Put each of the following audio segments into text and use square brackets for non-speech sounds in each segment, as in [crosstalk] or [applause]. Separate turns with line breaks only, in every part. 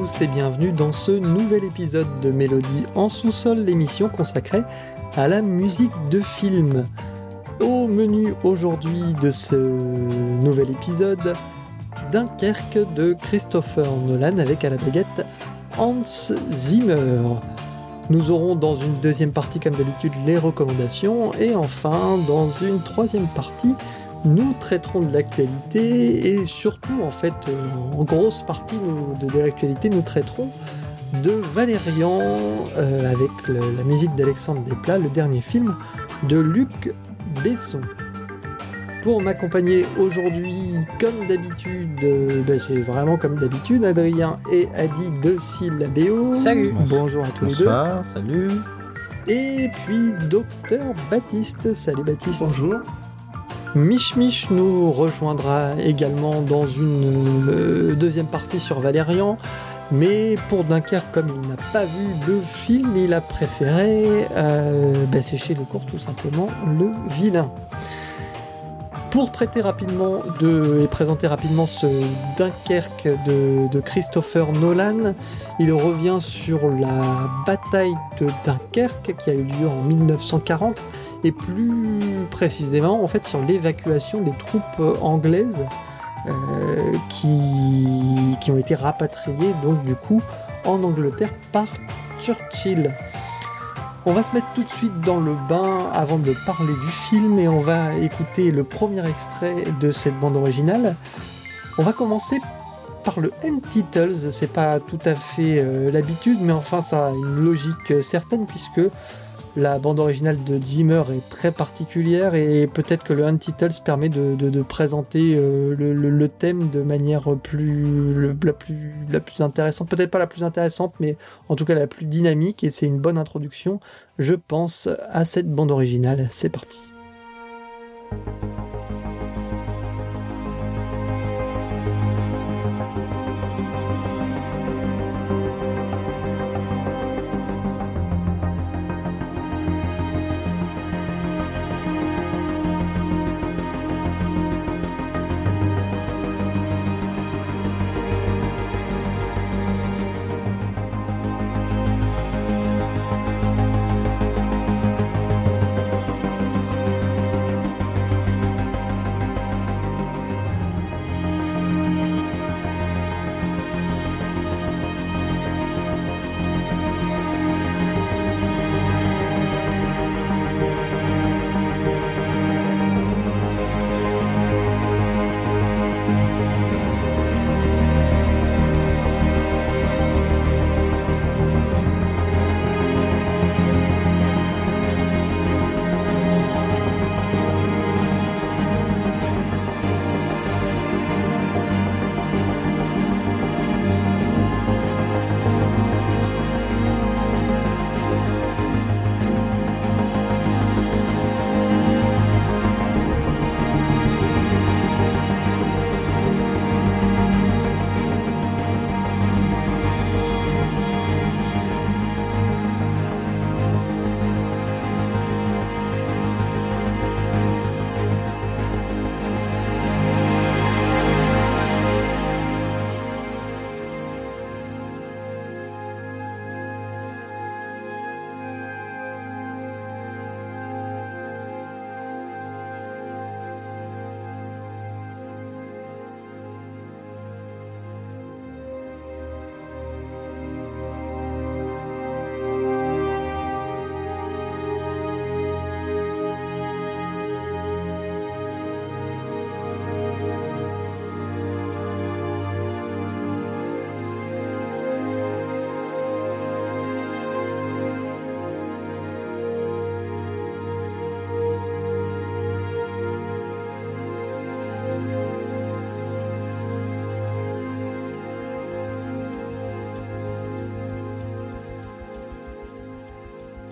Tous et bienvenue dans ce nouvel épisode de Mélodie en sous-sol, l'émission consacrée à la musique de film. Au menu aujourd'hui de ce nouvel épisode, Dunkerque de Christopher Nolan avec à la baguette Hans Zimmer. Nous aurons dans une deuxième partie, comme d'habitude, les recommandations. Et enfin, dans une troisième partie, nous traiterons de l'actualité et surtout, en fait, euh, en grosse partie de, l'actualité, nous traiterons de Valérian euh, avec la musique d'Alexandre Desplat, le dernier film de Luc Besson. Pour m'accompagner aujourd'hui, comme d'habitude, euh, ben, c'est vraiment comme d'habitude, Adrien et Adi de Syllabéo.
Salut
Bonjour à tous les deux.
Bonsoir, salut
Et puis Docteur Baptiste. Salut Baptiste.
Bonjour.
Mich Mich nous rejoindra également dans une euh, deuxième partie sur Valérian. Mais pour Dunkerque, comme il n'a pas vu le film, il a préféré euh, ben, sécher le cours tout simplement le vilain. Pour traiter rapidement de, et présenter rapidement ce Dunkerque de Christopher Nolan, il revient sur la bataille de Dunkerque qui a eu lieu en 1940 et plus précisément en fait sur l'évacuation des troupes anglaises euh, qui, qui ont été rapatriées donc du coup en Angleterre par Churchill. On va se mettre tout de suite dans le bain avant de parler du film et on va écouter le premier extrait de cette bande originale. On va commencer par le end titles, c'est pas tout à fait euh, l'habitude, mais enfin ça a une logique euh, certaine puisque la bande originale de Zimmer est très particulière et peut-être que le Untitled permet de, présenter euh, le, thème de manière la plus intéressante. Peut-être pas la plus intéressante, mais en tout cas la plus dynamique et c'est une bonne introduction, je pense, à cette bande originale. C'est parti.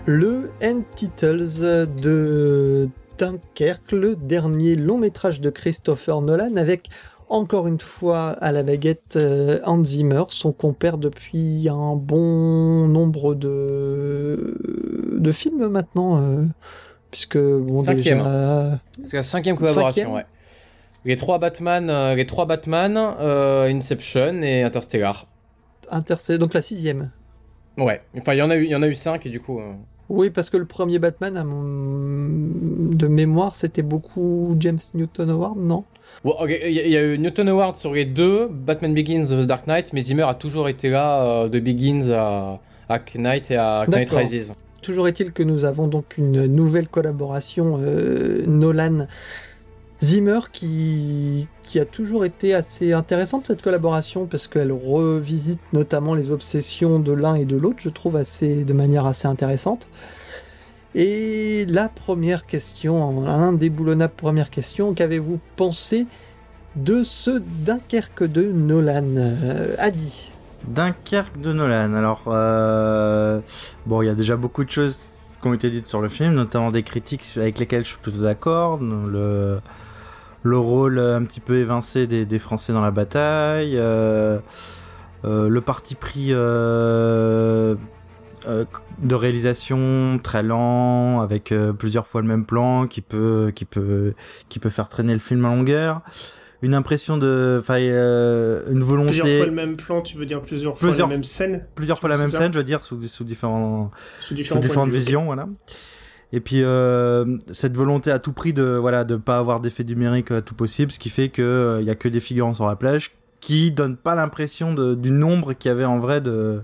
Le End Titles de Dunkerque, le dernier long métrage de Christopher Nolan avec encore une fois à la baguette euh, Hans Zimmer, son compère depuis un bon nombre de, de films maintenant, euh, puisque bon
cinquième. C'est la cinquième collaboration, ouais. Les trois Batman, euh, les trois Batman, Inception et Interstellar.
Interstellar, donc la sixième.
Ouais, enfin il y en a eu, il y en a eu cinq et du coup.
Oui, parce que le premier Batman, à mon... de mémoire, c'était beaucoup James Newton Howard, non?
Il y, a eu Newton Howard sur les deux, Batman Begins The Dark Knight, mais Zimmer a toujours été là euh, de Begins à, à, Knight et à Knight Rises.
Toujours est-il que nous avons donc une nouvelle collaboration euh, Nolan Zimmer qui, a toujours été assez intéressante cette collaboration parce qu'elle revisite notamment les obsessions de l'un et de l'autre, je trouve assez, de manière assez intéressante. Et la première question, l'indéboulonnable première question, qu'avez-vous pensé de ce Dunkerque de Nolan? Euh, Adi
Dunkerque de Nolan, alors euh, bon, il y a déjà beaucoup de choses qui ont été dites sur le film, notamment des critiques avec lesquelles je suis plutôt d'accord. Le, le rôle un petit peu évincé des, Français dans la bataille, euh, euh, le parti pris euh, de réalisation très lent, avec plusieurs fois le même plan, qui peut, qui peut, qui peut faire traîner le film à longueur. Une impression de, enfin, une volonté.
Plusieurs fois le même plan, tu veux dire plusieurs, fois la même scène?
Plusieurs fois la même scène, je veux dire, sous, sous différents, sous, différentes visions, voilà. Et puis euh, cette volonté à tout prix de voilà de pas avoir d'effet numérique à tout possible, ce qui fait que il euh, y a que des figurants sur la plage qui donnent pas l'impression du nombre qu'il y avait en vrai de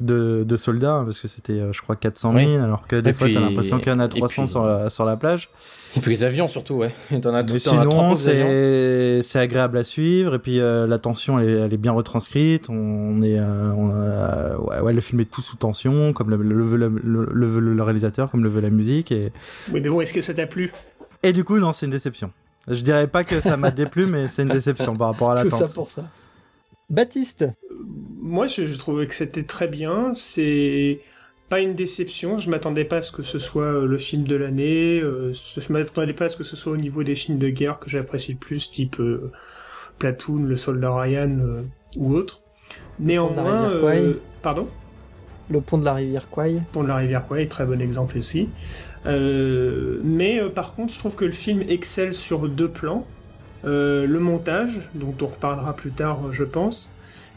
de, de soldats parce que c'était euh, je crois 400 000 alors que des fois t'as l'impression qu'il y en a 300 sur la sur la plage.
Et puis les avions surtout, ouais. [laughs]
T'en as, Mais sinon, c'est c'est agréable à suivre et puis euh, la tension elle est, elle est, bien retranscrite. On est euh, on ouais, ouais, le film est tout sous tension comme le le, le, le, le, réalisateur, comme le veut la musique et.
Oui, mais bon, est-ce que ça t'a plu?
Et du coup, non, c'est une déception. Je dirais pas que ça m'a [laughs] déplu, mais c'est une déception par rapport à l'attente.
Tout ça pour ça. Baptiste?
Moi, je, je trouvais que c'était très bien. C'est pas une déception. Je m'attendais pas à ce que ce soit euh, le film de l'année. Euh, je m'attendais pas à ce que ce soit au niveau des films de guerre que j'apprécie le plus, type euh, Platoon, Le Soldat Ryan ou autre. Néanmoins, pardon?
Le pont de la rivière Kwai.
Pont de la rivière Kwai, très bon exemple ici. mais par contre, je trouve que le film excelle sur deux plans. le montage, dont on reparlera plus tard, je pense,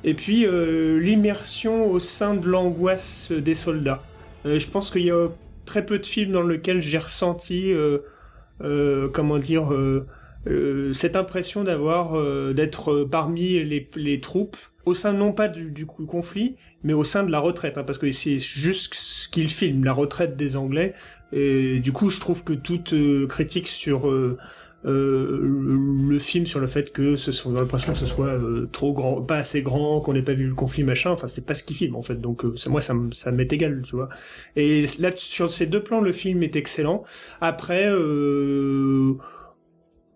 et puis euh, l'immersion au sein de l'angoisse des soldats. Euh, je pense qu'il y a très peu de films dans lesquels j'ai ressenti, euh, comment dire, cette impression d'avoir, d'être parmi les, troupes au sein non pas du, conflit, mais au sein de la retraite, hein, parce que c'est juste ce qu'il filme, la retraite des Anglais. Et du coup, je trouve que toute critique sur euh, le film sur le fait que ce sont l'impression que ce soit euh, trop grand, pas assez grand, qu'on n'ait pas vu le conflit machin. Enfin, c'est pas ce qu'il filme en fait. Donc euh, moi, ça, ça m'est égal, tu vois. Et là, sur ces deux plans, le film est excellent. Après. Euh,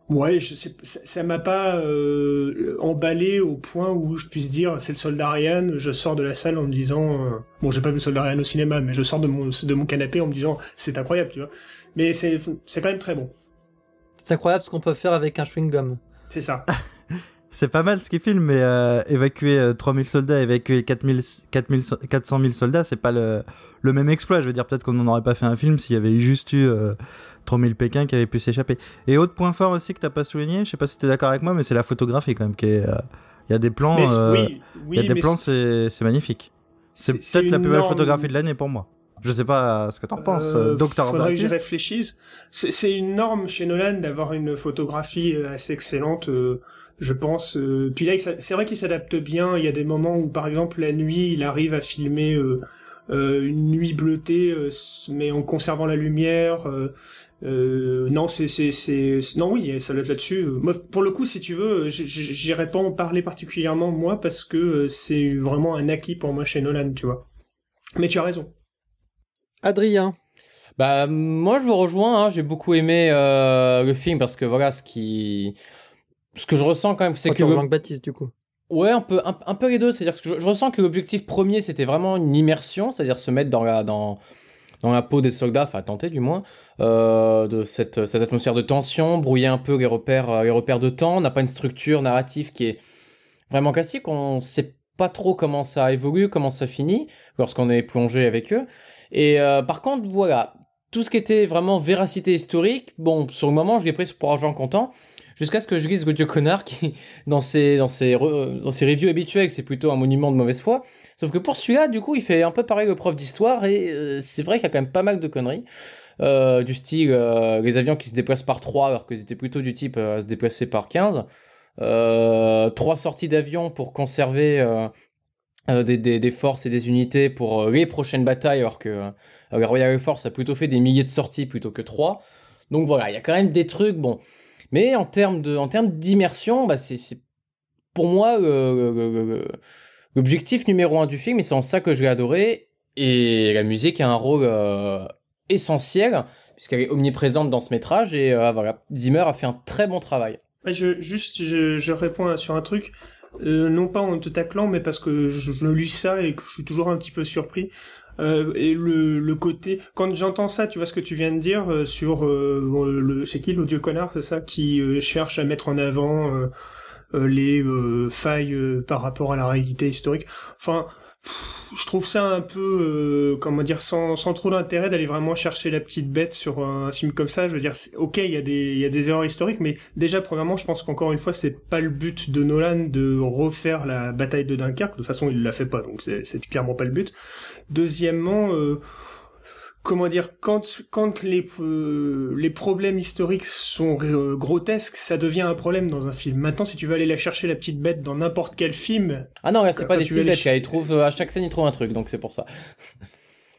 Ouais, je sais, ça m'a pas euh, emballé au point où je puisse dire c'est le soldat Ryan. Je sors de la salle en me disant euh, bon, j'ai pas vu le soldat Ryan au cinéma, mais je sors de mon de mon canapé en me disant c'est incroyable, tu vois. Mais c'est c'est quand même très bon.
C'est incroyable ce qu'on peut faire avec un chewing-gum.
C'est ça. [laughs]
c'est pas mal ce qu'il filme, mais euh, évacuer 3000 euh, soldats, évacuer 4000, 400 000 soldats, c'est pas le, le même exploit. Je veux dire, peut-être qu'on n'en aurait pas fait un film s'il y avait juste eu 3000 euh, Pékins qui avaient pu s'échapper. Et autre point fort aussi que t'as pas souligné, je sais pas si t'es d'accord avec moi, mais c'est la photographie quand même. Qui il y a des plans, il y a des plans, c'est magnifique. C'est peut-être la plus belle photographie de l'année pour moi. Je sais pas ce que t'en penses, euh, Docteur
Faudrait que j'y réfléchisse. C'est une norme chez Nolan d'avoir une photographie euh, assez excellente, euh, je pense. Euh, puis là, c'est vrai qu'il s'adapte bien. Il y a des moments où, par exemple, la nuit, il arrive à filmer une nuit bleutée, mais en conservant la lumière. non, c'est c'est non oui, ça être là-dessus. Moi, pour le coup, si tu veux, j'irai pas en parler particulièrement moi parce que c'est vraiment un acquis pour moi chez Nolan, tu vois. Mais tu as raison.
Adrien.
Bah moi je vous rejoins, hein. j'ai beaucoup aimé euh, le film parce que voilà ce qui, ce que je ressens quand même c'est que.
Le... Baptiste du coup.
Ouais, un peu, un, peu les deux. C'est-à-dire que je, ressens que l'objectif premier, c'était vraiment une immersion, c'est-à-dire se mettre dans la, dans, dans la peau des soldats, enfin tenter du moins, euh, de cette, cette atmosphère de tension, brouiller un peu les repères, euh, les repères de temps. On n'a pas une structure narrative qui est vraiment classique. On sait pas trop comment ça évolue, comment ça finit lorsqu'on est plongé avec eux. Et euh, par contre, voilà, tout ce qui était vraiment véracité historique, bon, sur le moment, je l'ai pris pour argent comptant. jusqu'à ce que je lise Gauthier Connard qui, dans ses, dans ses, dans ses reviews habituelles, c'est plutôt un monument de mauvaise foi. Sauf que pour celui-là, du coup, il fait un peu pareil le prof d'histoire et euh, c'est vrai qu'il y a quand même pas mal de conneries. Euh, du style les avions qui se déplacent par 3 alors qu'ils étaient plutôt du type à se déplacer par 15. trois sorties d'avion pour conserver des, des, forces et des unités pour les prochaines batailles alors que la Royal Air Force a plutôt fait des milliers de sorties plutôt que 3. Donc voilà, il y a quand même des trucs, bon. Mais en termes d'immersion, bah c'est, pour moi l'objectif numéro un du film, et c'est en ça que je l'ai adoré. Et la musique a un rôle euh, essentiel puisqu'elle est omniprésente dans ce métrage. Et euh, voilà, Zimmer a fait un très bon travail.
Juste, je réponds sur un truc. Euh, non pas en te taclant, mais parce que je, je lis ça et que je suis toujours un petit peu surpris. Euh, et le, le côté quand j'entends ça tu vois ce que tu viens de dire euh, sur le c'est qui l'odieux connard c'est ça qui cherche à mettre en avant les failles par rapport à la réalité historique enfin je trouve ça un peu, euh, comment dire, sans, trop d'intérêt d'aller vraiment chercher la petite bête sur un film comme ça. Je veux dire, ok, il y a des, y a des erreurs historiques, mais déjà, premièrement, je pense qu'encore une fois, c'est pas le but de Nolan de refaire la bataille de Dunkerque. De toute façon, il l'a fait pas, donc c'est clairement pas le but. Deuxièmement, euh, comment dire, quand quand les euh, les problèmes historiques sont euh, grotesques, ça devient un problème dans un film. Maintenant, si tu veux aller la chercher la petite bête dans n'importe quel film,
ah non, c'est pas des petites bêtes, ils trouvent à chaque scène ils trouvent un truc, donc c'est pour ça. [laughs]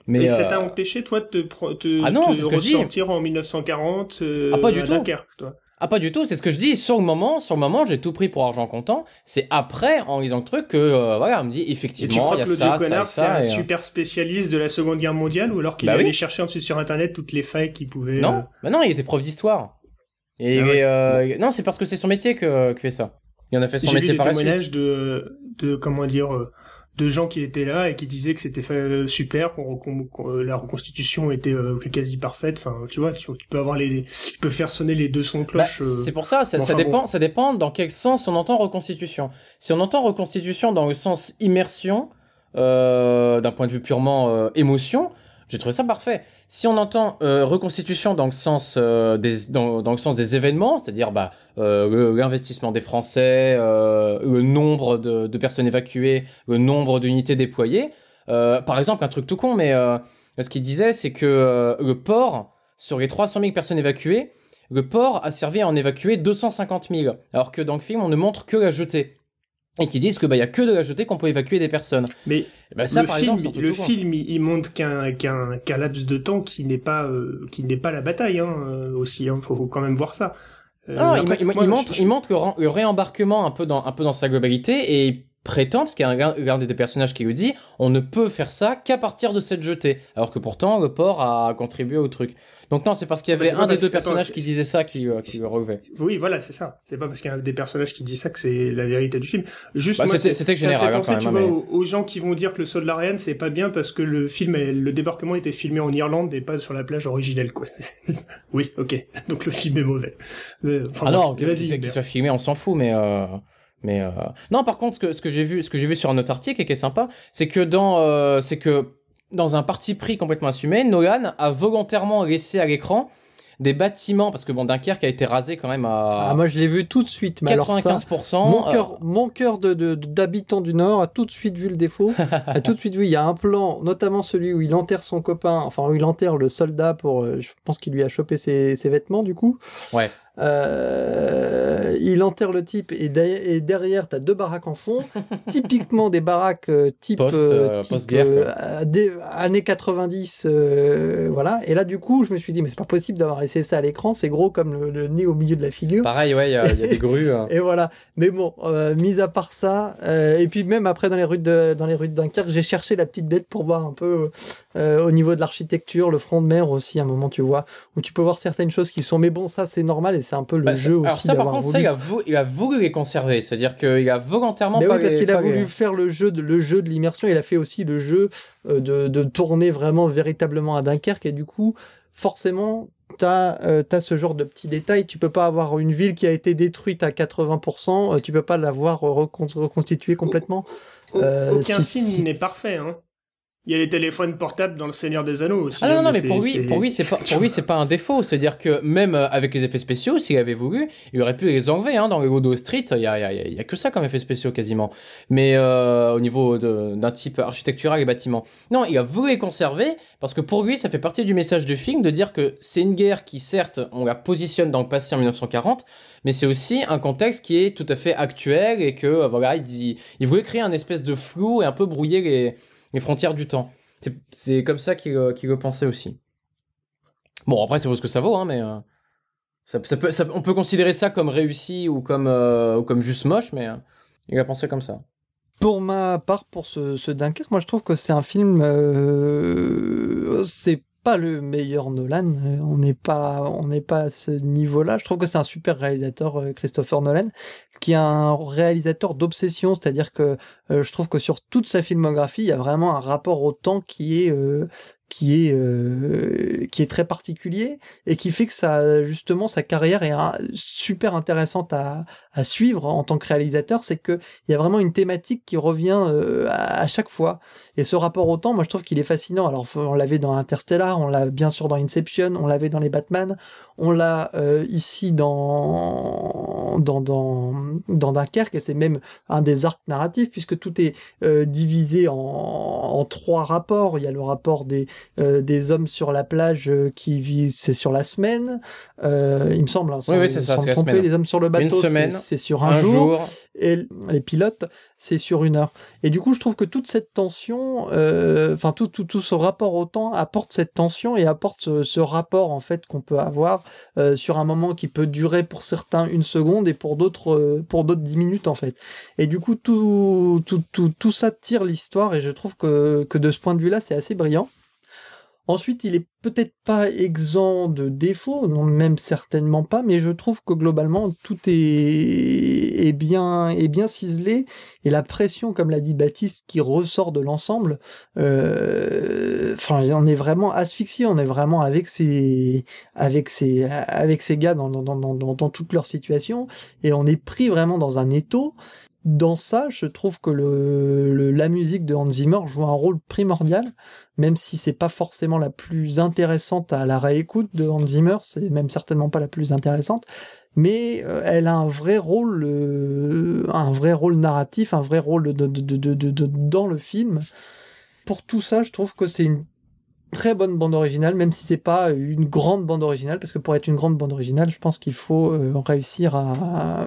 Mais, ça t'a euh, empêché toi de te, te,
ah non,
te ressentir en 1940
ah, pas du tout.
Dunkerque, toi?
Ah pas du tout, c'est ce que je dis. Sur le moment, sur le moment, j'ai tout pris pour argent comptant. C'est après, en lisant le truc, que euh, voilà, on me dit effectivement, il y a ça, ça,
c'est un euh, super spécialiste de la Seconde Guerre mondiale, ou alors qu'il bah allait chercher ensuite sur Internet toutes les failles qu'il pouvait.
Non, euh, bah non, il était prof d'histoire. Et, ah non, c'est parce que c'est son métier que, que fait ça. Il en a fait son métier par la suite.
de de comment dire de gens qui étaient là et qui disaient que c'était super, qu'on, la reconstitution était euh, quasi parfaite. Enfin, tu vois, tu, peux avoir les, tu peux faire sonner les deux sons de cloche.
Bah, c'est pour ça, ça, dépend, ça dépend dans quel sens on entend reconstitution. Si on entend reconstitution dans le sens immersion, euh, d'un point de vue purement euh, émotion, j'ai trouvé ça parfait. Si on entend euh, reconstitution dans le sens euh, des dans, le sens des événements, c'est-à-dire bah euh, l'investissement des Français, le nombre de, de, personnes évacuées, le nombre d'unités déployées. Par exemple, un truc tout con, mais ce qu'il disait, c'est que le port sur les 300 000 personnes évacuées, le port a servi à en évacuer 250 000, alors que dans le film, on ne montre que la jetée et qui disent que bah il y a que de la jetée qu'on peut évacuer des personnes.
Mais bah, ça, le par film, exemple, le film, il, montre qu'un qu'un qu'un laps de temps qui n'est pas euh, qui n'est pas la bataille hein, euh, aussi. Hein, faut, quand même voir ça.
Euh, non, il, il, montre il montre le, réembarquement un peu dans un peu dans sa globalité et prétend, parce qu'il y a un, des personnages qui lui dit, on ne peut faire ça qu'à partir de cette jetée. Alors que pourtant, le port a contribué au truc. Donc non, c'est parce qu'il y avait un des deux personnages qui disait ça qui, euh, qui le relevait.
Oui, voilà, c'est ça. C'est pas parce qu'il y a un des personnages qui dit ça que c'est la vérité du film. Juste,
bah, c'était général.
Ça fait penser, tu vois, aux, gens qui vont dire que le saut de c'est pas bien parce que le film, le débarquement était filmé en Irlande et pas sur la plage originelle, quoi. [laughs] oui, ok. Donc le film est mauvais.
Euh, enfin, ah non, qu'il soit filmé, on s'en fout, mais. Euh... Mais euh... non, par contre, ce que, ce que j'ai vu, ce que j'ai vu sur un autre article et qui est sympa, c'est que dans, euh, c'est que dans un parti pris complètement assumé, Nolan a volontairement laissé à l'écran des bâtiments parce que bon Dunkerque a été rasé quand même à
ah moi je l'ai vu tout de suite mais 95% alors mon cœur mon cœur de d'habitant du Nord a tout de suite vu le défaut a tout de suite vu il y a un plan notamment celui où il enterre son copain enfin où il enterre le soldat pour euh, je pense qu'il lui a chopé ses, ses vêtements du coup.
Ouais
euh, il enterre le type et, et derrière, tu as deux baraques en fond, [laughs] typiquement des baraques euh, type,
Post,
euh,
euh
des années 90. voilà. Et là, du coup, je me suis dit, mais c'est pas possible d'avoir laissé ça à l'écran, c'est gros comme le, nez au milieu de la figure.
Pareil, ouais, il y, a des [laughs] grues. Hein.
et voilà. Mais bon, mis à part ça, et puis même après dans les rues de, dans les rues de Dunkerque, j'ai cherché la petite bête pour voir un peu au niveau de l'architecture, le front de mer aussi, à un moment, tu vois, où tu peux voir certaines choses qui sont, mais bon, ça c'est normal c'est un peu le bah, jeu aussi.
Alors ça, par contre, ça, il a, voulu, il a voulu les conserver, c'est-à-dire qu'il a volontairement
Mais
pas
oui, parce qu'il a voulu faire le jeu de le jeu de l'immersion. Il a fait aussi le jeu euh, de, de tourner vraiment véritablement à Dunkerque et du coup, forcément, t'as euh, as ce genre de petits détails. Tu peux pas avoir une ville qui a été détruite à 80%, euh, tu peux pas l'avoir reconstituée complètement.
Aucun film n'est parfait. Hein. Il y a les téléphones portables dans le Seigneur des Anneaux aussi.
Ah non,
hein,
non, mais pour lui, pour lui, c'est pas, pour [laughs] lui, c'est pas un défaut. C'est-à-dire que même euh, avec les effets spéciaux, s'il avait voulu, il aurait pu les enlever. Hein, dans les Wodo Street, il y a, il y, a, il y a que ça comme effets spéciaux quasiment. Mais euh, au niveau d'un type architectural et bâtiment, non, il a voulu les conserver parce que pour lui, ça fait partie du message du film de dire que c'est une guerre qui, certes, on la positionne dans le passé en 1940, mais c'est aussi un contexte qui est tout à fait actuel et que euh, voilà, il, dit, il voulait créer un espèce de flou et un peu brouiller les, les frontières du temps. C'est- comme ça qu'il euh, qu'il le pensait aussi. Bon, après, ça vaut ce que ça vaut, hein, mais euh, on peut considérer ça comme réussi ou comme, euh, juste moche, mais il a pensé comme ça.
Pour ma part, pour ce, ce Dunkerque, moi je trouve que c'est un film. c'est pas le meilleur Nolan. euh, On n'est pas, on n'est pas à ce niveau-là. Je trouve que c'est un super réalisateur, euh, Christopher Nolan, qui est un réalisateur d'obsession. C'est-à-dire que euh, je trouve que sur toute sa filmographie, il y a vraiment un rapport au temps qui est qui est euh, qui est très particulier et qui fait que ça justement sa carrière est super intéressante à, à suivre en tant que réalisateur c'est que il y a vraiment une thématique qui revient euh, à, à chaque fois. Et ce rapport au temps moi je trouve qu'il est fascinant. Alors on l'avait dans Interstellar on l'a bien sûr dans Inception on l'avait dans les Batman on l'a euh, ici dans dans dans dans Dunkerque et c'est même un des arcs narratifs puisque tout est euh, divisé en, en trois rapports. Il y a le rapport des euh, des hommes sur la plage euh, qui vivent, c'est sur la semaine, euh, il me semble. hein, sans,
Oui, oui, c'est ça,
sans me tromper, les hommes sur le bateau, c'est- sur un,
Un,
jour,
jour,
et les pilotes, c'est sur une heure. Et du coup, je trouve que toute cette tension, euh, enfin tout, tout, tout ce rapport au temps apporte cette tension et apporte ce, ce rapport en fait qu'on peut avoir euh, sur un moment qui peut durer pour certains une seconde et pour d'autres euh, pour d'autres dix minutes en fait. Et du coup, tout, tout, tout, tout ça tire l'histoire et je trouve que, que de ce point de vue-là, c'est assez brillant. Ensuite, il est peut-être pas exempt de défauts, non, même certainement pas, mais je trouve que globalement tout est, est bien est bien ciselé. Et la pression, comme l'a dit Baptiste, qui ressort de l'ensemble, euh, on est vraiment asphyxié, on est vraiment avec ces gars dans dans, dans, dans, dans toute leur situation et on est pris vraiment dans un étau dans ça, je trouve que le, le- la musique de Hans Zimmer joue un rôle primordial, même si c'est pas forcément la plus intéressante à la réécoute de Hans Zimmer, c'est même certainement pas la plus intéressante, mais euh, elle a un vrai rôle, euh, un vrai rôle narratif, un vrai rôle de, de, de, de, de- de- dans le film. Pour tout ça, je trouve que c'est une très bonne bande originale, même si c'est pas une grande bande originale, parce que pour être une grande bande originale, je pense qu'il faut euh, réussir à,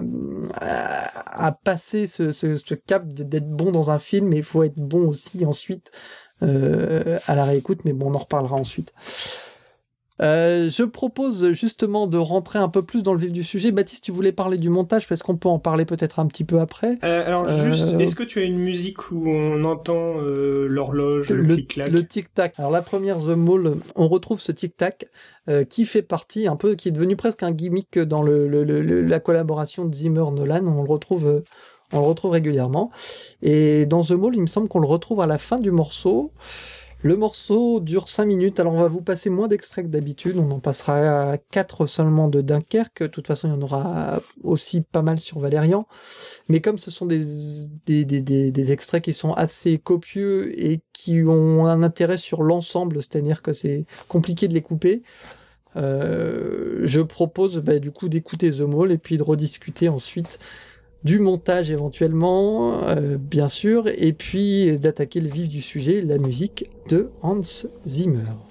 à, à passer ce, ce, ce cap d'être bon dans un film, et il faut être bon aussi ensuite euh, à la réécoute, mais bon, on en reparlera ensuite. Euh, je propose justement de rentrer un peu plus dans le vif du sujet. Baptiste, tu voulais parler du montage, parce qu'on peut en parler peut-être un petit peu après.
Euh, alors
Euh,
juste, est-ce que tu as une musique où on entend euh, l'horloge, le, clic-clac
le tic-tac. Alors la première The Mall, on retrouve ce tic-tac euh, qui fait partie un peu, qui est devenu presque un gimmick dans le, le- le- la collaboration de Zimmer-Nolan. On le retrouve, on le retrouve régulièrement. Et dans The Mall, il me semble qu'on le retrouve à la fin du morceau. Le morceau dure 5 minutes, alors on va vous passer moins d'extraits que d'habitude, on en passera 4 seulement de Dunkerque, de toute façon il y en aura aussi pas mal sur Valérian, mais comme ce sont des, des, des, des, extraits qui sont assez copieux et qui ont un intérêt sur l'ensemble, c'est-à-dire que c'est compliqué de les couper, euh, je propose bah, du coup d'écouter The Mall et puis de rediscuter ensuite du montage éventuellement, euh, bien sûr, et puis d'attaquer le vif du sujet, la musique de Hans Zimmer.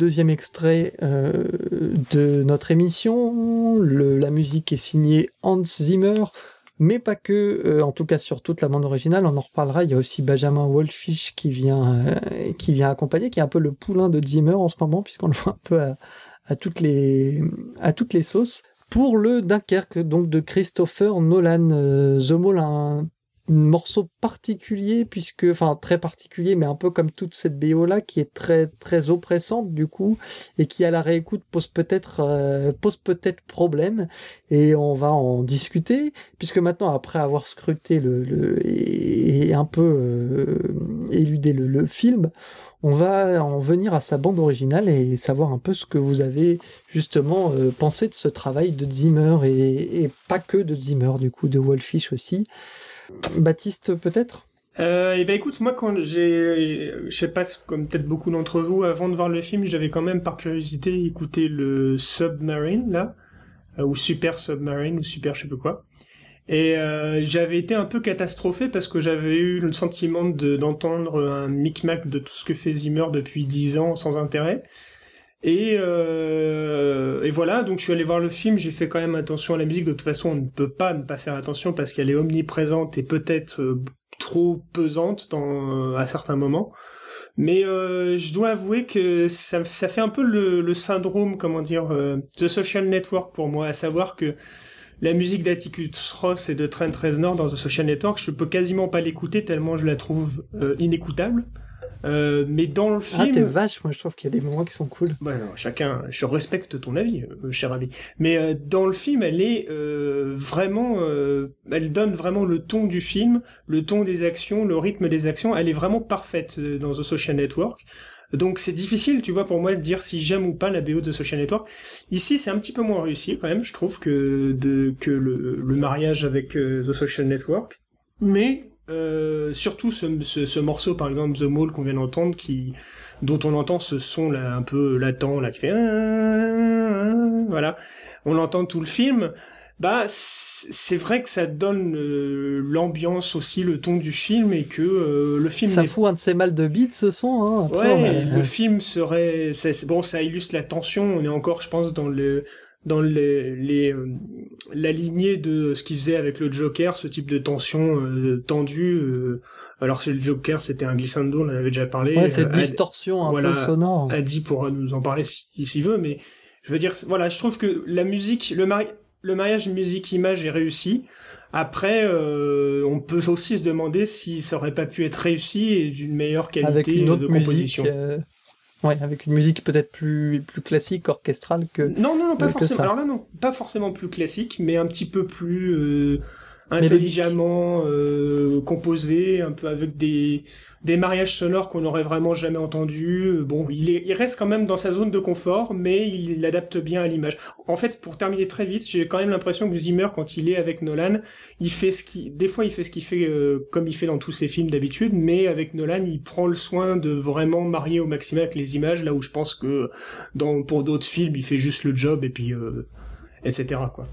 Deuxième extrait euh, de notre émission. La musique est signée Hans Zimmer, mais pas que, euh, en tout cas sur toute la bande originale, on en reparlera. Il y a aussi Benjamin Wolfish qui vient, euh, qui vient accompagner, qui est un peu le poulain de Zimmer en ce moment, puisqu'on le voit un peu à, toutes les, sauces. Pour le Dunkerque, donc de Christopher Nolan, The un morceau particulier puisque enfin très particulier mais un peu comme toute cette BO là qui est très très oppressante du coup et qui à la réécoute pose peut-être euh, pose peut-être problème. Et on va en discuter puisque maintenant après avoir scruté le, et, un peu euh, éludé le, film on va en venir à sa bande originale et savoir un peu ce que vous avez justement euh, pensé de ce travail de Zimmer et pas que de Zimmer du coup de Wolfish aussi Baptiste, peut-être?
Euh, et eh ben écoute, moi quand j'ai, je sais pas, comme peut-être beaucoup d'entre vous, avant de voir le film, j'avais quand même par curiosité écouté le Submarine là, euh, ou Super Submarine ou Super je sais pas quoi. Et euh, j'avais été un peu catastrophé parce que j'avais eu le sentiment de, d'entendre un micmac de tout ce que fait Zimmer depuis dix ans sans intérêt. Et, euh, et voilà, donc je suis allé voir le film, j'ai fait quand même attention à la musique, de toute façon on ne peut pas ne pas faire attention parce qu'elle est omniprésente et peut-être euh, trop pesante dans, à certains moments. Mais euh, je dois avouer que ça, ça fait un peu le, le syndrome, comment dire, euh, The Social Network pour moi, à savoir que la musique d'Atticus Ross et de Trent Reznor dans The Social Network, je peux quasiment pas l'écouter tellement je la trouve inécoutable. Euh, mais dans le film.
Ah, t'es vache, moi je trouve qu'il y a des moments qui sont cool.
Bah, non, chacun, je respecte ton avis, euh, cher ami. Mais euh, dans le film, elle est euh, vraiment. Euh, elle donne vraiment le ton du film, le ton des actions, le rythme des actions. Elle est vraiment parfaite dans The Social Network. Donc c'est difficile, tu vois, pour moi de dire si j'aime ou pas la BO de Social Network. Ici, c'est un petit peu moins réussi quand même, je trouve, que, de, que le, le mariage avec The Social Network. Mais euh, surtout ce, ce, ce, morceau par exemple The Mall qu'on vient d'entendre qui dont on entend ce son là un peu latent là qui fait voilà. On l'entend tout le film. Bah c'est vrai que ça donne euh, l'ambiance aussi le ton du film et que euh, le film
ça fout un de ses mal de beats ce son hein,
après, ouais le film serait bon ça illustre la tension. On est encore je pense dans le dans les, les euh, la lignée de ce qu'il faisait avec le Joker, ce type de tension euh, tendue. Euh, alors que le Joker, c'était un glissando, on en avait déjà parlé.
Ouais, cette distorsion un peu sonore.
Adi pourra nous en parler s'il si, veut, mais je veux dire, voilà, je trouve que la musique, le, mari le mariage musique-image est réussi. Après, euh, on peut aussi se demander si ça aurait pas pu être réussi et d'une meilleure qualité
Avec une autre
de composition.
Musique, euh... Ouais, avec une musique peut-être plus plus classique, orchestrale que.
Non, non, non, pas forcément. Alors là, non, pas forcément plus classique, mais un petit peu plus euh, intelligemment euh, composé, un peu avec des des mariages sonores qu'on n'aurait vraiment jamais entendus. Bon, il, il reste quand même dans sa zone de confort, mais il l'adapte bien à l'image. En fait, pour terminer très vite, j'ai quand même l'impression que Zimmer, quand il est avec Nolan, il fait ce qui, des fois, il fait ce qu'il fait euh, comme il fait dans tous ses films d'habitude, mais avec Nolan, il prend le soin de vraiment marier au maximum avec les images, là où je pense que dans pour d'autres films, il fait juste le job et puis euh, etc. Quoi.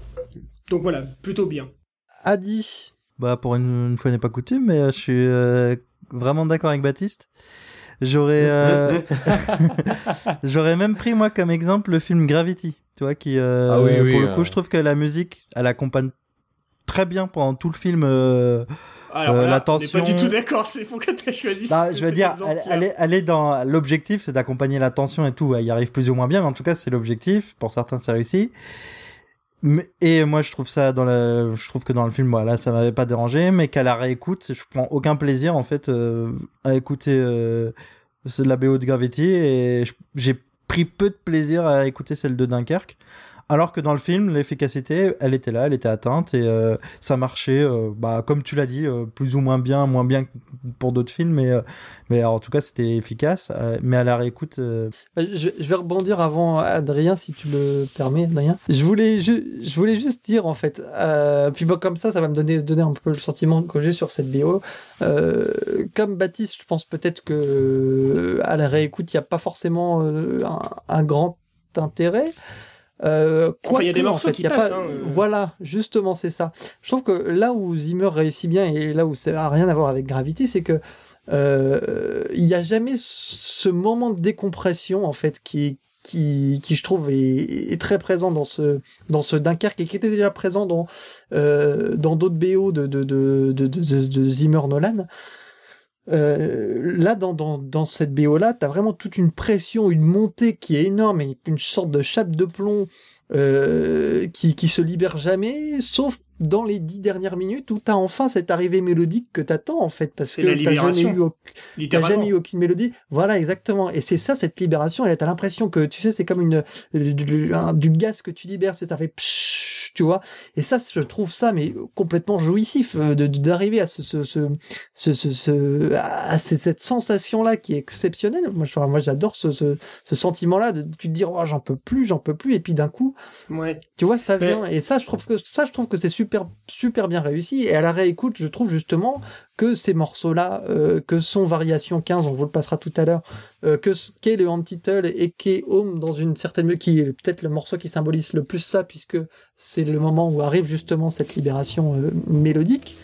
Donc voilà, plutôt bien.
Adi.
Bah pour une, une fois n'est pas coutume, mais je suis euh, vraiment d'accord avec Baptiste. J'aurais [laughs] euh... [laughs] j'aurais même pris moi comme exemple le film Gravity, tu vois qui euh,
ah oui, oui,
pour le
euh...
coup je trouve que la musique elle accompagne très bien pendant tout le film euh,
Alors,
euh,
là,
la tension.
On pas du tout d'accord, c'est pour que tu as choisi
bah, je veux dire, elle, elle, est, elle est dans l'objectif, c'est d'accompagner la tension et tout. Elle y arrive plus ou moins bien, mais en tout cas, c'est l'objectif. Pour certains, c'est réussi. Et moi, je trouve ça dans la, je trouve que dans le film, voilà, ça m'avait pas dérangé, mais qu'à la réécoute, je prends aucun plaisir en fait euh, à écouter euh, la BO de Gravity et j'ai pris peu de plaisir à écouter celle de Dunkerque. Alors que dans le film, l'efficacité, elle était là, elle était atteinte et euh, ça marchait, euh, bah, comme tu l'as dit, euh, plus ou moins bien, moins bien que pour d'autres films, mais, mais en tout cas, c'était efficace. mais à la réécoute,
Je, vais rebondir avant Adrien, si tu le permets, Adrien. Je voulais, je, je voulais juste dire, en fait, puis bon, comme ça, ça va me donner, donner un peu le sentiment que j'ai sur cette BO. Comme Baptiste, je pense peut-être que à la réécoute, il n'y a pas forcément un grand intérêt. Euh,
Enfin, il y a des
en
morceaux
fait,
qui
il y a
passent,
pas-
hein, euh.
Voilà, justement, c'est ça. Je trouve que là où Zimmer réussit bien et là où ça n'a rien à voir avec Gravity, c'est que euh, il n'y a jamais ce moment de décompression en fait qui qui, qui je trouve est, très présent dans ce dans ce Dunkerque et qui était déjà présent dans euh, dans d'autres BO de de de de, de, de Zimmer Nolan. Euh, là, dans, dans, dans cette BO-là, tu vraiment toute une pression, une montée qui est énorme et une sorte de chape de plomb euh, qui, qui se libère jamais, sauf dans les dix dernières minutes où tu as enfin cette arrivée mélodique que t'attends en fait parce que t'as jamais eu jamais eu aucune mélodie. Voilà exactement. Et c'est ça cette libération et t'as l'impression que tu sais c'est comme une du, gaz que tu libères c'est ça fait tu vois. Et ça je trouve ça mais complètement jouissif euh, de d'arriver à ce ce ce, ce, ce, à cette, sensation là qui est exceptionnelle. Moi moi j'adore ce, ce, ce sentiment là de tu te dire oh j'en peux plus j'en peux plus. Et puis d'un coup
ouais.
tu vois ça vient. Et ça je trouve que ça je trouve que c'est super super, bien réussi. Et à la réécoute, je trouve justement que ces morceaux-là, euh, que son Variation 15, on vous le passera tout à l'heure, euh, que qu'est le Antitle et qu'est Home dans une certaine qui est peut-être le morceau qui symbolise le plus ça, puisque c'est le moment où arrive justement cette libération euh, mélodique.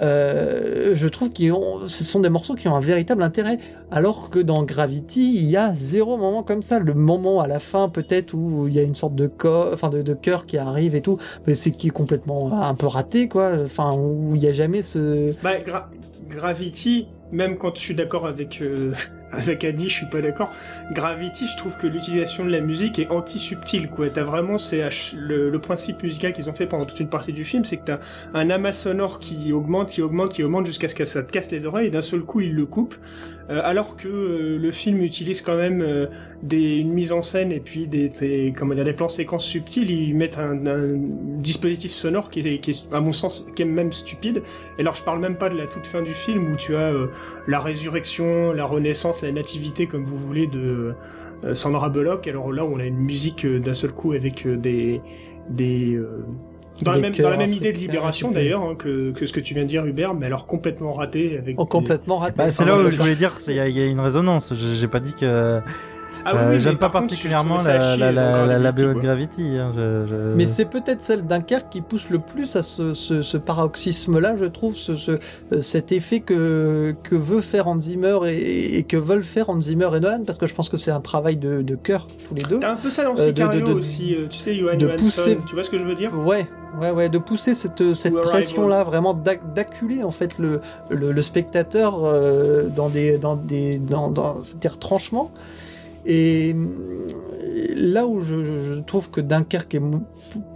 Euh, je trouve que ce sont des morceaux qui ont un véritable intérêt, alors que dans Gravity, il y a zéro moment comme ça. Le moment à la fin, peut-être, où il y a une sorte de, enfin de, cœur qui arrive et tout, mais c'est qui est complètement un peu raté, quoi. Enfin, où il n'y a jamais ce.
Bah, Gravity, même quand je suis d'accord avec. Euh, avec Adi, je suis pas d'accord. Gravity, je trouve que l'utilisation de la musique est anti-subtile, quoi. T'as vraiment, c'est le, le, principe musical qu'ils ont fait pendant toute une partie du film, c'est que t'as un amas sonore qui augmente, qui augmente, qui augmente jusqu'à ce que ça te casse les oreilles et d'un seul coup, il le coupe. Euh, alors que euh, le film utilise quand même euh, une mise en scène et puis des, des comment des plans séquences subtiles, ils mettent un, un dispositif sonore qui est, qui est, à mon sens, qui est même stupide. Et alors, je parle même pas de la toute fin du film où tu as la résurrection, la renaissance, la nativité, comme vous voulez, de Sandra Bullock. Alors là, on a une musique d'un seul coup avec des des dans, la même, dans la même idée de libération d'ailleurs hein, que, que ce que tu viens de dire Hubert, mais alors complètement raté avec.
Oh, complètement raté.
Bah, c'est là où je voulais dire qu'il y, y, a une résonance. J'ai pas dit que ah euh, J'aime pas particulièrement la, la, la, la, BO de Gravity. Hein, je, je...
Mais c'est peut-être celle Dunkerque qui pousse le plus à ce, ce, ce paroxysme-là, je trouve, ce, ce, euh, cet effet que, que veut faire Hans Zimmer et, et, que veulent faire Hans Zimmer et Nolan, parce que je pense que c'est un travail de, de cœur tous les deux.
T'as un peu ça dans euh, Sicario de, de, aussi, euh, tu sais, Johan de pousser... tu vois ce que je veux dire?
Ouais, Ouais, ouais, de pousser cette, cette pression-là, vraiment d'acculer en fait le, le, le spectateur euh, dans des dans des dans, dans des retranchements. Et là où je, trouve que Dunkerque est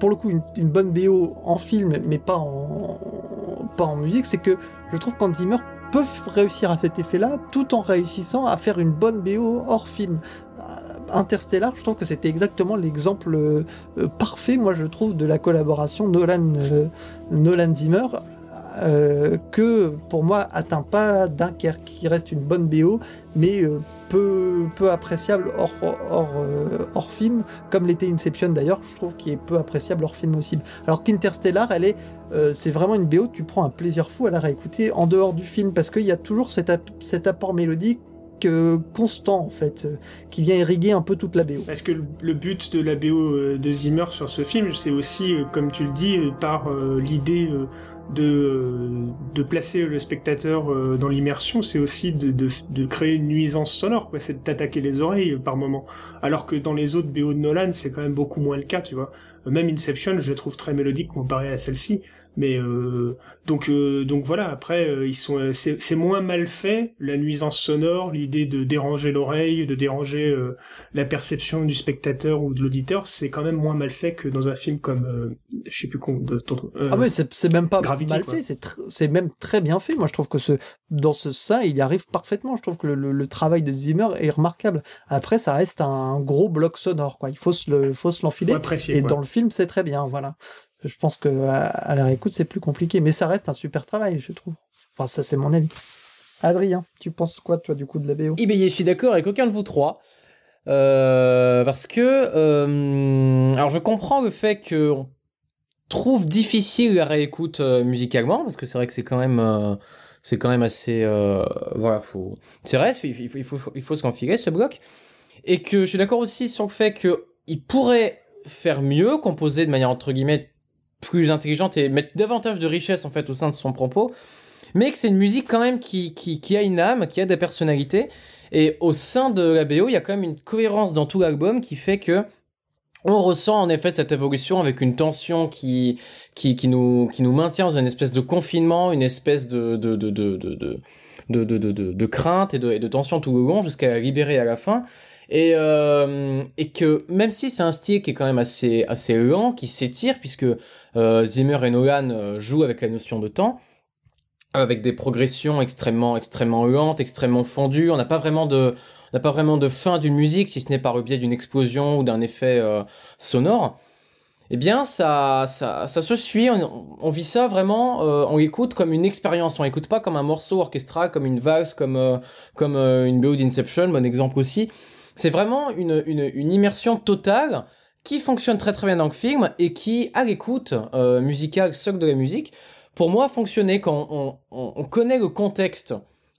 pour le coup une, bonne BO en film, mais pas en, musique, c'est que je trouve qu'Hans Zimmer peut réussir à cet effet-là tout en réussissant à faire une bonne BO hors film. Euh, Interstellar, je trouve que c'était exactement l'exemple euh, parfait, moi je trouve, de la collaboration Nolan, euh, Nolan Zimmer euh, que pour moi atteint pas Dunkerque, qui reste une bonne BO, mais euh, peu, peu appréciable hors, hors, euh, hors film, comme l'était Inception d'ailleurs, je trouve qu'il est peu appréciable hors film aussi. Alors qu'Interstellar, elle est, c'est vraiment une BO, tu prends un plaisir fou à la réécouter en dehors du film, parce qu'il y a toujours cet, cet apport mélodique constant en fait, qui vient irriguer un peu toute la BO.
Parce que le but de la BO de Zimmer sur ce film, c'est aussi, comme tu le dis, par l'idée de, de placer le spectateur euh, dans l'immersion, c'est aussi de, de, créer une nuisance sonore, quoi. C'est de les oreilles par moment. Alors que dans les autres BO de Nolan, c'est quand même beaucoup moins le cas, tu vois. Même Inception, je la trouve très mélodique comparé à celle-ci. Mais euh, donc euh, donc voilà. Après, euh, ils sont euh, c'est moins mal fait la nuisance sonore, l'idée de déranger l'oreille, de déranger la perception du spectateur ou de l'auditeur, c'est quand même moins mal fait que dans un film comme je sais plus quoi.
ah oui, c'est même pas mal fait, c'est c'est même très bien fait. Moi, je trouve que ce dans ce ça, il y arrive parfaitement. Je trouve que le, le, travail de Zimmer est remarquable. Après, ça reste un gros bloc sonore, quoi. Il faut se le faut se l'enfiler. Et dans le film, c'est très bien, voilà je pense que à, la réécoute c'est plus compliqué, mais ça reste un super travail, je trouve. Enfin, ça c'est mon avis. Adrien, tu penses quoi toi du coup de la BO
Eh bien, je suis d'accord avec aucun de vous trois. Euh, parce que euh, alors je comprends le fait que on trouve difficile la réécoute euh, musicalement parce que c'est vrai que c'est quand même c'est quand même assez voilà faut c'est vrai il faut il faut se confier ce bloc et que je suis d'accord aussi sur le fait que il pourrait faire mieux composer de manière entre guillemets plus intelligente et mettre davantage de richesse en fait au sein de son propos. mais que c'est une musique quand même qui, qui, a une âme, qui a des personnalités. Et au sein de la BO, il y a quand même une cohérence dans tout l'album qui fait que on ressent en effet cette évolution avec une tension qui, qui, qui, nous, qui nous maintient dans une espèce de confinement, une espèce de, de, de, de, de, de, de, de, de, de crainte et de, et de tension tout le long jusqu'à la libérer à la fin. Et, euh, et que même si c'est un style qui est quand même assez, assez lent, qui s'étire, puisque euh, Zimmer et Nolan euh, jouent avec la notion de temps, avec des progressions extrêmement, extrêmement lentes, extrêmement fondues, on n'a pas vraiment de, n'a pas vraiment de fin d'une musique, si ce n'est par le biais d'une explosion ou d'un effet sonore. Eh bien, ça, ça, ça se suit. On, vit ça vraiment. On écoute comme une expérience. On écoute pas comme un morceau orchestral, comme une valse, comme comme une BO d'Inception, bon exemple aussi. C'est vraiment une, une, immersion totale qui fonctionne très très bien dans le film et qui, à l'écoute euh, musicale, socle de la musique, pour moi, fonctionnait quand on, on, on connaît le contexte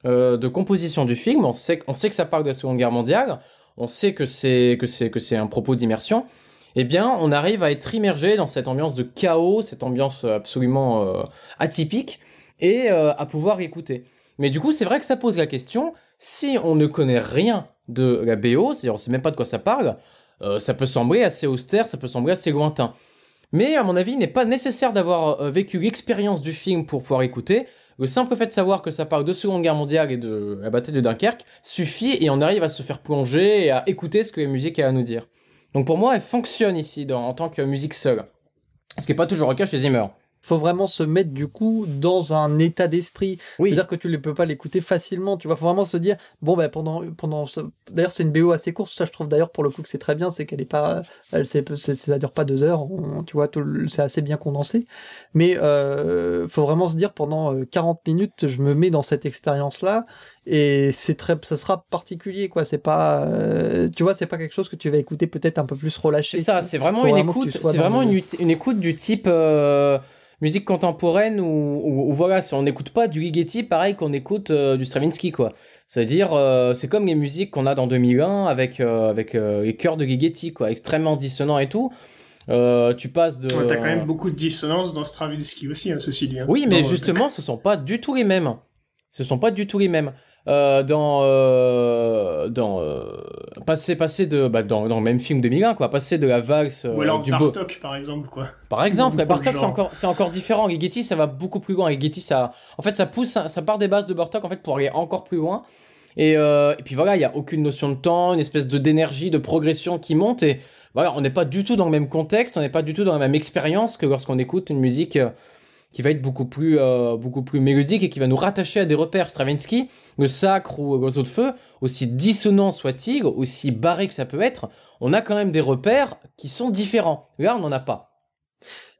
euh, de composition du film. On sait, sait que ça parle de la Seconde Guerre mondiale. On sait que c'est un propos d'immersion. Eh bien, on arrive à être immergé dans cette ambiance de chaos, cette ambiance absolument euh, atypique, et euh, à pouvoir écouter. Mais du coup, c'est vrai que ça pose la question si on ne connaît rien de la BO, c'est-à-dire on sait même pas de quoi ça parle, euh, ça peut sembler assez austère, ça peut sembler assez lointain. Mais à mon avis, il n'est pas nécessaire d'avoir euh, vécu l'expérience du film pour pouvoir écouter. Le simple fait de savoir que ça parle de Seconde Guerre mondiale et de la bataille de Dunkerque suffit et on arrive à se faire plonger et à écouter ce que la musique a à nous dire. Donc pour moi, elle fonctionne ici en tant que musique seule. Ce qui n'est pas toujours le cas chez Zimmer.
Faut vraiment se mettre du coup dans un état d'esprit.
Oui,
C'est-à-dire que tu ne peux pas l'écouter facilement. Tu vas faut vraiment se dire bon ben pendant pendant ce... d'ailleurs c'est une BO assez courte. Ça je trouve d'ailleurs pour le coup que c'est très bien, c'est qu'elle est pas elle c'est ça dure pas deux heures. On- tu vois tout le- c'est assez bien condensé. Mais euh, faut vraiment se dire pendant euh, 40 minutes je me mets dans cette expérience là et c'est très ça sera particulier quoi. C'est pas euh, tu vois c'est pas quelque chose que tu vas écouter peut-être un peu plus relâché.
c'est ça, c'est vraiment une écoute, c'est vraiment une, une écoute du type euh, musique contemporaine où, voilà, si on n'écoute pas du Ligeti pareil qu'on écoute euh, du Stravinsky quoi. C'est-à-dire, euh, c'est comme les musiques qu'on a dans 2001 avec, euh, avec euh, les chœurs de Ligeti quoi, extrêmement dissonants et tout. Euh, tu passes de.
Ouais, T'as quand même beaucoup de dissonance dans Stravinsky aussi, hein, ceci dit. hein.
Oui, mais justement, ce sont pas du tout les mêmes. Ce sont pas du tout les mêmes. Euh, dans euh, dans euh, passer passer de bah, dans, dans le même film 2001 quoi. Passer de la valse
Ou alors
du
Bartok, par exemple, quoi.
par exemple Bartok c'est encore c'est encore différent. Ligeti ça va beaucoup plus loin. Ligeti ça en fait ça pousse ça part des bases de Bartok en fait pour aller encore plus loin. Et, et puis voilà il y a aucune notion de temps une espèce de d'énergie de progression qui monte. Et voilà on n'est pas du tout dans le même contexte on n'est pas du tout dans la même expérience que lorsqu'on écoute une musique qui va être beaucoup plus euh, beaucoup mélodique et qui va nous rattacher à des repères. Stravinsky le sacre ou l'oiseau de feu aussi dissonant soit-il aussi barré que ça peut être on a quand même des repères qui sont différents. Là on n'en a pas.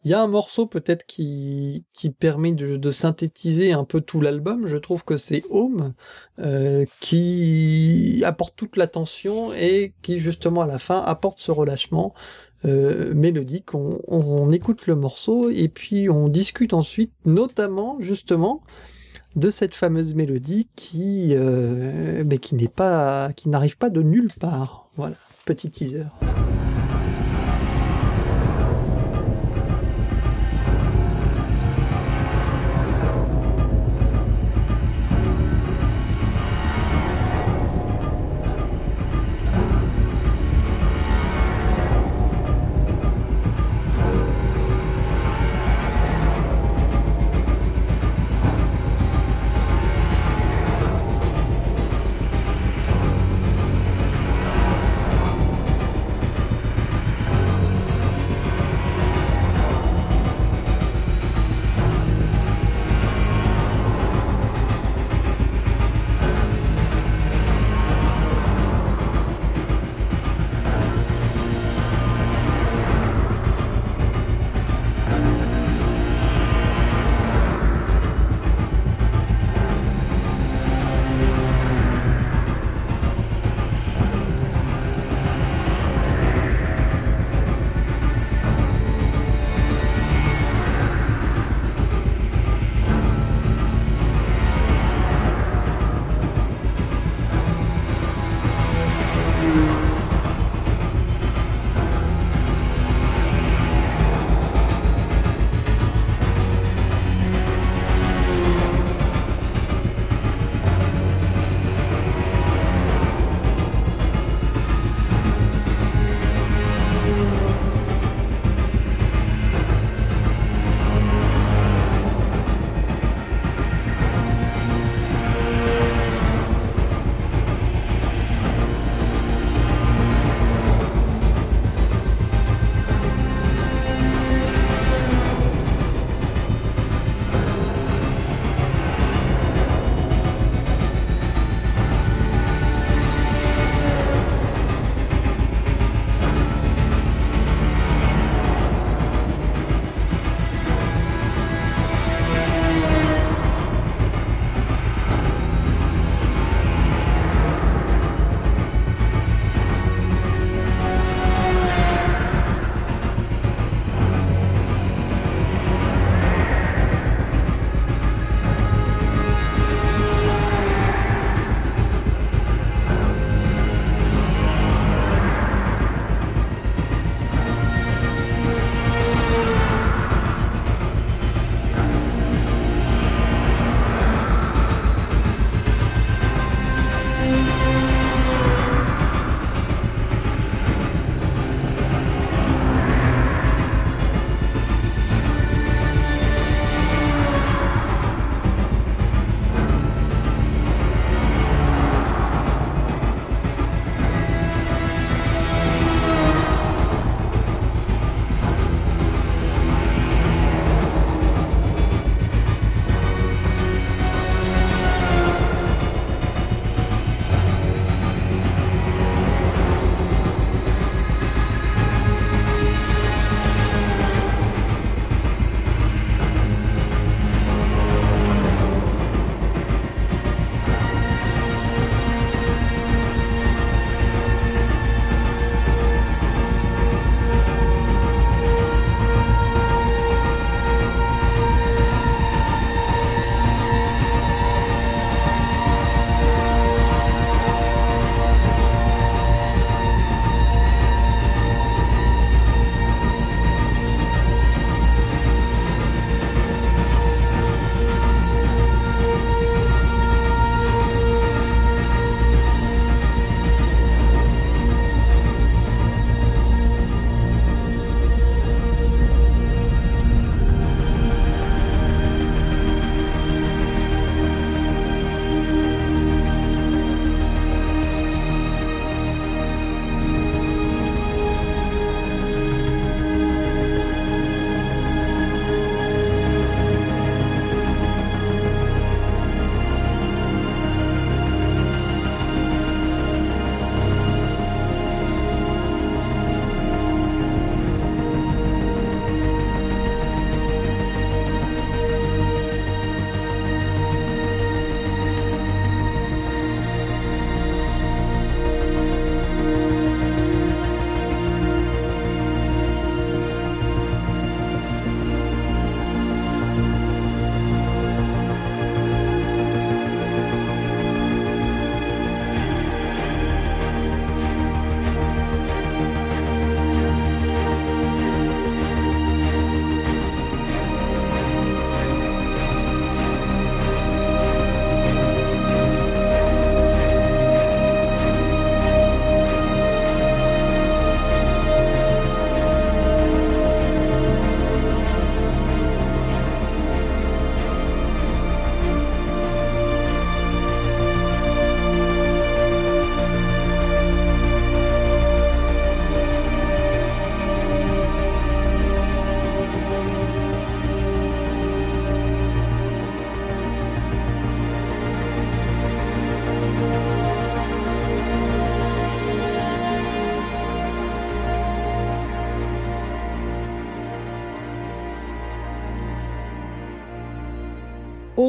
Il y a un morceau peut-être qui, permet de, de synthétiser un peu tout l'album. Je trouve que c'est Home euh, qui apporte toute l'attention et qui justement à la fin apporte ce relâchement euh, mélodique. On, écoute le morceau et puis on discute ensuite notamment justement de cette fameuse mélodie qui, euh, mais qui n'est pas, qui n'arrive pas de nulle part. Voilà, petit teaser.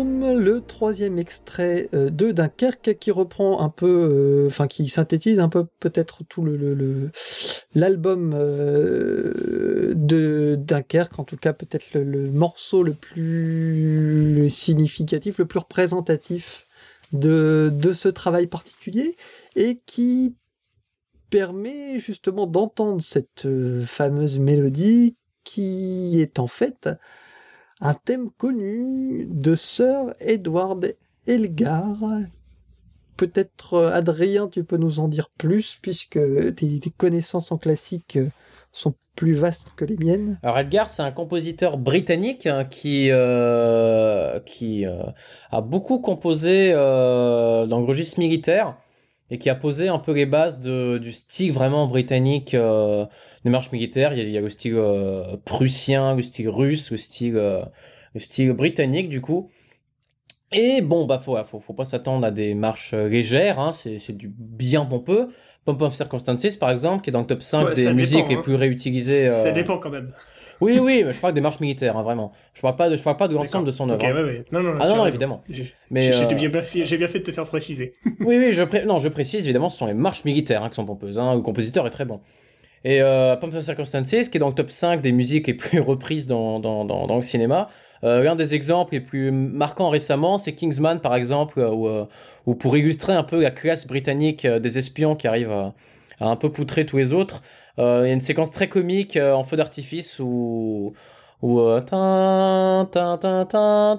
Le troisième extrait euh, de Dunkerque qui reprend un peu, euh, enfin qui synthétise un peu peut-être tout l'album euh, de Dunkerque, en tout cas peut-être le, morceau le plus significatif, le plus représentatif de ce travail particulier et qui permet justement d'entendre cette fameuse mélodie qui est en fait un thème connu de Sir Edward Elgar. Peut-être euh, Adrien, tu peux nous en dire plus puisque tes, connaissances en classique euh, sont plus vastes que les miennes.
Alors Edgar, c'est un compositeur britannique hein, qui euh, qui a beaucoup composé dans le registre militaire et qui a posé un peu les bases du style vraiment britannique des marches militaires. Il y a, le style euh, prussien, le style russe, le style, euh, le style britannique du coup. Et bon, bah faut, faut, faut pas s'attendre à des marches euh, légères, hein, c'est du bien pompeux. Pump of Circumstances, par exemple, qui est dans le top 5 des musiques les hein. plus réutilisées.
Ça dépend quand même.
Oui, oui, [laughs] mais je parle des marches militaires, hein, vraiment. Je parle pas de, je parle pas de l'ensemble de son œuvre.
Okay, ouais, ouais. Non, non,
ah non, non, évidemment.
J'ai bien, fait, bien fait de te faire préciser. [laughs]
oui, oui, je, non, je précise, évidemment, ce sont les marches militaires qui sont pompeuses. Le compositeur est très bon. Et euh, Pump Circumstances, qui est dans le top 5 des musiques les plus [laughs] reprises dans, dans, dans, dans le cinéma. Euh, L'un des exemples les plus marquants récemment, c'est Kingsman, par exemple, où, euh, où, pour illustrer un peu la classe britannique euh, des espions qui arrivent à, à un peu poutrer tous les autres, euh, il y a une séquence très comique en feu d'artifice où, où euh, tin, tin, tin,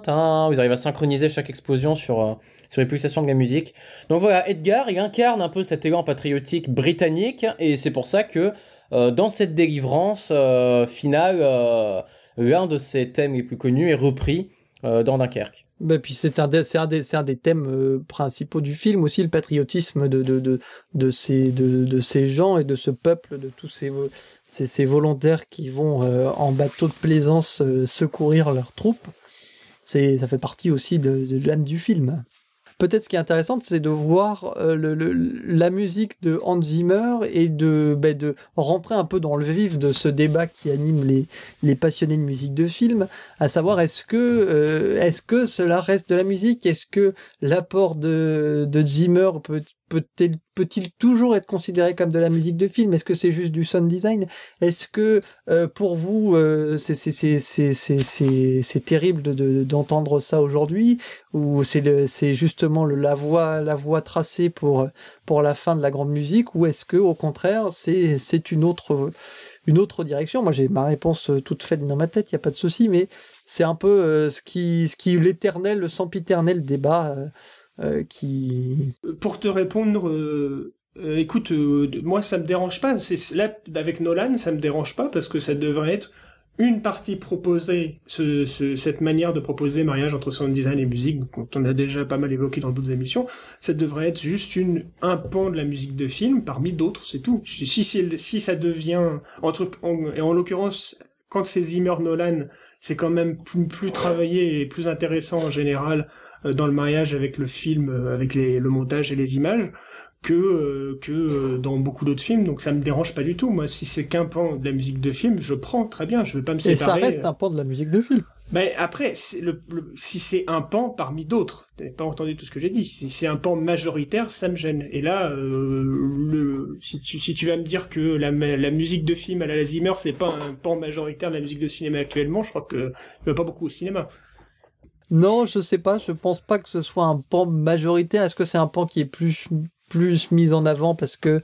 tin, ils arrivent à synchroniser chaque explosion sur, sur les pulsations de la musique. Donc voilà, Edgar, il incarne un peu cet élan patriotique britannique, et c'est pour ça que euh, dans cette délivrance euh, finale, euh, l'un de ses thèmes les plus connus est repris dans Dunkerque.
Bah, puis c'est un, un, un des thèmes principaux du film aussi, le patriotisme de, de, de, de, ces, de, ces gens et de ce peuple, de tous ces, ces, volontaires qui vont en bateau de plaisance secourir leurs troupes. Ça fait partie aussi de l'âme du film. Peut-être ce qui est intéressant, c'est de voir euh, le, la musique de Hans Zimmer et de, ben, de rentrer un peu dans le vif de ce débat qui anime les, les passionnés de musique de film, à savoir est-ce que, euh, est-ce que cela reste de la musique? Est-ce que l'apport de, de Zimmer peut, peut-il peut-il toujours être considéré comme de la musique de film? Est-ce que c'est juste du sound design? Est-ce que euh, pour vous euh, c'est terrible d'entendre ça aujourd'hui? Ou c'est justement le, la voie la voie tracée pour pour la fin de la grande musique? Ou est-ce que au contraire c'est une autre une autre direction? Moi j'ai ma réponse toute faite dans ma tête, il y a pas de souci mais c'est un peu euh, ce qui ce qui l'éternel le sempiternel débat euh, qui.
Pour te répondre, euh, euh, écoute, moi ça me dérange pas. C'est là avec Nolan, ça me dérange pas parce que ça devrait être une partie proposée, ce, cette manière de proposer mariage entre sound design et musique, dont on a déjà pas mal évoqué dans d'autres émissions, ça devrait être juste une, un pan de la musique de film parmi d'autres, c'est tout. Si, si ça devient, entre, en, et en l'occurrence, quand c'est Zimmer Nolan, c'est quand même plus, plus travaillé et plus intéressant en général euh, dans le mariage avec le film, euh, avec les, le montage et les images, que euh, que dans beaucoup d'autres films. Donc ça me dérange pas du tout. Moi, si c'est qu'un pan de la musique de film, je prends très bien. Je veux pas me séparer.
Et ça reste un pan de la musique de film.
Mais après, le, si c'est un pan parmi d'autres, t'avais pas entendu tout ce que j'ai dit. Si c'est un pan majoritaire, ça me gêne. Et là, euh, le, si, tu, si tu vas me dire que la, la musique de film à la Zimmer, c'est pas un pan majoritaire de la musique de cinéma actuellement, je crois que il va pas beaucoup au cinéma.
Non, je sais pas. Je pense pas que ce soit un pan majoritaire. Est-ce que c'est un pan qui est plus plus mis en avant parce que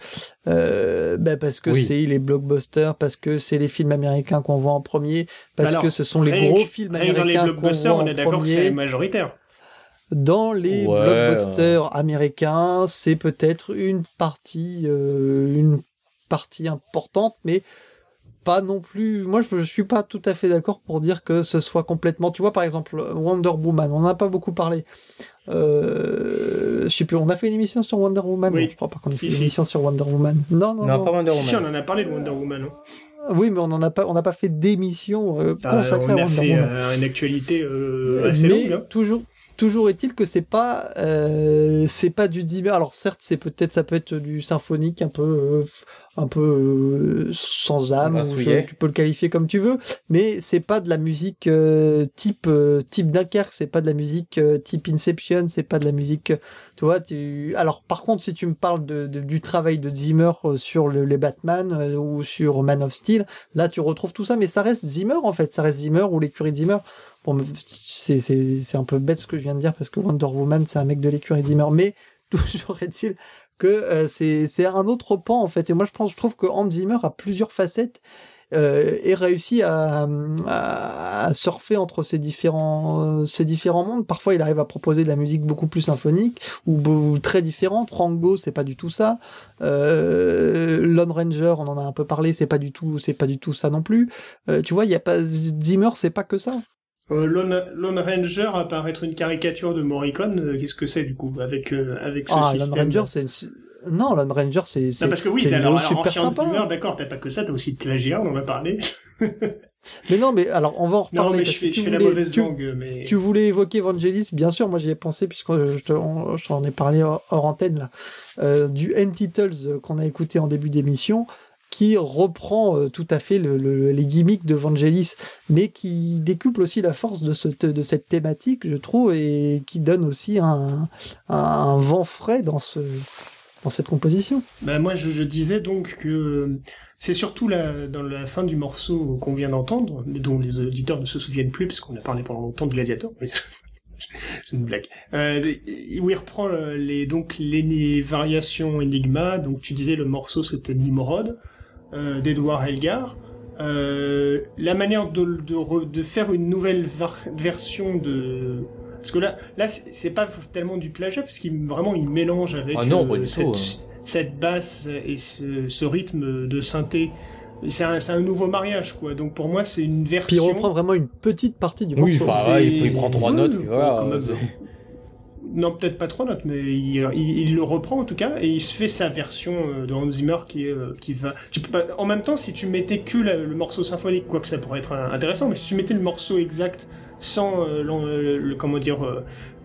euh, ben parce que c'est les blockbusters, parce que c'est les films américains qu'on voit en premier, parce que ce sont les gros films américains qu'on voit on est d'accord c'est
majoritaire.
Dans les blockbusters américains, c'est peut-être une partie, euh, une partie importante, mais pas non plus. Moi, je, suis pas tout à fait d'accord pour dire que ce soit complètement. Tu vois, par exemple, Wonder Woman, on n'a pas beaucoup parlé. Euh, je sais plus, on a fait une émission sur Wonder Woman. Oui. je crois pas qu'on ait fait une émission sur Wonder Woman. Non, non, non.
pas Wonder Woman.
Si, on en a parlé de Wonder Woman. Hein.
Oui, mais on n'a pas, on n'a pas fait d'émission euh, ah, consacrée à Wonder
fait,
Woman.
Euh, une actualité euh, assez mais longue. Hein.
Toujours, toujours est-il que c'est pas, euh, c'est pas du Zimmer. Alors certes, c'est peut-être, ça peut être du symphonique un peu, un peu euh, sans âme, ou
Grassouillet.
tu peux le qualifier comme tu veux, mais c'est pas de la musique euh, type euh, type Dunkerque, c'est pas de la musique euh, type Inception, c'est pas de la musique, euh, tu vois. Tu... Alors par contre, si tu me parles de, de- du travail de Zimmer euh, sur le- les Batman ou sur Man of Steel, là tu retrouves tout ça, mais ça reste Zimmer en fait, ça reste Zimmer ou l'écurie Zimmer. Bon, mais c'est c'est c'est un peu bête ce que je viens de dire parce que Wonder Woman c'est un mec de l'écurie Zimmer, mais [laughs] toujours est-il euh, c'est un autre pan en fait. Et moi je pense, je trouve que Hans Zimmer a plusieurs facettes euh, et réussit à, surfer entre ces différents euh, ces différents mondes. Parfois il arrive à proposer de la musique beaucoup plus symphonique ou, très différente. Rango c'est pas du tout ça. Lone Ranger on en a un peu parlé, c'est pas du tout c'est ça non plus. Tu vois il y a pas Zimmer c'est pas que ça.
Euh, Lone, Lone Ranger apparaît être une caricature de Morricone. euh, Qu'est-ce que c'est du coup avec euh, avec ce
Ah Lone
système
Ranger c'est non Lone Ranger c'est c'est
Non, parce que oui,
une
alors, alors en. Zimmer, d'accord, t'as pas que ça, t'as aussi de plagiat, on en a parlé.
Mais non, mais alors on va en reparler.
Non, mais je fais,
tu
je fais la mauvaise
tu,
langue, mais...
tu voulais évoquer Evangelis, bien sûr, moi j'y ai pensé puisque je te- t'en ai parlé hors, hors antenne là, euh, du End Titles euh, qu'on a écouté en début d'émission, qui reprend euh, tout à fait le- le- les gimmicks de Vangelis, mais qui décuple aussi la force de, ce, de cette thématique, je trouve, et qui donne aussi un, un vent frais dans ce dans cette composition.
Bah, moi, je, je disais donc que euh, c'est surtout la, dans la fin du morceau qu'on vient d'entendre, dont les auditeurs ne se souviennent plus, parce qu'on a parlé pendant longtemps de Gladiator. mais [laughs] c'est une blague. Euh, où il reprend euh, les, donc, les variations Enigma. Donc, tu disais le morceau c'était Nimrod, d'Edouard Elgar. Euh, la manière de, de, re- de faire une nouvelle version de... Parce que là, là c'est pas tellement du plagiat, parce qu'il vraiment il mélange avec
Ah non,
euh, cette,
tout, hein.
cette basse et ce, ce rythme de synthé. C'est un, c'est un nouveau mariage, quoi. Donc pour moi, c'est une version.
Puis il reprend vraiment une petite partie du
Oui,
morceau.
enfin, ouais, il, il prend trois
Oui,
notes,
oui,
puis voilà.
Non, peut-être pas trop notes, mais il, le reprend en tout cas et il se fait sa version euh, de Hans Zimmer euh, qui va. Tu peux pas. En même temps, si tu mettais que le morceau symphonique, quoi que ça pourrait être euh, intéressant, mais si tu mettais le morceau exact sans le, comment dire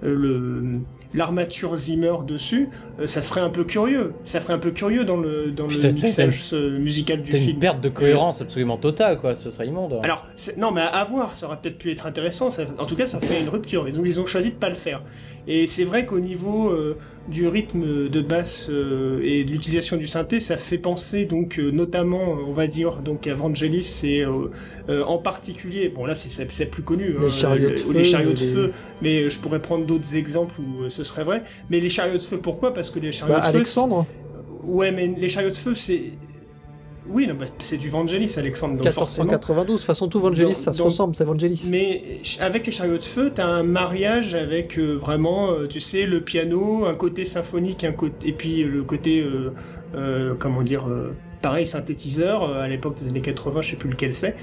le l'armature Zimmer dessus, euh, ça ferait un peu curieux. Ça ferait un peu curieux dans le dans le mixage musical du film.
une perte de cohérence absolument totale, quoi. Ce serait immonde.
Alors, non, mais à voir, ça aurait peut-être pu être intéressant. ça- en tout cas, ça fait une rupture. Et donc, ils ont choisi de pas le faire. Et c'est vrai qu'au niveau euh, du rythme de basse euh, et de l'utilisation du synthé, ça fait penser donc euh, notamment, on va dire, donc à Vangelis et euh, euh, en particulier. Bon, là, c'est- plus connu.
Les
hein,
chariots de
le-
feu,
les chariots de
les-
feu. Mais euh, je pourrais prendre d'autres exemples où euh, ce serait vrai. Mais les chariots de feu, pourquoi? Parce que les chariots
Bah,
de feu.
Alexandre,
Ouais, mais les chariots de feu, c'est. Oui, non, bah, c'est du Vangelis, Alexandre. Donc forcément.
1492, de toute façon tout Vangelis, ça se ressemble, c'est Vangelis.
Mais avec les chariots de feu, t'as un mariage avec euh, vraiment, euh, tu sais, le piano, un côté symphonique, un côté, et puis euh, le côté, euh, euh, comment dire, euh, pareil, synthétiseur, euh, à l'époque des années 80, je sais plus lequel c'est.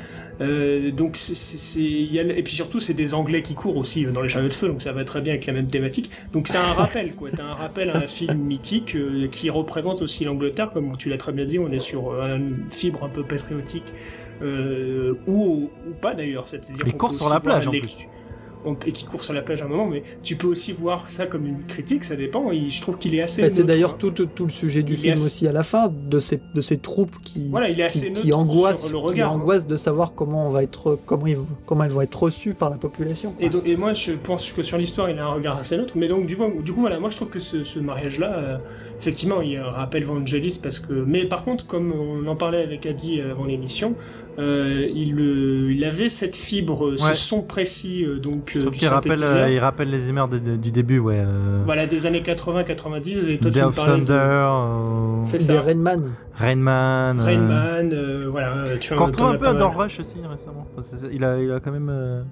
Euh, donc c'est, et puis surtout c'est des Anglais qui courent aussi euh, dans les chariots de feu, donc ça va très bien avec la même thématique. Donc c'est un [laughs] rappel, quoi. T'as un rappel à un film mythique euh, qui représente aussi l'Angleterre, comme tu l'as très bien dit, on est sur euh, une fibre un peu patriotique. Euh, ou, ou pas d'ailleurs, c'est-à-dire
court
peut
sur la plage, en
les-
plus.
Et qui court sur la plage à un moment, mais tu peux aussi voir ça comme une critique, ça dépend. Et je trouve qu'il est assez.
Bah, c'est d'ailleurs
hein.
tout, tout, tout le sujet du
Il
film
assez-
aussi à la fin, de ces, de ces troupes qui,
Voilà, il est assez
qui, angoissent, qui
hein.
angoissent de savoir comment, on va être, comment, ils, comment elles vont être reçues par la population.
Et, donc- et moi, je pense que sur l'histoire, il a un regard assez neutre. Mais donc, du, coup- du coup, voilà, moi, je trouve que ce, ce mariage-là, euh, effectivement, il rappelle Vangelis parce que. Mais par contre, comme on en parlait avec Adi avant l'émission, euh, il, euh, il avait cette fibre,
Ouais.
ce son précis, euh, donc euh,
Sauf qu'il rappelle, euh, il rappelle les de- du début, ouais. Euh,
Voilà, des années 80-90. Et toi,
Day
tu
of Thunder, euh,
C'est ça.
Rainman.
Rainman. euh,
Rain Man, euh, voilà. euh, Tu en-
Qu'on retrouve un peu dans. Rush aussi récemment. Il, a, il a quand même. euh,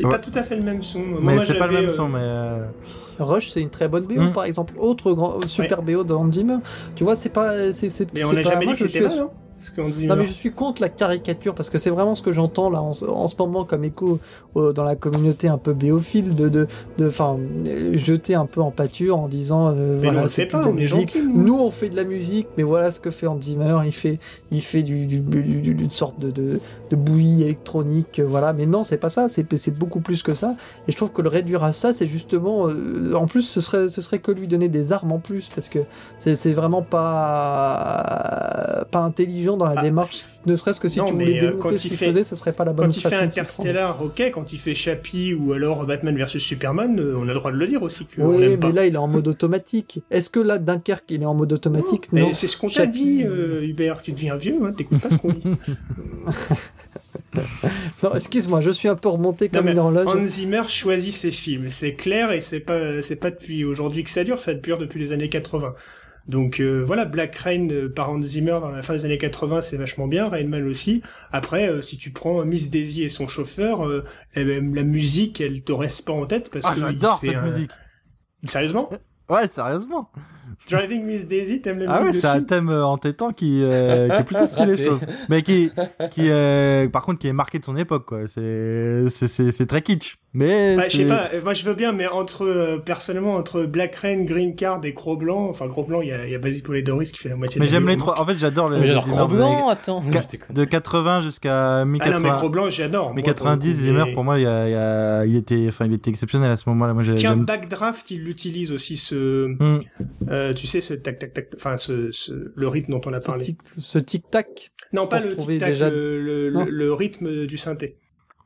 Et
Ouais.
pas tout à fait le même son. Moi,
Mais c'est pas le même
euh,
son, mais. euh,
Rush, c'est une très bonne BO,
Mm.
par exemple. Autre grand, super BO de Hans Zimmer. Tu vois, c'est pas, c'est, c'est,
Mais on
c'est
n'a
pas-
jamais dit que c'était mal, Ce.
Non mais je suis contre la caricature parce que c'est vraiment ce que j'entends là en, ce- en ce moment comme écho euh, dans la communauté un peu béophile de de de enfin jeter un peu en pâture en disant euh,
Mais
voilà c'est
pas, on est
musique.
gentils, nous.
On fait de la musique mais voilà ce que fait Hans Zimmer il fait il fait du, du, du- sorte de, de de bouillie électronique euh, voilà mais non c'est pas ça c'est beaucoup plus que ça et je trouve que le réduire à ça c'est justement euh, en plus ce serait ce serait que lui donner des armes en plus parce que c'est c'est vraiment pas pas intelligent dans la
Ah,
démarche ne serait-ce que si
non,
tu voulais
euh,
démonter
quand
ce
il
qu'il faisait, ce serait pas la bonne
Quand il fait
façon.
Interstellar, ok. Quand il fait Chappie ou alors Batman vs Superman, euh, on a le droit de le dire aussi qu'on
Oui,
l'aime
mais
pas.
là, il est en mode automatique. Est-ce que là, Dunkerque, il est en mode automatique? Non.
c'est ce qu'on t'a dit, euh, Hubert. Tu deviens vieux, hein, t'écoutes pas ce qu'on dit. [laughs] [laughs]
Non, excuse-moi, je suis un peu remonté comme une horloge.
Hans Zimmer choisit ses films, c'est clair et c'est pas c'est pas depuis aujourd'hui que ça dure, ça dure depuis les années 80. Donc euh, voilà, Black Rain euh, par Hans Zimmer dans la fin des années 80, c'est vachement bien, Rain Man aussi. Après, euh, si tu prends Miss Daisy et son chauffeur, euh, eh ben, la musique, elle te reste pas en tête parce
Ah,
que
j'adore cette
un-
musique.
Sérieusement?
Ouais, sérieusement. [laughs]
Driving Miss Daisy, t'aimes la
Ah
musique
ouais,
de
c'est
ce
un thème euh, entêtant qui, euh, qui est plutôt [laughs] stylé, je trouve. Mais qui, qui euh, par contre, qui est marqué de son époque, quoi. C'est, c'est, c'est, c'est très kitsch. Mais
Bah, je sais pas, euh, moi je veux bien, mais entre, euh, personnellement, entre Black Rain, Green Card et Gros Blanc, enfin Gros Blanc, il y a, y a Basil Doris qui fait la moitié
Mais
de la
j'aime les trois. En fait, j'adore le.
Mais j'adore
les
Gros Blanc, attends.
De 80 jusqu'à
Ah
mi-80.
non, mais Gros Blanc, j'adore.
mais
moi, pour le
90,
coup,
Zimmer,
mais-
pour moi, il, y a, il, y a- il était, enfin, il était exceptionnel à ce moment-là. Moi,
Tiens. Backdraft, il l'utilise aussi, ce,
Hmm.
Euh, tu sais, ce tac tac tac, enfin, ce, ce, le rythme dont on a
Ce
parlé.
tic- Ce tic-tac.
Non, pas le tic tac,
déjà-
le, le,
Non.
le, le rythme du synthé.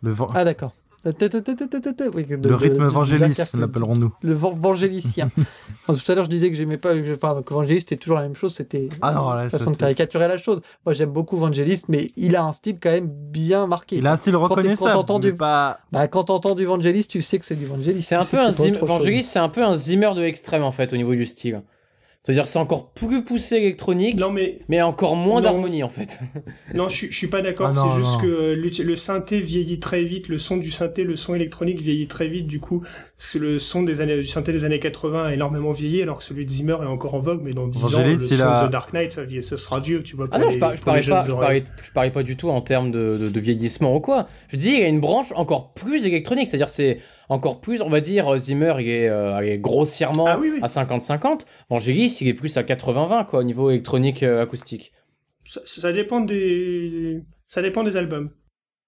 Le, vent-
Ah, d'accord. Oui, de-
le rythme
de-
évangéliste, l'appellerons-nous.
Le van- vangélicien. [laughs] Enfin, tout à l'heure, je disais que j'aimais pas. que- Enfin, que Vangelis, c'était toujours la même chose. C'était
Ah non, là,
une façon de caricaturer la chose. Moi, j'aime beaucoup Vangelis, mais il a un style quand même bien marqué.
Il a un style
t'es- quand
reconnaissable.
t'entends du-
pas...
Bah, quand t'entends du Vangelis, tu sais que c'est du Vangelis.
C'est un
Tu sais
peu
que
un. Vangelis, c'est un peu un Zimmer de l'extrême en fait au niveau du style. C'est-à-dire c'est encore plus poussé électronique,
Non, mais,
mais encore moins d'harmonie en fait. [laughs]
non, je, suis- je suis pas d'accord,
Ah
c'est juste
non.
que le synthé vieillit très vite, le son du synthé, le son électronique vieillit très vite, du coup, c'est le son des années, du synthé des années 80 a énormément vieilli, alors que celui de Zimmer est encore en vogue, mais dans 10 ans, le son
a-
de The Dark Knight, ça, ça sera vieux, tu vois.
Ah non,
les-
je, par- je parlais pas, je parlais, je parlais pas du tout en termes de, de- de vieillissement ou quoi. Je dis il y a une branche encore plus électronique, c'est-à-dire c'est encore plus, on va dire, Zimmer il est, euh, il est grossièrement
Ah oui, oui.
à 50-50, Vangelis il est plus à 80-20 quoi au niveau électronique euh, acoustique.
Ça, ça dépend des, ça dépend des albums.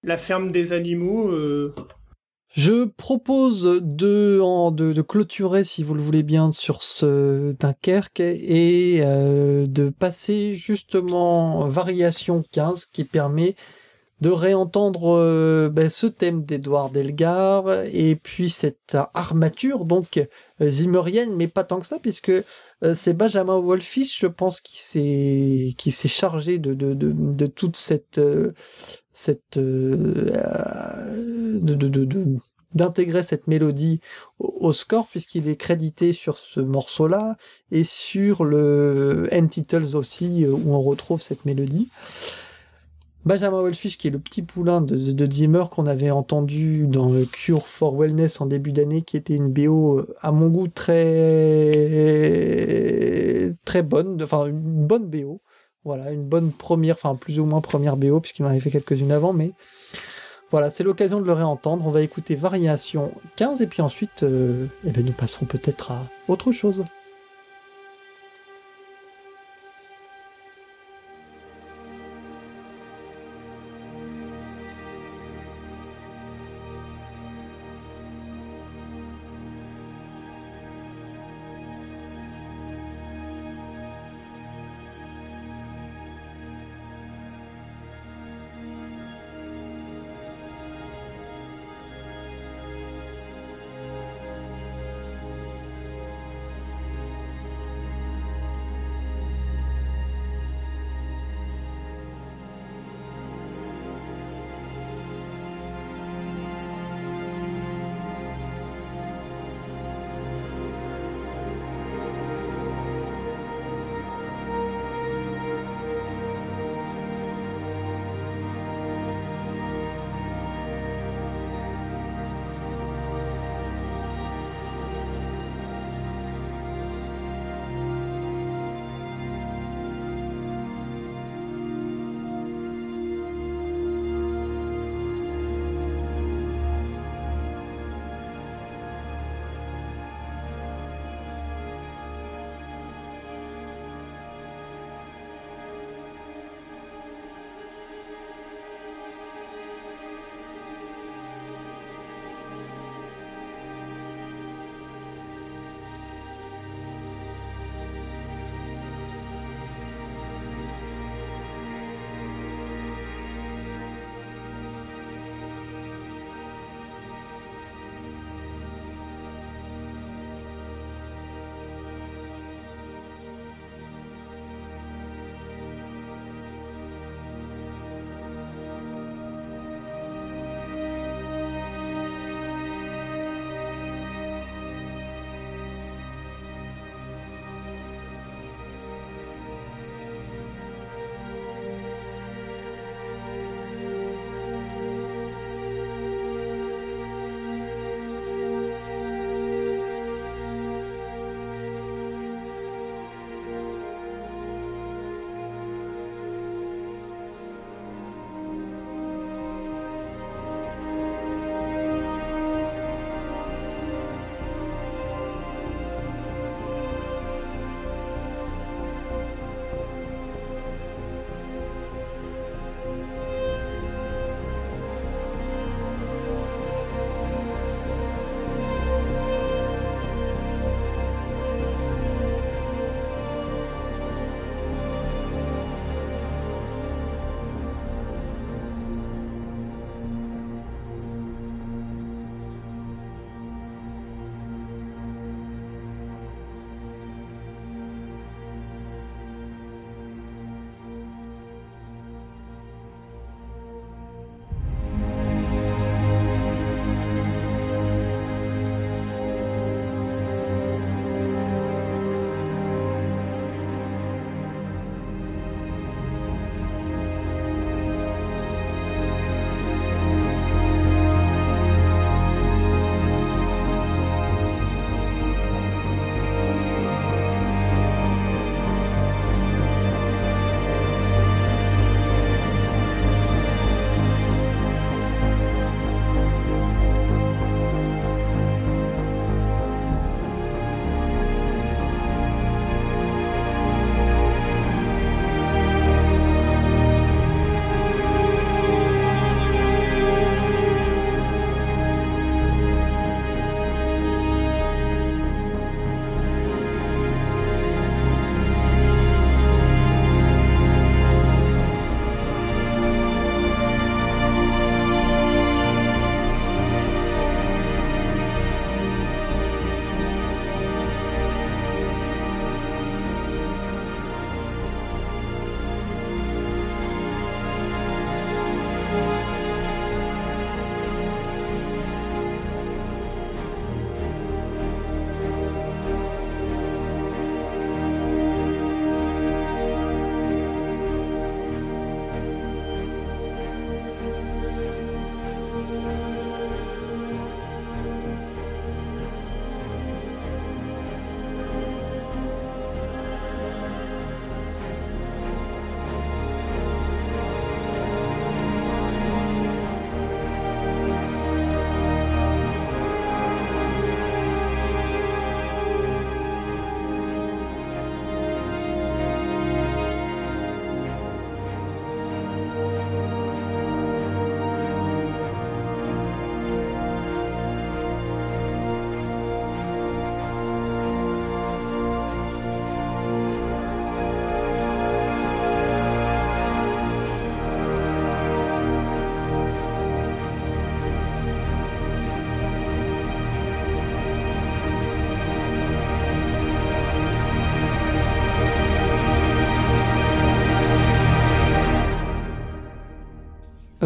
La ferme des animaux, euh,
Je propose de, en- de, de clôturer, si vous le voulez bien, sur ce Dunkerque et euh, de passer justement variation 15 qui permet de réentendre euh, ben, ce thème d'Edouard Elgar et puis cette armature donc euh, zimmerienne, mais pas tant que ça puisque euh, c'est Benjamin Wolfish, je pense, qui s'est qui s'est chargé de, de, de, de toute cette cette de, d'intégrer cette mélodie au, score puisqu'il est crédité sur ce morceau-là et sur le End Titles aussi où on retrouve cette mélodie. Benjamin Wolfish qui est le petit poulain de, Zimmer qu'on avait entendu dans le Cure for Wellness en début d'année qui était une BO euh, à mon goût très très bonne, enfin une bonne BO. Voilà, une bonne première, enfin plus ou moins première BO puisqu'il en avait fait quelques-unes avant, mais voilà, c'est l'occasion de le réentendre. On va écouter Variation 15 et puis ensuite, euh, eh ben, nous passerons peut-être à autre chose.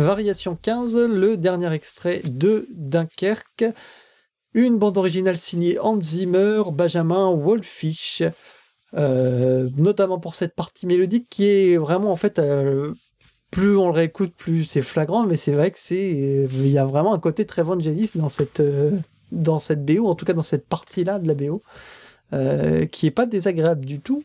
Variation 15, le dernier extrait de Dunkerque. Une bande originale signée Hans Zimmer, Benjamin Wolfish, euh, notamment pour cette partie mélodique qui est vraiment en fait euh, plus on le réécoute, plus c'est flagrant, mais c'est vrai que c'est il y a vraiment un côté très Vangelis dans cette euh, dans cette BO, en tout cas dans cette partie-là de la BO, qui est pas désagréable du tout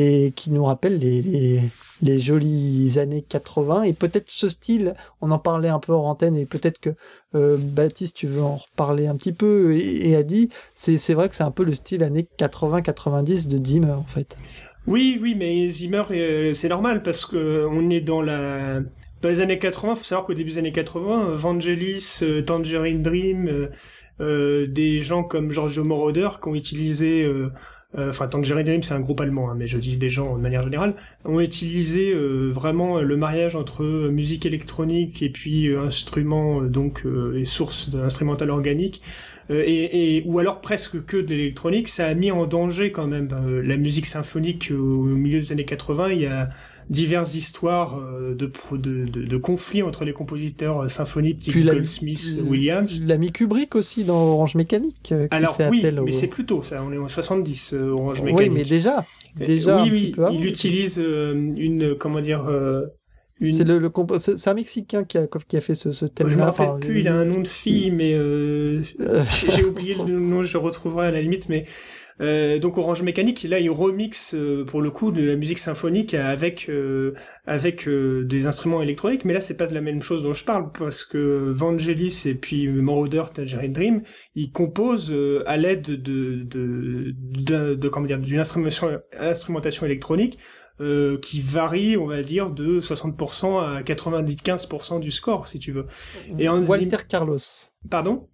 et qui nous rappelle les, les, jolies années 80 et peut-être ce style, on en parlait un peu en antenne et peut-être que euh, Baptiste tu veux en reparler un petit peu et, dit c'est vrai que c'est un peu le style années 80-90 de Zimmer en fait.
Oui oui mais Zimmer euh, c'est normal parce que on est dans la dans les années 80, faut savoir qu'au début des années 80, Vangelis, euh, Tangerine Dream, euh, des gens comme Giorgio Moroder qui ont utilisé euh, enfin Tangerine Dream c'est un groupe allemand, hein, mais je dis des gens de manière générale, ont utilisé euh, vraiment le mariage entre euh, musique électronique et puis instruments donc et sources instrumentales organiques. Et, et, ou alors presque que de l'électronique, ça a mis en danger quand même la musique symphonique au milieu des années 80. Il y a diverses histoires euh, de, de, de, de, conflits entre les compositeurs euh, symphoniques type Goldsmith, Williams.
L'ami Kubrick aussi dans Orange Mécanique.
Euh, Alors oui, mais c'est plus tôt, ça, on est en 70, Orange Mécanique.
Oui, mais déjà, déjà
oui, oui, il utilise une, comment dire,
C'est le, le c'est un Mexicain qui a, qui a fait ce, ce thème-là.
Je me rappelle plus, il a un nom de fille, mais euh, j'ai oublié le nom, je retrouverai à la limite, mais euh, donc Orange Mécanique, là, il remixe euh, pour le coup de la musique symphonique avec euh, avec des instruments électroniques, mais là, c'est pas de la même chose dont je parle parce que Vangelis et puis Moroder, Tangerine Dream, ils composent à l'aide de de, de, de, comment dire d'une instrumentation, instrumentation électronique qui varie, on va dire, de 60% à 95% du score, si tu veux.
Et Walter Carlos.
Pardon?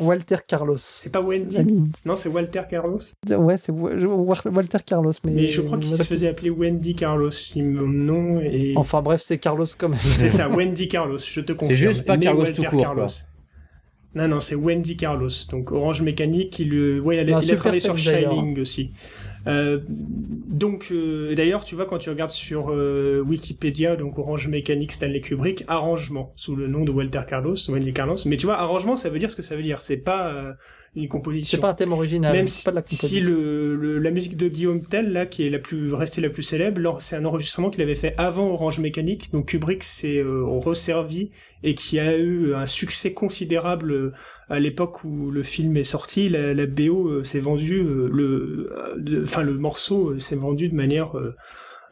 Walter Carlos.
C'est pas Wendy Non, c'est Walter Carlos.
Ouais, c'est Walter Carlos. Mais,
mais je crois qu'il se [laughs] faisait appeler Wendy Carlos, si mon nom est...
Enfin bref, c'est Carlos quand même.
C'est ça, [laughs] Wendy Carlos, je te confirme.
C'est juste pas Carlos tout court, Carlos.
Non, non, c'est Wendy Carlos. Donc Orange Mécanique, il, ouais, il, a, il a travaillé sur Shining aussi. Euh, donc, euh, d'ailleurs, tu vois, quand tu regardes sur euh, Wikipédia, donc Orange Mécanique Stanley Kubrick, arrangement, sous le nom de Walter Carlos, Wendy Carlos. Mais tu vois, arrangement, ça veut dire ce que ça veut dire. C'est pas une composition.
C'est pas un thème original.
Même
si, pas de la,
si le, la musique de Guillaume Tell, là, qui est la plus restée la plus célèbre, c'est un enregistrement qu'il avait fait avant Orange Mécanique. Donc Kubrick s'est euh, resservi et qui a eu un succès considérable euh, à l'époque où le film est sorti. La, la BO euh, s'est vendue, le, enfin le morceau s'est vendu de manière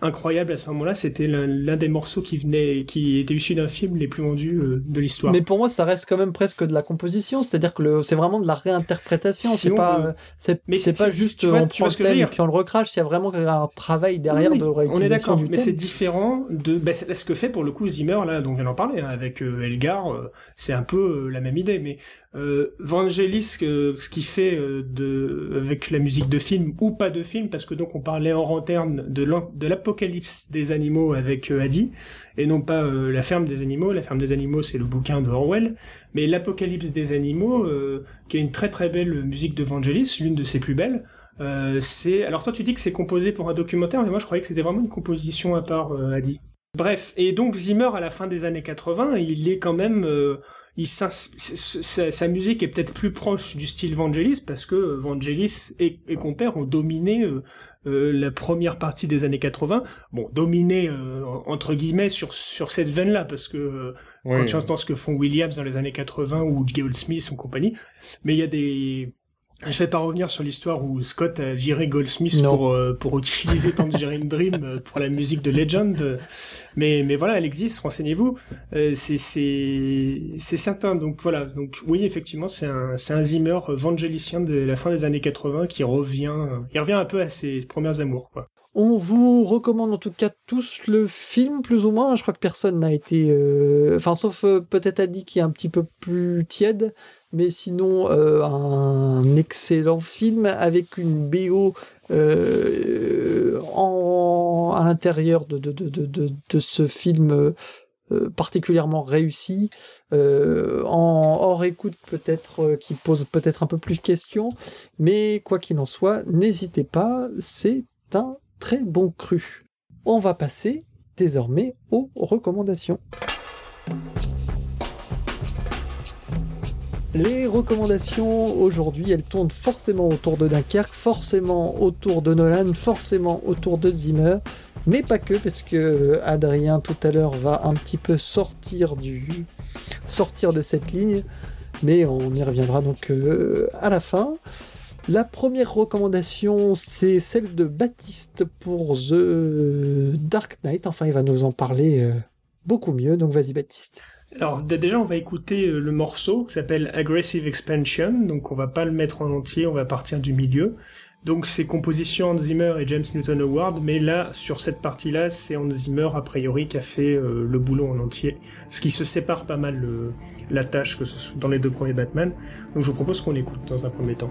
incroyable à ce moment-là. C'était l'un des morceaux qui venait, qui était issu d'un film les plus vendus euh, de l'histoire.
Mais pour moi, ça reste quand même presque de la composition, c'est-à-dire que c'est vraiment de la réinterprétation. c'est pas, c'est, pas juste on prend le thème et puis on le recrache. Il y a vraiment un travail derrière de réutilisation
On est d'accord, mais c'est différent de bah, ce que fait pour le coup Zimmer là, dont on vient d'en parler hein, avec euh, Elgar. Euh, c'est un peu la même idée, mais euh, Vangelis, ce qu'il fait euh, de, avec la musique de film ou pas de film, parce que donc on parlait en interne de l'apocalypse des animaux avec euh, Adi, et non pas euh, la ferme des animaux. La ferme des animaux, c'est le bouquin de Orwell, mais l'apocalypse des animaux, qui est une très très belle musique de Vangelis, l'une de ses plus belles. c'est alors toi tu dis que c'est composé pour un documentaire, mais moi je croyais que c'était vraiment une composition à part Adi. Bref, et donc Zimmer à la fin des années 80, il est quand même sa, musique est peut-être plus proche du style Vangelis parce que Vangelis et, et compère ont dominé euh, euh, la première partie des années 80. Bon, dominé euh, entre guillemets sur sur cette veine-là parce que quand tu entends ce que font Williams dans les années 80 ou Goldsmith ou compagnie, mais il y a des je vais pas revenir sur l'histoire où Scott a viré Goldsmith pour euh, pour utiliser Tangerine Dream euh, pour la musique de Legend, mais mais voilà, elle existe. Renseignez-vous. Euh, c'est c'est c'est certain. Donc voilà. Donc oui, effectivement, c'est un c'est un Zimmer vangelicien de la fin des années 80 qui revient. Il revient un peu à ses premières amours, quoi.
On vous recommande en tout cas tous le film, plus ou moins. Je crois que personne n'a été... Enfin, sauf peut-être Adi qui est un petit peu plus tiède. Mais sinon, euh, un excellent film avec une BO euh, en, à l'intérieur de, de, de, de, ce film euh, particulièrement réussi, en hors écoute peut-être, qui pose peut-être un peu plus de questions, mais quoi qu'il en soit, n'hésitez pas, c'est un très bon cru. On va passer désormais aux recommandations. Les recommandations aujourd'hui, elles tournent forcément autour de Dunkerque, forcément autour de Nolan, forcément autour de Zimmer, mais pas que, parce que Adrien tout à l'heure va un petit peu sortir de cette ligne, mais on y reviendra donc euh, à la fin. La première recommandation, c'est celle de Baptiste pour The Dark Knight. Enfin, il va nous en parler euh, beaucoup mieux. Donc, vas-y, Baptiste.
Alors déjà on va écouter euh, le morceau qui s'appelle Aggressive Expansion, donc on va pas le mettre en entier, on va partir du milieu. Donc c'est composition Hans et James Newton Howard, mais là sur cette partie-là c'est Hans a priori qui a fait euh, le boulot en entier, ce qui se sépare pas mal la tâche que ce soit dans les deux premiers Batman. Donc je vous propose qu'on l'écoute dans un premier temps.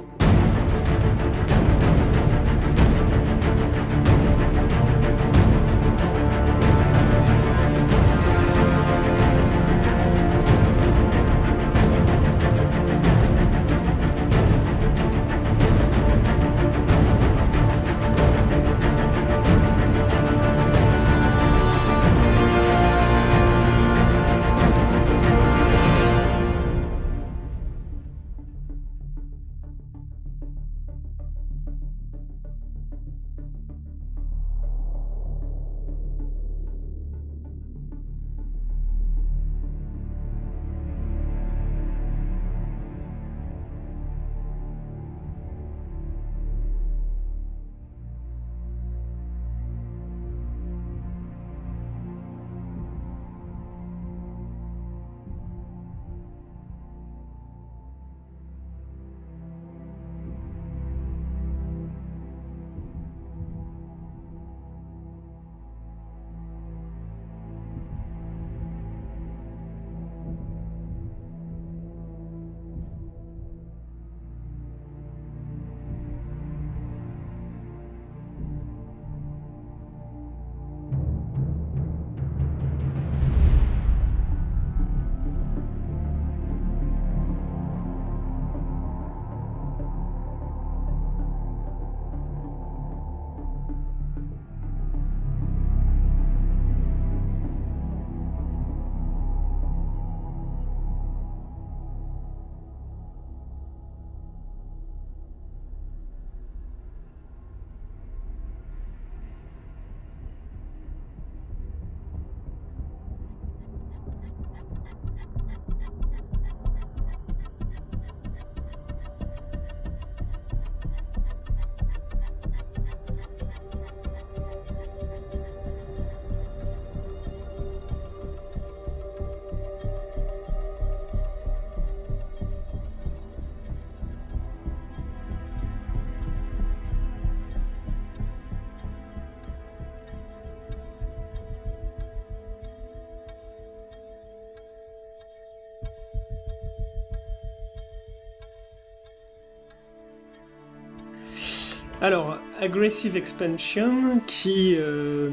Alors, Aggressive Expansion, qui euh,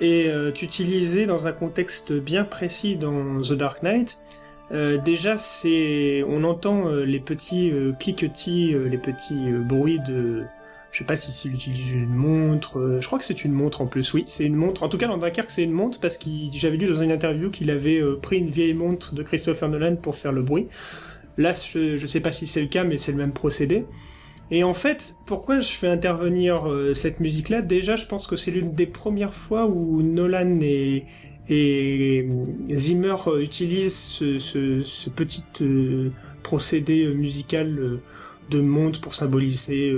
est euh, utilisé dans un contexte bien précis dans The Dark Knight. Euh, déjà, c'est, on entend les petits cliquetis, les petits bruits de, je sais pas si s'il utilise une montre, je crois que c'est une montre en plus, oui, c'est une montre. En tout cas, dans Dunkerque, c'est une montre parce que j'avais lu dans une interview qu'il avait pris une vieille montre de Christopher Nolan pour faire le bruit. Là, je, je sais pas si c'est le cas, mais c'est le même procédé. Et en fait, pourquoi je fais intervenir euh, cette musique-là? Déjà, je pense que c'est l'une des premières fois où Nolan et, et Zimmer utilisent ce, petit euh, procédé musical euh, de montre pour symboliser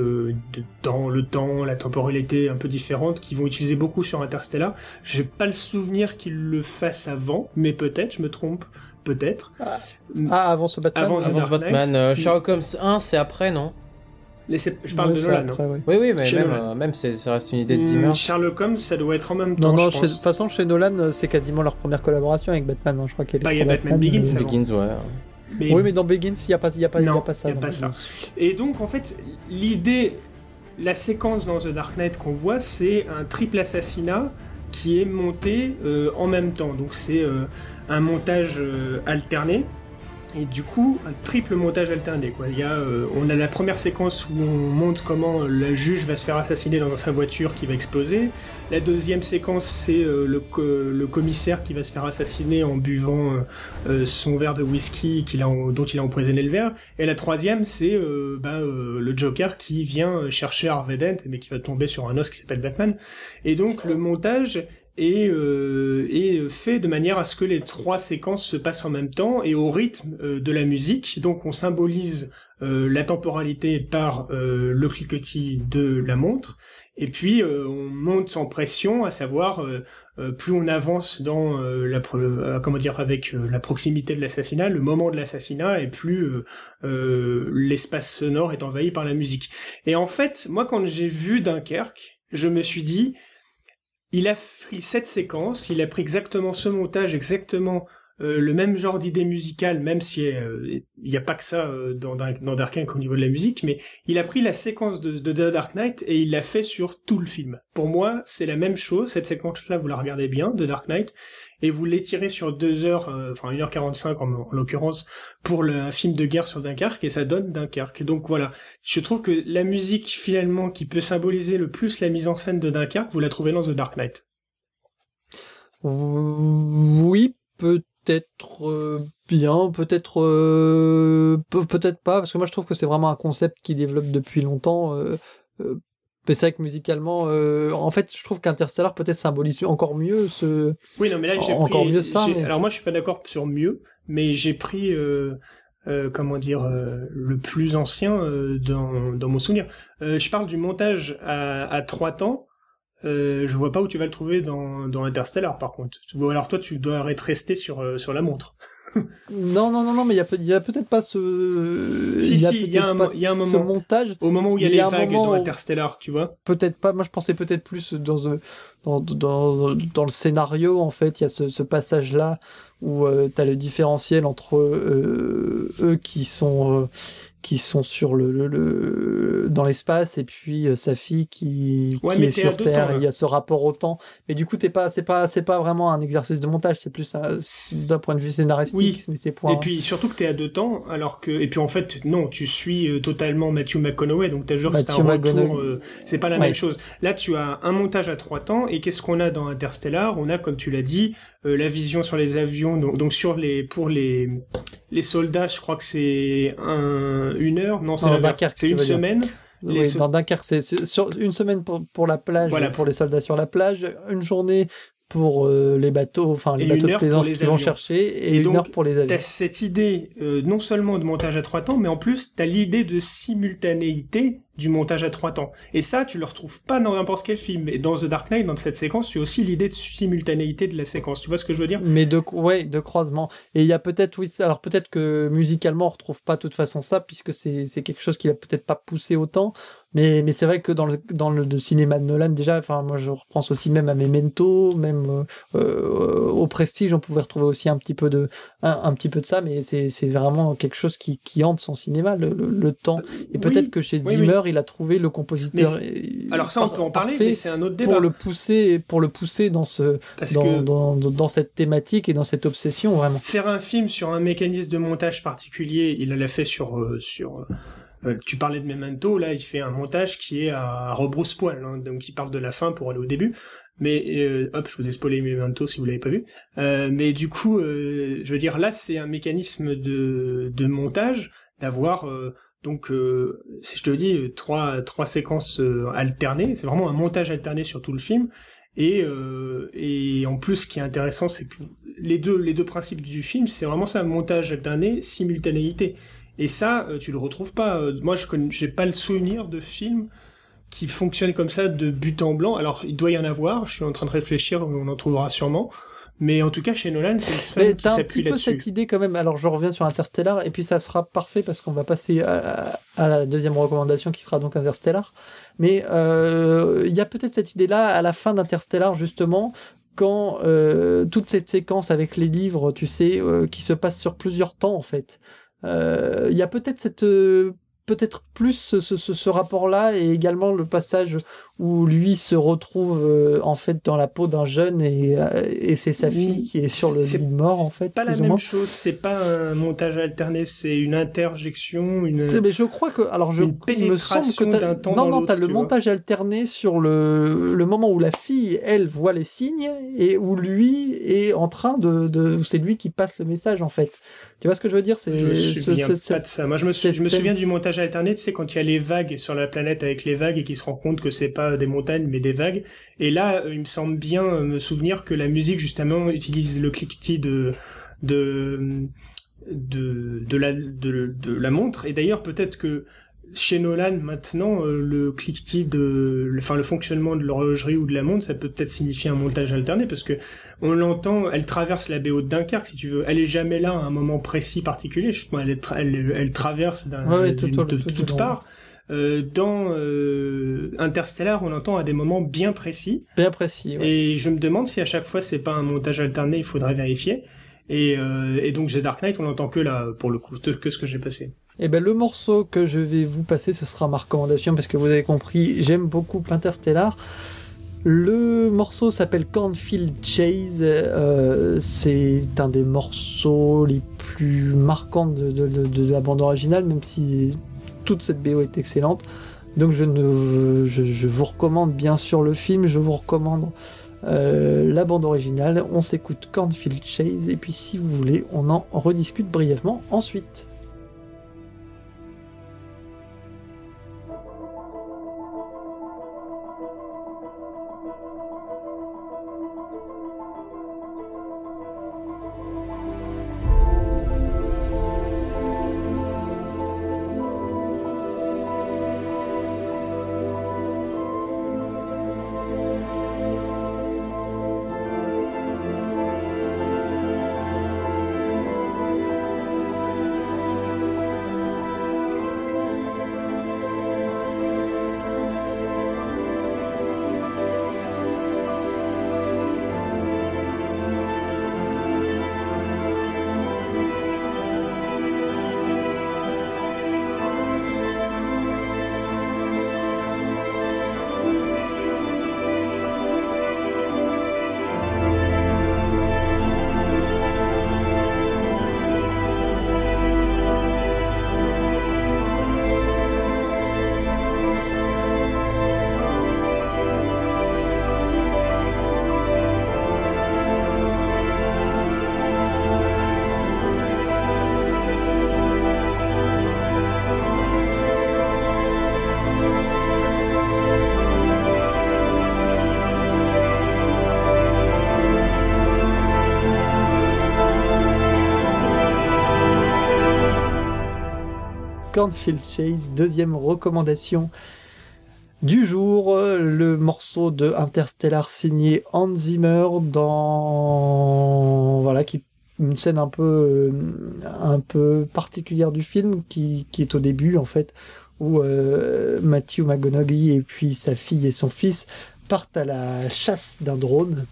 dans le temps, la temporalité un peu différente, qu'ils vont utiliser beaucoup sur Interstellar. J'ai pas le souvenir qu'ils le fassent avant, mais peut-être, je me trompe, peut-être.
Ah, ah avant ce Batman
Avant, avant ce Batman. Sherlock Holmes 1, c'est après, non?
Je parle de Nolan. Après,
oui. oui, mais même, euh, même ça reste une idée de Zimmer. Hmm,
Sherlock Holmes, ça doit être en même temps.
Non, non, de toute façon, chez Nolan, euh, c'est quasiment leur première collaboration avec Batman. Hein. Je crois qu'il
bah, y a Batman, Begins.
Euh, Begins, ouais.
Oui, mais dans Begins, il n'y a, pas, y a, pas,
non,
y a pas ça.
Y a pas ça. Et donc, en fait, l'idée, la séquence dans The Dark Knight qu'on voit, c'est un triple assassinat qui est monté en même temps. Donc, c'est un montage alterné Et du coup, un triple montage alterné. Quoi. Il y a, euh, on a la première séquence où on montre comment le juge va se faire assassiner dans sa voiture qui va exploser. La deuxième séquence, c'est euh, le, commissaire qui va se faire assassiner en buvant euh, son verre de whisky dont il a empoisonné le verre. Et la troisième, c'est bah, le Joker qui vient chercher Harvey Dent, mais qui va tomber sur un os qui s'appelle Batman. Et donc le montage et, euh, et fait de manière à ce que les trois séquences se passent en même temps et au rythme euh, de la musique. Donc on symbolise euh, la temporalité par euh, le cliquetis de la montre. Et puis on monte sans pression, à savoir plus on avance dans la comment dire avec la proximité de l'assassinat, le moment de l'assassinat, et plus l'espace sonore est envahi par la musique. Et en fait, moi quand j'ai vu Dunkerque, je me suis dit il a pris cette séquence, il a pris exactement ce montage, exactement euh, le même genre d'idée musicale, même si euh, il n'y a pas que ça euh, dans, dans Dark Knight au niveau de la musique, mais il a pris la séquence de, de The Dark Knight et il l'a fait sur tout le film. Pour moi, c'est la même chose, cette séquence-là, vous la regardez bien, de Dark Knight, et vous l'étirez sur 2 heures, euh, enfin 1h45 en, en l'occurrence, pour le, un film de guerre sur Dunkerque, et ça donne Dunkerque. Donc voilà, je trouve que la musique finalement qui peut symboliser le plus la mise en scène de Dunkerque, vous la trouvez dans The Dark Knight.
Oui, peut-être euh, bien, peut-être euh, peut-être pas, parce que moi je trouve que c'est vraiment un concept qui développe depuis longtemps. Mais c'est vrai que musicalement, euh, en fait, je trouve qu'Interstellar peut-être symbolise encore mieux ce.
Oui, non, mais là, j'ai encore mieux ça. Alors moi, je suis pas d'accord sur mieux, mais j'ai pris, euh, euh, comment dire, euh, le plus ancien euh, dans, dans mon souvenir. je parle du montage à, à trois temps. Euh, je vois pas où tu vas le trouver dans, dans Interstellar par contre. Ou alors toi tu dois être resté sur, euh, sur la montre. [laughs]
non, non, non, non, mais il y a, peut-être pas ce.
Si, si, il y, a un, y a un moment.
montage.
Au moment où il y a, les vagues dans Interstellar, tu vois.
Peut-être pas. Moi je pensais peut-être plus dans, euh, dans, dans, dans, le scénario en fait. Il y a ce, ce passage là où euh, tu as le différentiel entre euh, eux qui sont qui sont sur le, le, dans l'espace et puis euh, sa fille qui, qui est sur Terre. il y a ce rapport au temps. Mais du coup, t'es pas, c'est pas, c'est pas vraiment un exercice de montage. C'est plus d'un point de vue scénaristique. Mais c'est
Et puis surtout que t'es à deux temps, alors que et puis en fait non, tu suis euh, totalement Matthew McConaughey, donc t'as genre c'est un retour. Euh, c'est pas la même chose. Là, tu as un montage à trois temps et qu'est-ce qu'on a dans Interstellar? On a, comme tu l'as dit, la vision sur les avions, donc, donc sur les pour les les soldats, je crois que c'est un, une heure. Non, c'est C'est une semaine.
Oui, dans Dunkerque, c'est sur une semaine pour, pour la plage, voilà. pour les soldats sur la plage, une journée pour euh, les bateaux, enfin les bateaux de plaisance qui vont chercher, et, une heure pour les avions.
T'as cette idée euh, non seulement de montage à trois temps, mais en plus t'as l'idée de simultanéité du montage à trois temps. Et ça, tu le retrouves pas dans n'importe quel film. Et dans The Dark Knight, dans cette séquence, tu as aussi l'idée de simultanéité de la séquence. Tu vois ce que je veux dire?
Mais de ouais, de croisement. Et il y a peut-être oui, alors peut-être que musicalement on retrouve pas de toute façon ça puisque c'est c'est quelque chose qui a peut-être pas poussé autant. Mais, mais c'est vrai que dans le, dans le cinéma de Nolan, déjà, enfin, moi je repense aussi même à Memento, même euh, euh, au Prestige, on pouvait retrouver aussi un petit peu de, un, petit peu de ça, mais c'est, vraiment quelque chose qui, qui hante son cinéma, le, le, temps. Et peut-être que chez Zimmer, il a trouvé le compositeur.
alors ça, on peut en parler, mais c'est un autre débat.
Pour le pousser, pour le pousser dans ce, dans, dans, dans, cette thématique et dans cette obsession, vraiment.
Faire un film sur un mécanisme de montage particulier, il l'a fait sur, euh, sur, euh, tu parlais de Memento, là, il fait un montage qui est à rebrousse-poil, hein, donc il parle de la fin pour aller au début. Mais euh, hop, je vous ai spoilé Memento si vous l'avez pas vu. Euh, mais du coup, euh, je veux dire, là, c'est un mécanisme de, de montage d'avoir donc, si je te dis trois trois séquences alternées, c'est vraiment un montage alterné sur tout le film. Et, et en plus, ce qui est intéressant, c'est que les deux les deux principes du film, c'est vraiment ça, montage alterné, simultanéité. Et ça, euh, tu le retrouves pas. Euh, moi, je n'ai pas le souvenir de film qui fonctionne comme ça de but en blanc. Alors, il doit y en avoir. Je suis en train de réfléchir, on en trouvera sûrement. Mais en tout cas, chez Nolan, c'est le seul qui s'appuie là-dessus. un petit peu
cette idée quand même. Alors, je reviens sur Interstellar, et puis ça sera parfait parce qu'on va passer à, la deuxième recommandation qui sera donc Interstellar. Mais euh, il y a peut-être cette idée-là à la fin d'Interstellar, justement, quand toute cette séquence avec les livres, tu sais, qui se passe sur plusieurs temps en fait. Euh, il y a peut-être cette euh, peut-être plus ce, ce, ce rapport-là et également le passage où lui se retrouve euh, en fait dans la peau d'un jeune et, euh, et c'est sa fille qui est sur le lit de mort en fait.
Pas la même chose, c'est pas un montage alterné, c'est une interjection, une.
Mais je crois que alors je il me semble que
temps
non non t'as le
vois.
montage alterné sur le le moment où la fille elle voit les signes et où lui est en train de de c'est lui qui passe le message en fait. Tu vois ce que je veux dire? C'est
Je me souviens
ce-
pas de ça. Moi, je me, je me souviens du montage alterné, tu sais, quand il y a les vagues sur la planète avec les vagues et qui se rend compte que c'est pas des montagnes mais des vagues. Et là, euh, il me semble bien euh, me souvenir que la musique, justement, utilise le cliquetis de, de, de, de la, de, de la montre. Et d'ailleurs, peut-être que chez Nolan, maintenant, euh, le cliquetis de, le, enfin, le fonctionnement de l'horlogerie ou de la montre, ça peut peut-être signifier un montage alterné parce que on l'entend, elle traverse la BO de Dunkerque, si tu veux. Elle est jamais là à un moment précis particulier. Je, elle, est tra- elle, elle traverse d'un,
Ouais,
de
tout au
toutes parts. Euh, dans euh, Interstellar, on l'entend à des moments bien précis.
bien précis. ouais.
Et je me demande si à chaque fois c'est pas un montage alterné, il faudrait vérifier. Et, euh, et donc The Dark Knight, on l'entend que là, pour le coup, que ce que j'ai passé.
Et ben le morceau que je vais vous passer, ce sera ma recommandation parce que vous avez compris, j'aime beaucoup Interstellar. Le morceau s'appelle Cornfield Chase. euh, c'est un des morceaux les plus marquants de, de- de- de la bande originale, même si toute cette BO est excellente. Donc je, ne, vous recommande bien sûr le film, je vous recommande euh, la bande originale. On s'écoute Cornfield Chase et puis si vous voulez, on en rediscute brièvement ensuite. Chase, deuxième recommandation du jour, le morceau de Interstellar signé Hans Zimmer dans voilà une scène un peu un peu particulière du film qui, est au début en fait où euh, Matthew McConaughey et puis sa fille et son fils partent à la chasse d'un drone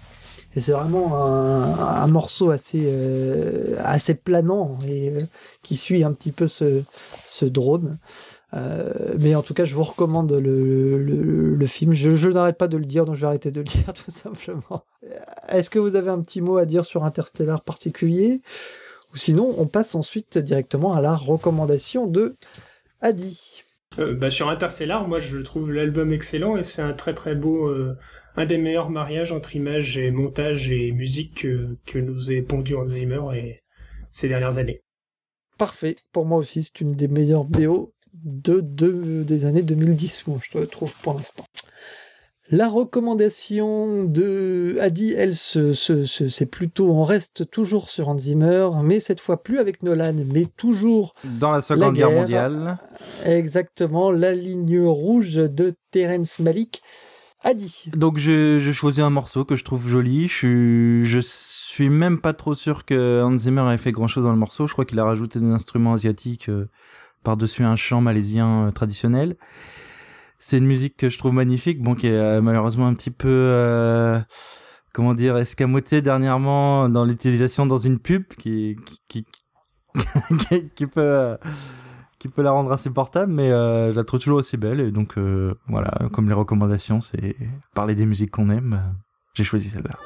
et c'est vraiment un, morceau assez euh, assez planant et euh, qui suit un petit peu ce ce drone. Euh, mais en tout cas, je vous recommande le, le, le film. Je, je n'arrête pas de le dire, donc je vais arrêter de le [laughs] dire tout simplement. Est-ce que vous avez un petit mot à dire sur Interstellar particulier? Ou sinon, on passe ensuite directement à la recommandation de Adi.
Euh, bah, sur Interstellar, moi je trouve l'album excellent et c'est un très très beau, euh, un des meilleurs mariages entre images et montage et musique que, que nous ait pondu Hans Zimmer et ces dernières années.
Parfait. Pour moi aussi, c'est une des meilleures BO de, de- des années 2010, moi, je trouve pour l'instant. La recommandation de Adi, elle, se, se- se- c'est plutôt, on reste toujours sur Hans Zimmer, mais cette fois plus avec Nolan, mais toujours
Dans la Seconde Guerre
guerre.
mondiale.
exactement la ligne rouge de Terence Malik. Adi.
Donc je choisis un morceau que je trouve joli. Je suis, je suis même pas trop sûr que Hans Zimmer ait fait grand chose dans le morceau. Je crois qu'il a rajouté des instruments asiatiques euh, par-dessus un chant malaisien euh, traditionnel. C'est une musique que je trouve magnifique, bon qui est euh, malheureusement un petit peu euh, comment dire escamotée dernièrement dans l'utilisation dans une pub qui qui qui, [laughs] qui, peut qui peut la rendre insupportable, mais euh, je la trouve toujours aussi belle. Et donc, euh, voilà, comme les recommandations, c'est parler des musiques qu'on aime. J'ai choisi celle-là.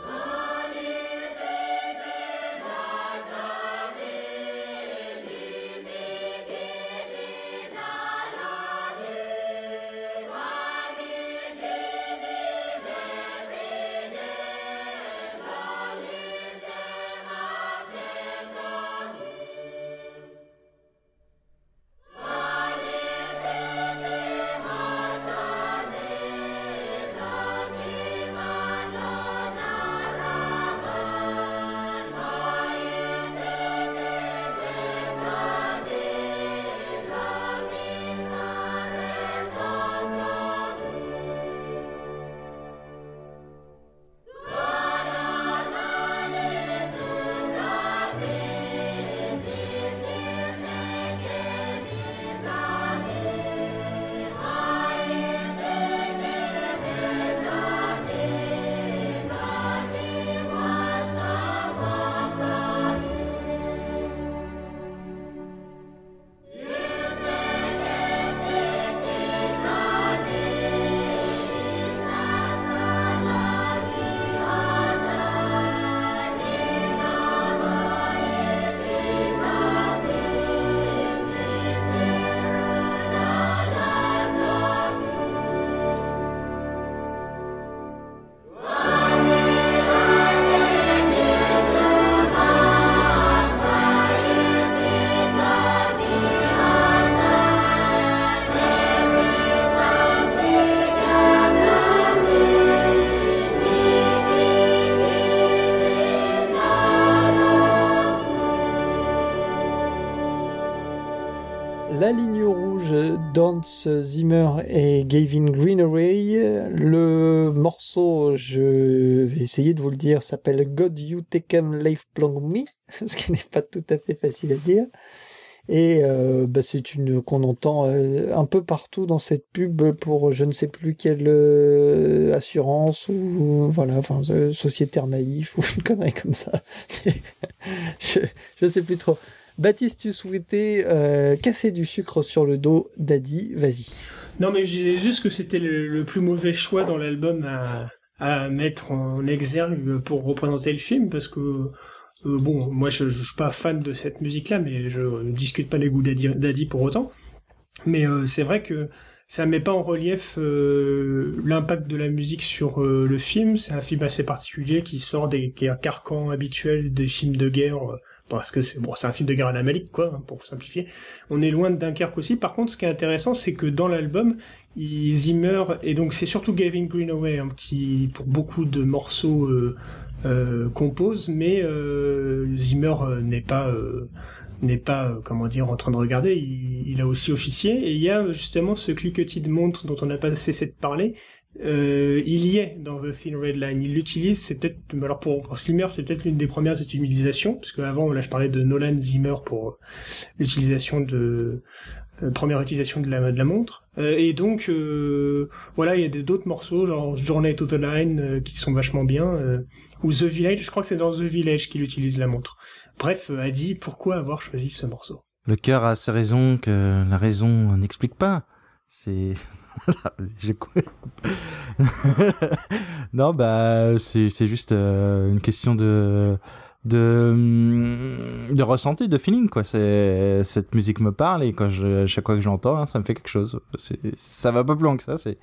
Dance Zimmer et Gavin Greenaway. Le morceau, je vais essayer de vous le dire, s'appelle God You Taken Life Long Me, [laughs] ce qui n'est pas tout à fait facile à dire. Et euh, bah, c'est une qu'on entend euh, un peu partout dans cette pub pour je ne sais plus quelle euh, assurance ou voilà, enfin sociétaire maïf ou [laughs] une connerie comme ça. [laughs] je je sais plus trop. Baptiste, tu souhaitais euh, casser du sucre sur le dos d'Adi, vas-y.
Non, mais je disais juste que c'était le, plus mauvais choix dans l'album à, mettre en exergue pour représenter le film, parce que, euh, bon, moi je, je, suis pas fan de cette musique-là, mais je ne discute pas les goûts d'Adi pour autant. Mais euh, c'est vrai que ça met pas en relief l'impact de la musique sur le film. C'est un film assez particulier qui sort des, des carcans habituels des films de guerre parce que c'est bon, c'est un film de en Amérique, quoi, hein, pour simplifier. On est loin de Dunkerque aussi. Par contre, ce qui est intéressant, c'est que dans l'album, Zimmer et donc c'est surtout Gavin Greenaway hein, qui, pour beaucoup de morceaux, euh, euh, compose, mais euh, Zimmer euh, n'est pas euh, n'est pas comment dire en train de regarder. Il, il, a aussi officié et il y a justement ce cliquetis de montre dont on n'a pas cessé de parler euh, il y est dans The Thin Red Line. Il l'utilise, c'est peut-être, alors pour Zimmer, c'est peut-être l'une des premières utilisations, parce qu'avant, là, je parlais de Nolan Zimmer pour l'utilisation de, euh, première utilisation de la, de la montre. Euh, et donc, euh, voilà, il y a d'autres morceaux, genre Journey to the Line, euh, qui sont vachement bien, euh, ou The Village, je crois que c'est dans The Village qu'il utilise la montre. Bref, a dit pourquoi avoir choisi ce morceau?
Le cœur a ses raisons que la raison n'explique pas. C'est [laughs] [laughs] [laughs] non, bah, c'est, juste euh, une question de, de, de ressenti, de feeling, quoi. Cette musique me parle et chaque fois que je l'entends, hein, ça me fait quelque chose. Ça va pas plus loin que ça. C'est,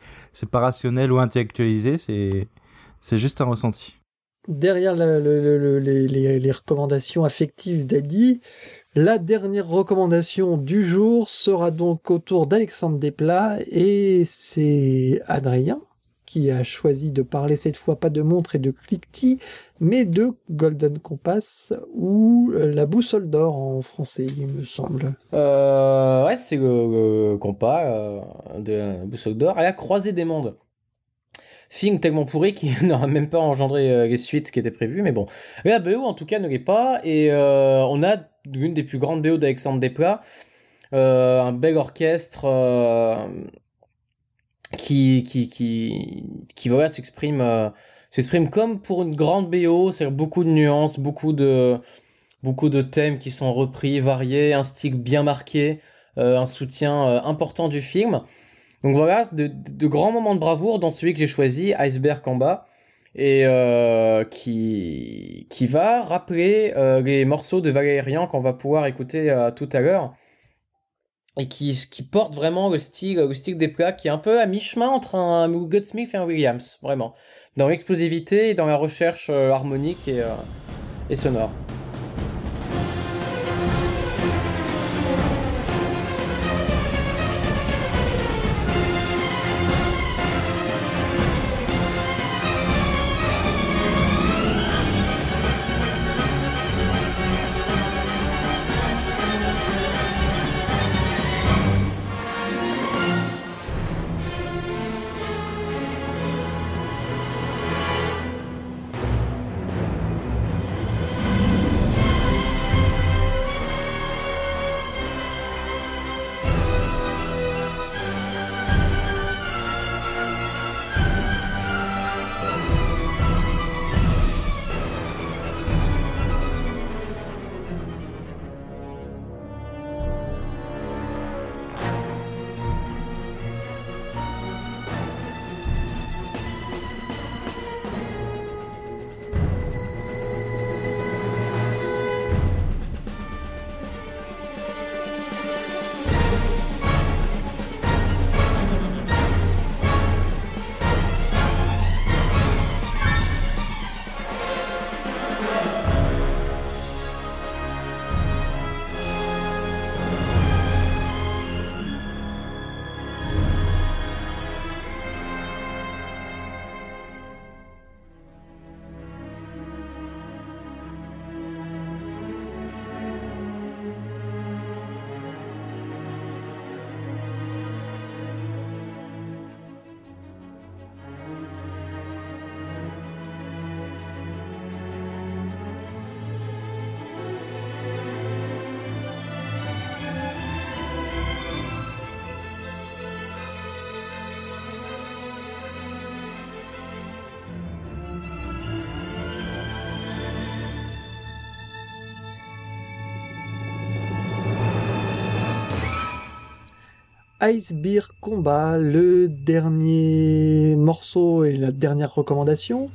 pas rationnel ou intellectualisé. C'est, juste un ressenti.
Derrière le, le, le, les, recommandations affectives d'Adi, la dernière recommandation du jour sera donc autour d'Alexandre Desplat et c'est Adrien qui a choisi de parler cette fois pas de montre et de cliquetis, mais de Golden Compass ou la boussole d'or en français, il me semble.
Euh, ouais, c'est euh, compas euh, de boussole d'or à la croisée des mondes. Film tellement pourri qui [laughs] n'aura même pas engendré euh, les suites qui étaient prévues, mais bon. La BO en tout cas ne l'est pas, et euh, on a l'une des plus grandes BO d'Alexandre Desplat, euh, un bel orchestre euh, qui, qui, qui, qui voilà, s'exprime, euh, s'exprime comme pour une grande BO, c'est beaucoup de nuances, beaucoup de, beaucoup de thèmes qui sont repris, variés, un style bien marqué, un soutien important du film. Donc voilà, de, de, grands moments de bravoure dans celui que j'ai choisi, Iceberg en bas, et qui, qui va rappeler les morceaux de Valérian qu'on va pouvoir écouter tout à l'heure et qui, porte vraiment le style, le style des plats qui est un peu à mi-chemin entre un, un Smith et un Williams, vraiment. Dans l'explosivité et dans la recherche euh, harmonique et, euh, et sonore.
Ice Beer Combat, le dernier morceau et la dernière recommandation,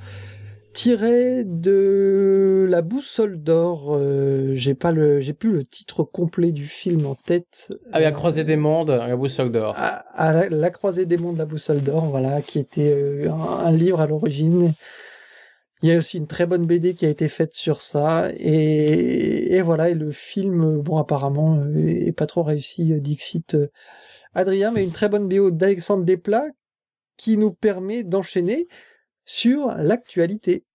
tiré de La Boussole d'Or. Euh, j'ai pas le, j'ai plus le titre complet du film en tête.
Ah, la Croisée des Mondes, La Boussole d'Or.
La, Croisée des Mondes, La Boussole d'Or, voilà, qui était euh, un, livre à l'origine. Il y a aussi une très bonne BD qui a été faite sur ça et, et voilà et le film bon apparemment euh, est pas trop réussi Dixit Adrien met une très bonne BO d'Alexandre Desplat qui nous permet d'enchaîner sur l'actualité.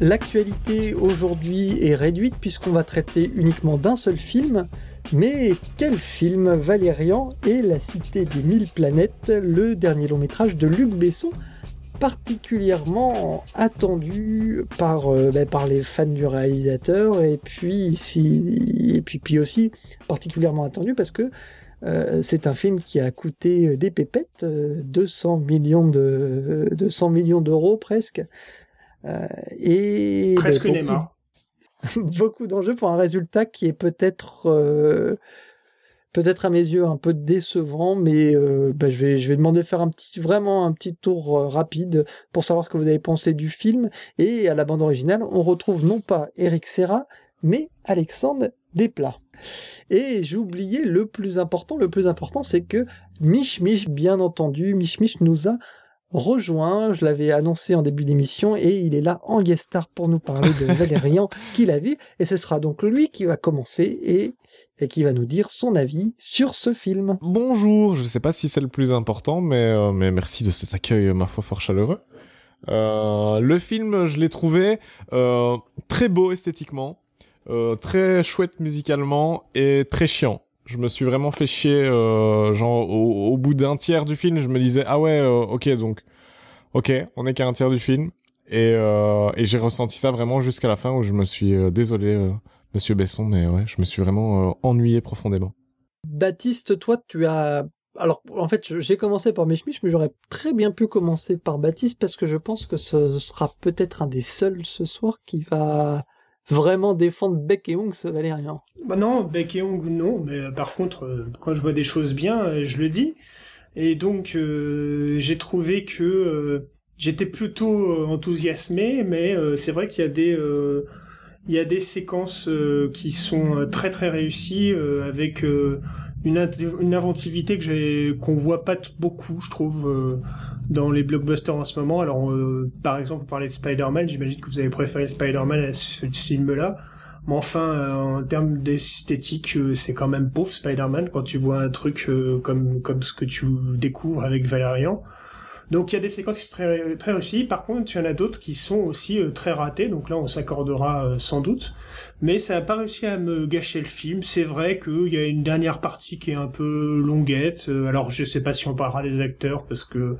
L'actualité aujourd'hui est réduite puisqu'on va traiter uniquement d'un seul film. Mais quel film? Valérian et la cité des mille planètes, le dernier long métrage de Luc Besson, particulièrement attendu par, euh, ben, par les fans du réalisateur et puis ici et puis, puis aussi particulièrement attendu parce que euh, c'est un film qui a coûté des pépettes, 200 euh, millions de 200 millions d'euros presque. et
presque beaucoup, [laughs]
beaucoup d'enjeux pour un résultat qui est peut-être peut-être à mes yeux un peu décevant, mais euh, bah, je, vais, je vais demander de faire un petit, vraiment un petit tour euh, rapide pour savoir ce que vous avez pensé du film. Et à la bande originale, on retrouve non pas Eric Serra, mais Alexandre Desplat. Et j'ai oublié le plus important. Le plus important, c'est que Mich Mich, bien entendu, Mich Mich nous a rejoint, je l'avais annoncé en début d'émission, et il est là en guest star pour nous parler de [laughs] Valérian qu'il a vu, et ce sera donc lui qui va commencer et, et qui va nous dire son avis sur ce film.
Bonjour, je ne sais pas si c'est le plus important, mais, euh, mais merci de cet accueil, ma foi, fort chaleureux. Euh, le film, je l'ai trouvé euh, très beau esthétiquement, très chouette musicalement et très chiant je me suis vraiment fait chier genre au, bout d'un tiers du film je me disais ah ouais ok donc ok on est qu'à un tiers du film et, et j'ai ressenti ça vraiment jusqu'à la fin où je me suis désolé Monsieur Besson mais ouais je me suis vraiment ennuyé profondément
Baptiste toi tu as alors en fait j'ai commencé par Mich mais j'aurais très bien pu commencer par Baptiste parce que je pense que ce sera peut-être un des seuls ce soir qui va vraiment défendre bec et ongle ce Valérian.
Bah non, bec et ongle non, mais euh, par contre, euh, quand je vois des choses bien, euh, je le dis. Et donc, euh, j'ai trouvé que euh, j'étais plutôt euh, enthousiasmé, mais euh, c'est vrai qu'il y a des euh, il y a des séquences euh, qui sont euh, très très réussies euh, avec euh, une, une inventivité que j'ai qu'on voit pas beaucoup, je trouve, euh, dans les blockbusters en ce moment. Alors, euh, par exemple, on parlait de Spider-Man. J'imagine que vous avez préféré Spider-Man à ce film-là. Mais enfin, en termes d'esthétique, c'est quand même pauvre Spider-Man quand tu vois un truc comme comme ce que tu découvres avec Valérian. Donc il y a des séquences qui sont très très réussies. Par contre, il y en a d'autres qui sont aussi euh, très ratées. Donc là, on s'accordera euh, sans doute. Mais ça n'a pas réussi à me gâcher le film. C'est vrai qu'il y a une dernière partie qui est un peu longuette. Euh, alors je sais pas si on parlera des acteurs parce que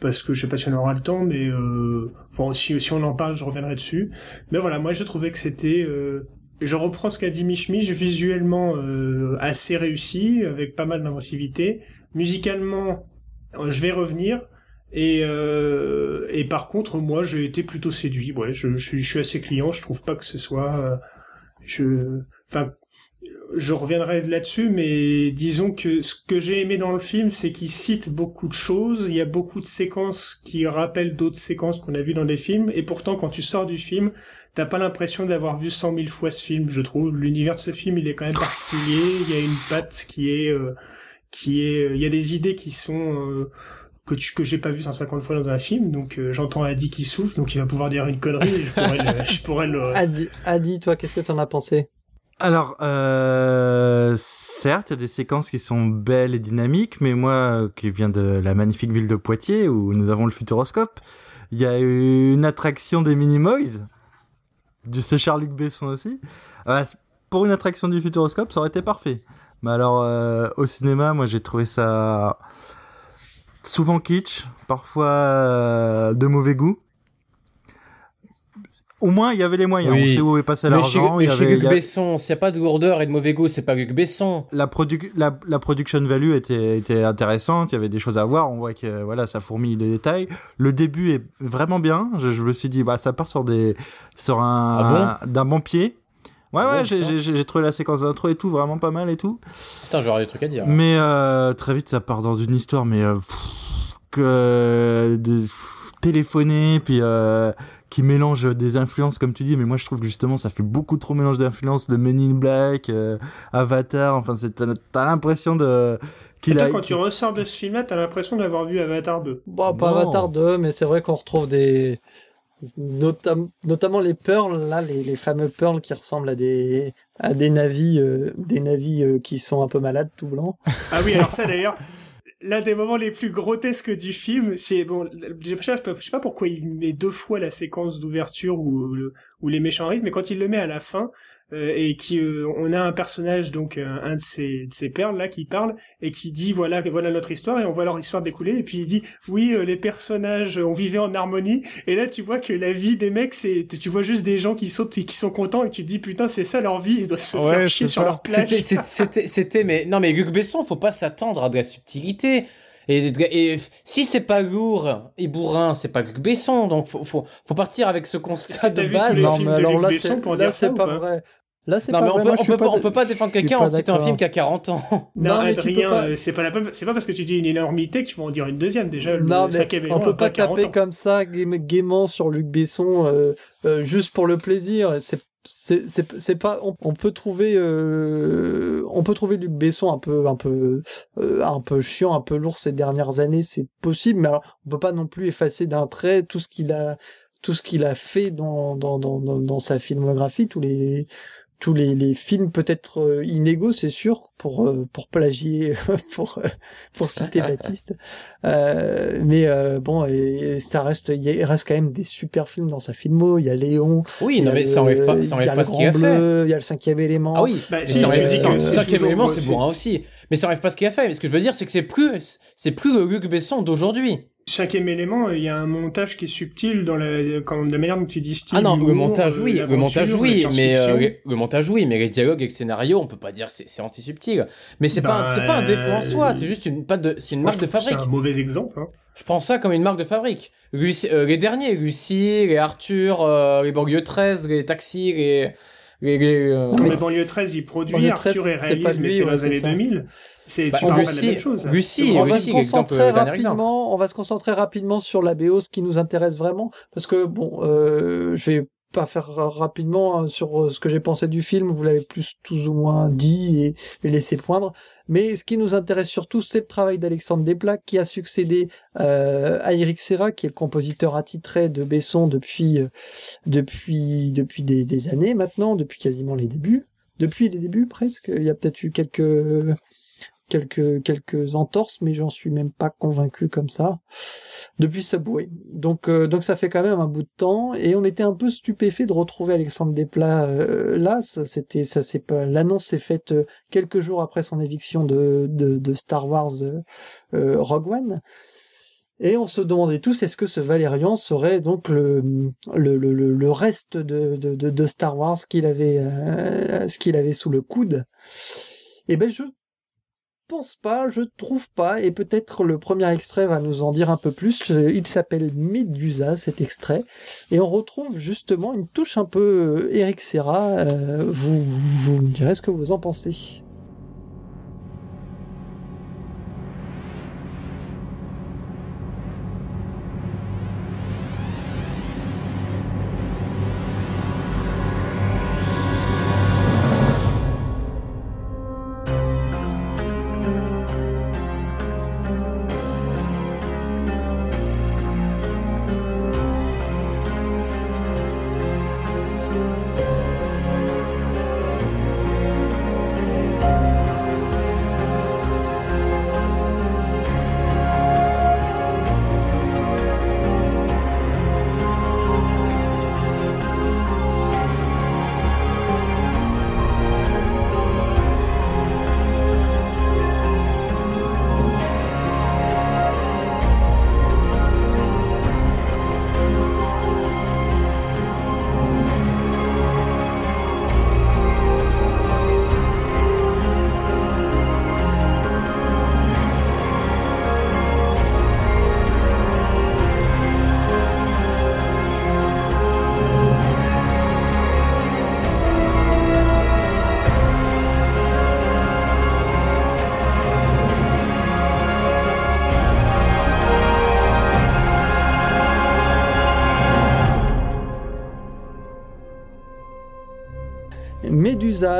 parce que je sais pas si on aura le temps, mais euh, si, on en parle, je reviendrai dessus. Mais voilà, moi je trouvais que c'était euh, je reprends ce qu'a dit Mich visuellement euh, assez réussi, avec pas mal d'inventivité. Musicalement, je vais revenir. Et, euh, et par contre, moi, j'ai été plutôt séduit. Ouais, je, je, suis- je suis assez client. Je trouve pas que ce soit. euh, je, enfin, je reviendrai là-dessus, mais disons que ce que j'ai aimé dans le film, c'est qu'il cite beaucoup de choses. Il y a beaucoup de séquences qui rappellent d'autres séquences qu'on a vues dans des films. Et pourtant, quand tu sors du film, t'as pas l'impression d'avoir vu cent mille fois ce film. Je trouve l'univers de ce film, il est quand même particulier. Il y a une patte qui est, euh, qui est, il y a des idées qui sont euh, que tu que j'ai pas vu 150 fois dans un film. Donc euh, j'entends Adi qui souffle, donc il va pouvoir dire une connerie. Et je pourrais, le, je pourrais le. [laughs]
Adi, Adi, toi, qu'est-ce que t'en as pensé?
Alors, euh, certes, il y a des séquences qui sont belles et dynamiques, mais moi, qui viens de la magnifique ville de Poitiers, où nous avons le Futuroscope, il y a une attraction des Minimoys, de ce Charles-Luc Besson aussi. Ah, pour une attraction du Futuroscope, ça aurait été parfait. Mais alors, euh, au cinéma, moi, j'ai trouvé ça souvent kitsch, parfois euh, de mauvais goût. Au moins, il y avait les moyens.
Oui.
On sait où est passé l'argent.
mais chez Luc Besson, s'il n'y a pas de gourdeur et de mauvais goût, c'est pas Luc Besson.
la, produ la, la production value était, était intéressante, il y avait des choses à voir, on voit que voilà, ça fourmille de détails. Le début est vraiment bien, je, je me suis dit, bah, ça part sur, des, sur un,
Ah
d'un bon pied. Ouais, ouais, j'ai,
putain.
j'ai, j'ai trouvé la séquence d'intro et tout vraiment pas mal et tout.
Putain, j'aurais des trucs à dire.
Mais euh, très vite, ça part dans une histoire, mais euh, pff, que de pff, téléphoner, puis euh, qui mélange des influences, comme tu dis. Mais moi, je trouve que justement, ça fait beaucoup trop mélange d'influences de Men in Black, euh, Avatar. Enfin, c'est, t'as, l'impression de qu'il
Toi,
a.
quand tu ressors de ce film-là, t'as l'impression d'avoir vu Avatar 2.
Bon, pas
Non.
Avatar 2, mais c'est vrai qu'on retrouve des. Notam- notamment les pearls, là, les, fameux pearls qui ressemblent à des, à des navis, euh, des euh, qui sont un peu malades, tout blancs.
Ah oui, alors ça d'ailleurs, l'un des moments les plus grotesques du film, c'est bon, je sais pas, je sais pas pourquoi il met deux fois la séquence d'ouverture où, où les méchants arrivent, mais quand il le met à la fin euh, et qui euh, on a un personnage donc euh, un de ces de ces perles là qui parle et qui dit voilà voilà notre histoire et on voit leur histoire découler et puis il dit oui euh, les personnages on vivait en harmonie et là tu vois que la vie des mecs c'est tu vois juste des gens qui sautent et qui sont contents et tu te dis putain c'est ça leur vie ils doivent se
Ouais,
faire chier sur
ça.
leur plage
C'était, c'était- mais non, mais Luc Besson, faut pas s'attendre à de la subtilité. Et, et si c'est pas lourd et bourrin, c'est pas Luc Besson. Donc faut, faut, faut partir avec ce constat de base.
non, mais alors là, c'est, pas? vrai. Là, c'est pas
mais on peut, on peut,
pas
on peut pas défendre quelqu'un en citant un film qui a 40 ans.
Non,
tu
Adrien,
pas-
euh, c'est pas la peine- c'est pas parce que tu dis une énormité qu'ils vont en dire une deuxième. Déjà, le
Non, mais on peut pas
40
taper
ans.
comme ça gaiement sur Luc Besson euh, euh, juste pour le plaisir. C'est c'est c'est c'est pas on, on peut trouver euh, on peut trouver Luc Besson un peu un peu euh, un peu chiant un peu lourd ces dernières années c'est possible mais alors on peut pas non plus effacer d'un trait tout ce qu'il a tout ce qu'il a fait dans dans, dans dans dans sa filmographie tous les tous les, les films peut-être euh, inégaux, c'est sûr, pour euh, pour plagier, [laughs] pour euh, pour citer [laughs] Baptiste. Euh, mais euh, bon, et, et ça reste, il reste quand même des super films dans sa filmo. Il y a Léon.
Oui, non, mais
le-
ça enlève pas, ça enlève pas
le
ce qu'il a fait.
Bleu, Il y a le cinquième élément.
Ah oui,
Bah, si,
ça
tu
enlève-
dis que c'est
cinquième élément,
c'est-
bourrin aussi. Mais ça enlève pas ce qu'il a fait. Mais ce que je veux dire, c'est que c'est plus, c'est plus le Luc Besson d'aujourd'hui.
Cinquième élément, il y a un montage qui est subtil dans la, quand, la manière dont tu distilles.
Ah non, le montage
euh,
oui, le
l'aventure,
montage oui, mais euh, les- le montage oui, mais les dialogues et le scénario, on peut pas dire c'est c'est anti-subtil. Mais c'est pas,
Bah,
c'est pas un défaut en soi,
euh,
c'est juste une, pas de, c'est une
Moi,
marque de fabrique.
C'est un mauvais exemple. Hein.
Je prends ça comme une marque de fabrique. Lucie- euh, les derniers, Lucie, les Arthur, euh, les Banlieue 13, les taxis, les, les, les, euh,
Non, mais Banlieue 13, il produit,
Banlieue 13,
Arthur et
pas
réalise, mais c'est dans les années
ça.
2000. C'est,
Bah,
tu parles la
Lucie-
même chose.
Lucie,
on va se concentrer
exemple.
rapidement. On va se concentrer rapidement sur la BO, ce qui nous intéresse vraiment, parce que bon, euh, je vais pas faire rapidement hein, sur euh, ce que j'ai pensé du film. Vous l'avez plus tous ou moins dit et, et laissé poindre. Mais ce qui nous intéresse surtout, c'est le travail d'Alexandre Desplat, qui a succédé euh, à Eric Serra, qui est le compositeur attitré de Besson depuis euh, depuis depuis des, des années maintenant, depuis quasiment les débuts. Depuis les débuts presque. Il y a peut-être eu quelques quelques quelques entorses, mais j'en suis même pas convaincu comme ça depuis Subway. Donc euh, donc ça fait quand même un bout de temps et on était un peu stupéfait de retrouver Alexandre Desplat euh, là. C'était ça c'est pas l'annonce s'est faite euh, quelques jours après son éviction de de, Star Wars euh, Rogue One. Et on se demandait tous est-ce que ce Valérian serait donc le le, le, le- reste de, de, de, Star Wars qu'il avait qu'il avait sous le coude? Et ben je pense pas, je trouve pas, et peut-être le premier extrait va nous en dire un peu plus. Euh, Il s'appelle Medusa, cet extrait, et on retrouve justement une touche un peu euh, Eric Serra. Euh, vous, vous me direz ce que vous en pensez.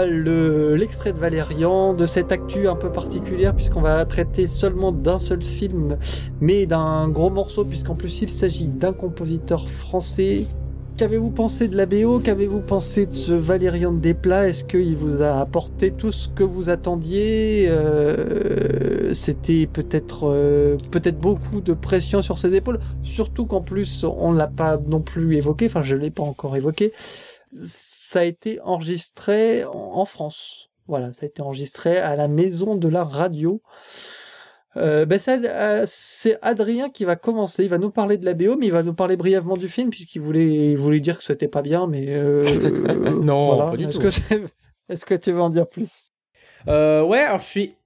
L'extrait de Valérian, de cette actu un peu particulière, puisqu'on va traiter seulement d'un seul film, mais d'un gros morceau, puisqu'en plus il s'agit d'un compositeur français. Qu'avez-vous pensé de la BO Qu'avez-vous pensé de ce Valérian de Desplat Est-ce qu'il vous a apporté tout ce que vous attendiez? Euh, C'était peut-être euh, peut-être beaucoup de pression sur ses épaules, surtout qu'en plus on l'a pas non plus évoqué, enfin je l'ai pas encore évoqué ça a été enregistré en, France. Voilà, ça a été enregistré à la maison de la radio. Euh, ben euh, c'est Adrien qui va commencer. Il va nous parler de la BO, mais il va nous parler brièvement du film puisqu'il voulait, il voulait dire que c'était pas bien, mais euh, [laughs]
Non,
voilà.
pas du
Est-ce
tout.
que, c'est- est-ce que tu veux en dire plus?
Euh, ouais, alors je suis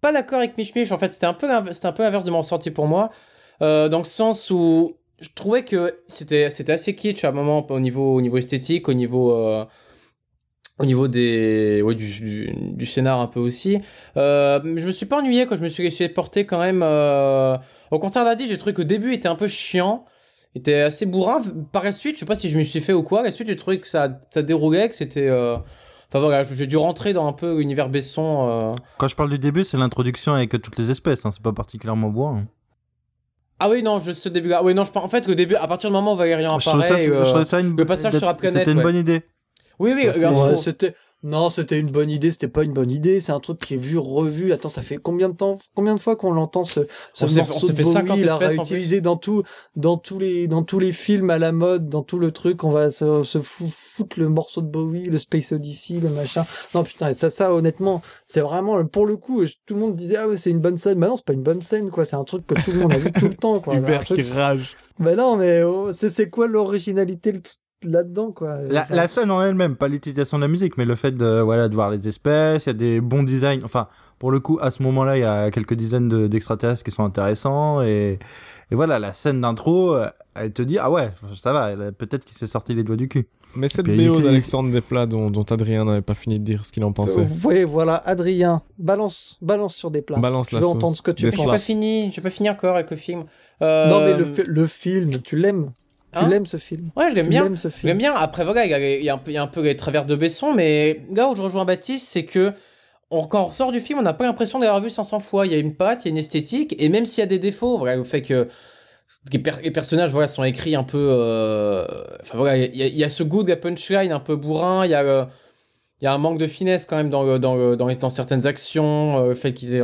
pas d'accord avec Mich Mich. En fait, c'était un peu, c'était un peu l'inverse de mon ressenti pour moi, dans le sens où je trouvais que c'était, c'était assez kitsch à un moment au niveau, au niveau esthétique, au niveau, euh, au niveau des, ouais, du, du, scénar un peu aussi. Euh, je me suis pas ennuyé quand je me suis laissé porter quand même. euh, Au contraire d'Adi, j'ai trouvé que le début était un peu chiant. Était assez bourrin. Par la suite, je sais pas si je me suis fait ou quoi. La suite, j'ai trouvé que ça, ça déroulait, que c'était. euh, Enfin voilà, j'ai dû rentrer dans un peu l'univers Besson.
Quand je parle du début, c'est l'introduction avec toutes les espèces, hein, c'est pas particulièrement bois. hein.
Ah oui, non, je, ce début-là. Oui, non, je pense. En fait, le début, à partir du moment où Valérian
Je ça,
apparaît.
je
euh,
trouvais ça une,
le passage sur
C'était une
ouais.
bonne idée.
Oui, oui,
Ça, c'est-
regarde,
Ouais,
trop.
C'était Non, c'était une bonne idée, c'était pas une bonne idée, c'est un truc qui est vu, revu. Attends, ça fait combien de temps, combien de fois qu'on l'entend ce, ce
On
morceau de
fait 50
Bowie,
en
réutilisé dans tout, dans tous les, dans tous les films à la mode, dans tout le truc, on va se, se fou- foutre le morceau de Bowie, le Space Odyssey, le machin. Non, putain, ça, ça, honnêtement, c'est vraiment, pour le coup, tout le monde disait, ah ouais, c'est une bonne scène. Bah non, c'est pas une bonne scène, quoi. C'est un truc que tout le monde a vu tout le temps, quoi. [laughs]
Hubert qui rage.
Bah non, mais oh, c'est, c'est quoi l'originalité le- là-dedans, quoi?
La,
Enfin,
la scène en elle-même, pas l'utilisation de la musique, mais le fait de, voilà, de voir les espèces, il y a des bons designs. Enfin, pour le coup, à ce moment-là, il y a quelques dizaines de- d'extraterrestres qui sont intéressants. Et, et voilà, la scène d'intro, euh, elle te dit, ah ouais, ça va, peut-être qu'il s'est sorti les doigts du cul.
Mais cette
Puis
BO d'Alexandre Desplat dont, dont Adrien n'avait pas fini de dire ce qu'il en pensait.
Euh, oui, voilà, Adrien, balance, balance sur des plats.
Balance
Je
la
veux
sauce.
entendre ce que tu
Des
J'ai
penses.
pas fini, j'ai pas fini encore avec le film. Euh,
Non, mais le, fi- le film, tu l'aimes. Tu
Hein
l'aimes ce film.
Ouais, je l'aime
Tu
bien. Je l'aime bien. Après, voilà, il y, a, il y a un peu, il y a un peu les travers de Besson, mais là où je rejoins Baptiste, c'est que on- quand on ressort du film, on n'a pas l'impression d'avoir vu 500 fois. Il y a une patte, il y a une esthétique, et même s'il y a des défauts, voilà, le fait que les, per- les personnages voilà, sont écrits un peu. euh, Enfin voilà, il y, a- il y a ce goût de la punchline un peu bourrin, il y a. le- il y a un manque de finesse quand même dans, le- dans, le- dans, les- dans certaines actions, euh, fait qu'ils aient...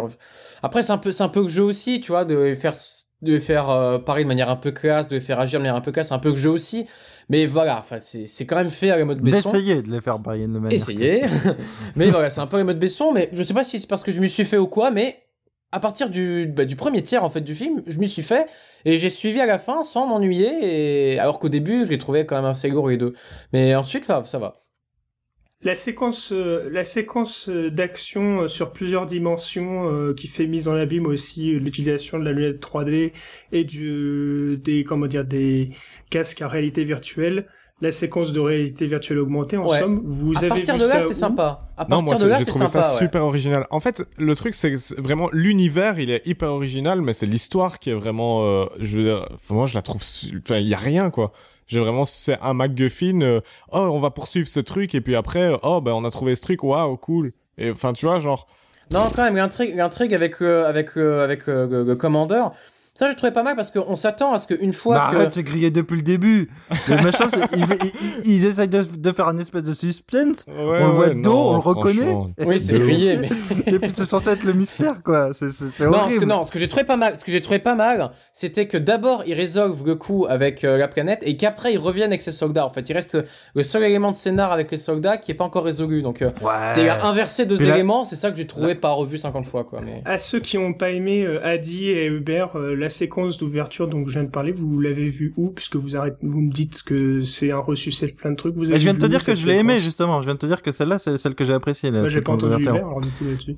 Après, c'est un peu, c'est un peu le jeu aussi, tu vois, de faire, de faire euh, parler de manière un peu classe, de les faire agir de manière un peu classe, un peu le jeu aussi. Mais voilà, enfin, c'est, quand même fait à la mode Besson.
D'essayer de les faire parler de manière.
Essayez. [laughs] mais voilà, c'est un peu la mode Besson, mais je sais pas si c'est parce que je m'y suis fait ou quoi, mais à partir du, bah, du premier tiers en fait du film, je m'y suis fait et j'ai suivi à la fin sans m'ennuyer, et... alors qu'au début, je les trouvais quand même assez lourds les deux. Mais ensuite, ça va.
La séquence, euh, la séquence euh, d'action euh, sur plusieurs dimensions euh, qui fait mise dans l'abîme aussi l'utilisation de la lunette 3D et du des comment dire des casques à réalité virtuelle. La séquence de réalité virtuelle augmentée, en
Ouais.
somme, vous
à
avez
partir
vu
de là,
ça
c'est sympa. À
Non, moi, j'ai trouvé
sympa.
ça
ouais.
super original. En fait, le truc, c'est vraiment l'univers, il est hyper original, mais c'est l'histoire qui est vraiment. euh, je veux dire, moi, je la trouve. Enfin, il y a rien, quoi. J'ai vraiment, c'est un MacGuffin. euh, oh, on va poursuivre ce truc, et puis après, oh, ben, on a trouvé ce truc, waouh, cool. Et enfin, tu vois, genre.
Non, quand même, l'intrigue, l'intrigue avec, euh, avec, euh, avec euh, le commandeur, ça, je trouvais pas mal parce qu'on s'attend à ce qu'une fois
Bah
que.
arrête, c'est grillé depuis le début. Le [laughs] machin, il il- ils essayent de, de faire un espèce de suspense.
Ouais,
on le voit
ouais,
de dos, on le reconnaît.
Oui, c'est grillé, [laughs] mais.
Et puis c'est censé être le mystère, quoi. C'est c'est- c'est
Non, ce que,
horrible.
non, ce que j'ai trouvé pas mal, ce que j'ai trouvé pas mal, c'était que d'abord ils résolvent le coup avec euh, la planète et qu'après ils reviennent avec ses soldats. En fait, il reste le seul élément de scénar avec les soldats qui est pas encore résolu. Donc euh,
Ouais.
c'est inversé deux
Puis là-
éléments. C'est ça que j'ai trouvé pas revu 50 fois, quoi. Mais
À ceux qui ont pas aimé euh, Adi et Hubert, euh, la séquence d'ouverture dont je viens de parler, vous l'avez vu où? Puisque vous arrêtez, vous me dites que c'est un ressucé de plein de trucs. Vous avez
Mais je viens de te dire que je l'ai aimé, justement. Je viens de te dire que celle-là, c'est celle que j'ai appréciée.
Moi, j'ai pas entendu
d'ouverture.
Hubert, alors du coup là-dessus.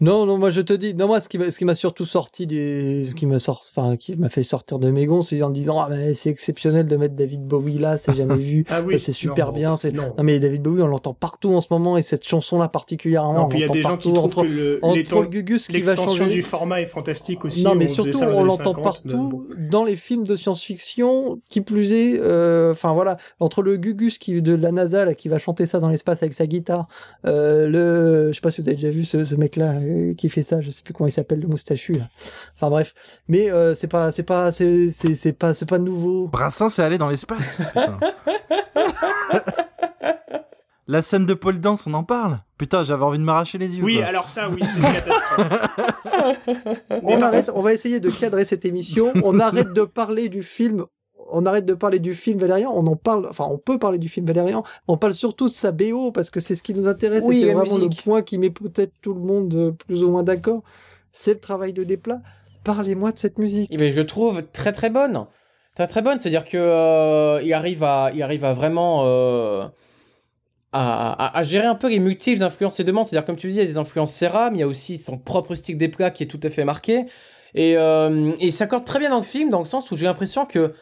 Non, non, moi je te dis, non, moi ce qui m'a, ce qui m'a surtout sorti des, ce qui m'a sorti, enfin, qui m'a fait sortir de mes gonds, c'est en disant, ah, mais c'est exceptionnel de mettre David Bowie là, c'est jamais vu. [laughs]
Ah oui,
c'est super
non,
bien, c'est,
non.
non, mais David Bowie, on l'entend partout en ce moment, et cette chanson-là particulièrement,
Non,
on
puis il y a des gens
partout,
qui trouvent
entre,
que le,
entre le Gugus qui va
l'extension
changer.
du format est fantastique aussi.
Non, mais surtout,
ça
on l'entend
50,
partout
mais
dans les films de science-fiction, qui plus est, euh, enfin voilà, entre le Gugus qui de la NASA là, qui va chanter ça dans l'espace avec sa guitare, euh, le, je sais pas si vous avez déjà vu ce, ce mec-là euh, qui fait ça, je sais plus comment il s'appelle, le moustachu là. Enfin bref, mais euh, c'est pas, c'est pas, c'est, c'est, c'est pas, c'est pas nouveau.
Brassens c'est allé dans l'espace. [laughs] La scène de Paul Dance, on en parle? Putain, j'avais envie de m'arracher les yeux.
Oui,
quoi.
alors ça, oui, c'est une catastrophe. [laughs]
On arrête, on va essayer de cadrer cette émission. On arrête de parler du film. On arrête de parler du film Valérian. On en parle, enfin, on peut parler du film Valérian. On parle surtout de sa BO parce que c'est ce qui nous intéresse
Oui,
et c'est vraiment
musique.
le point qui met peut-être tout le monde euh, plus ou moins d'accord. C'est le travail de Desplat. Parlez-moi de cette musique.
Eh ben, je le trouve très très bonne. Très très bonne. C'est-à-dire que euh, il arrive à, il arrive à vraiment euh, à, à- à gérer un peu les multiples influences et demandes. C'est-à-dire comme tu dis, il y a des influences Serra, mais il y a aussi son propre style des plats qui est tout à fait marqué. Et, euh, et il s'accorde très bien dans le film, dans le sens où j'ai l'impression que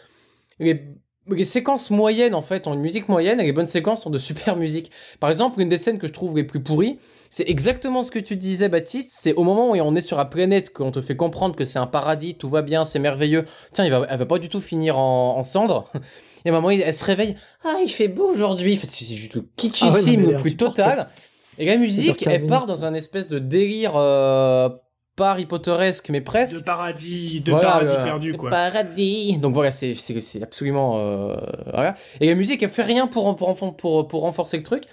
les, les séquences moyennes en fait ont une musique moyenne et les bonnes séquences ont de super musique. Par exemple, une des scènes que je trouve les plus pourries, c'est exactement ce que tu disais, Baptiste. C'est au moment où on est sur la planète qu'on te fait comprendre que c'est un paradis, tout va bien, c'est merveilleux. Tiens, il va, elle va pas du tout finir en, en cendres. Et à un moment, il- elle se réveille. Ah, il fait beau aujourd'hui. Enfin, C'est juste le
Ah ouais,
kitschissime le
est
plus total. Et la musique, elle part dans un espèce de délire euh, pas Harry Potteresque, mais presque.
de paradis, de
Voilà,
paradis perdu, quoi.
Paradis. Donc voilà, c'est c'est c'est absolument euh, voilà. Et la musique, elle fait rien pour pour pour pour renforcer le truc.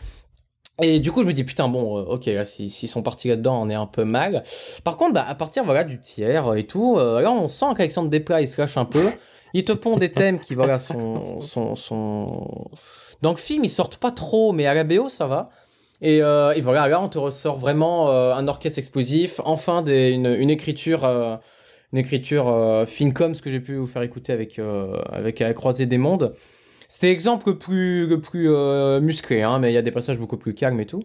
Et du coup, je me dis, putain, bon, euh, ok, là, s'ils sont partis là-dedans, on est un peu mal. Par contre, bah, à partir voilà, du tiers et tout, euh, là, on sent qu'Alexandre Desplat, il se cache un peu. Il te pond des thèmes qui, voilà, sont, sont, sont... Dans le film, ils sortent pas trop, mais à la BO, ça va. Et, euh, et voilà, là, on te ressort vraiment euh, un orchestre explosif, enfin une, écriture, euh, une écriture euh, fine comme ce que j'ai pu vous faire écouter avec, avec croisée des mondes. C'était l'exemple le plus, plus musclé, hein, mais il y a des passages beaucoup plus calmes et tout.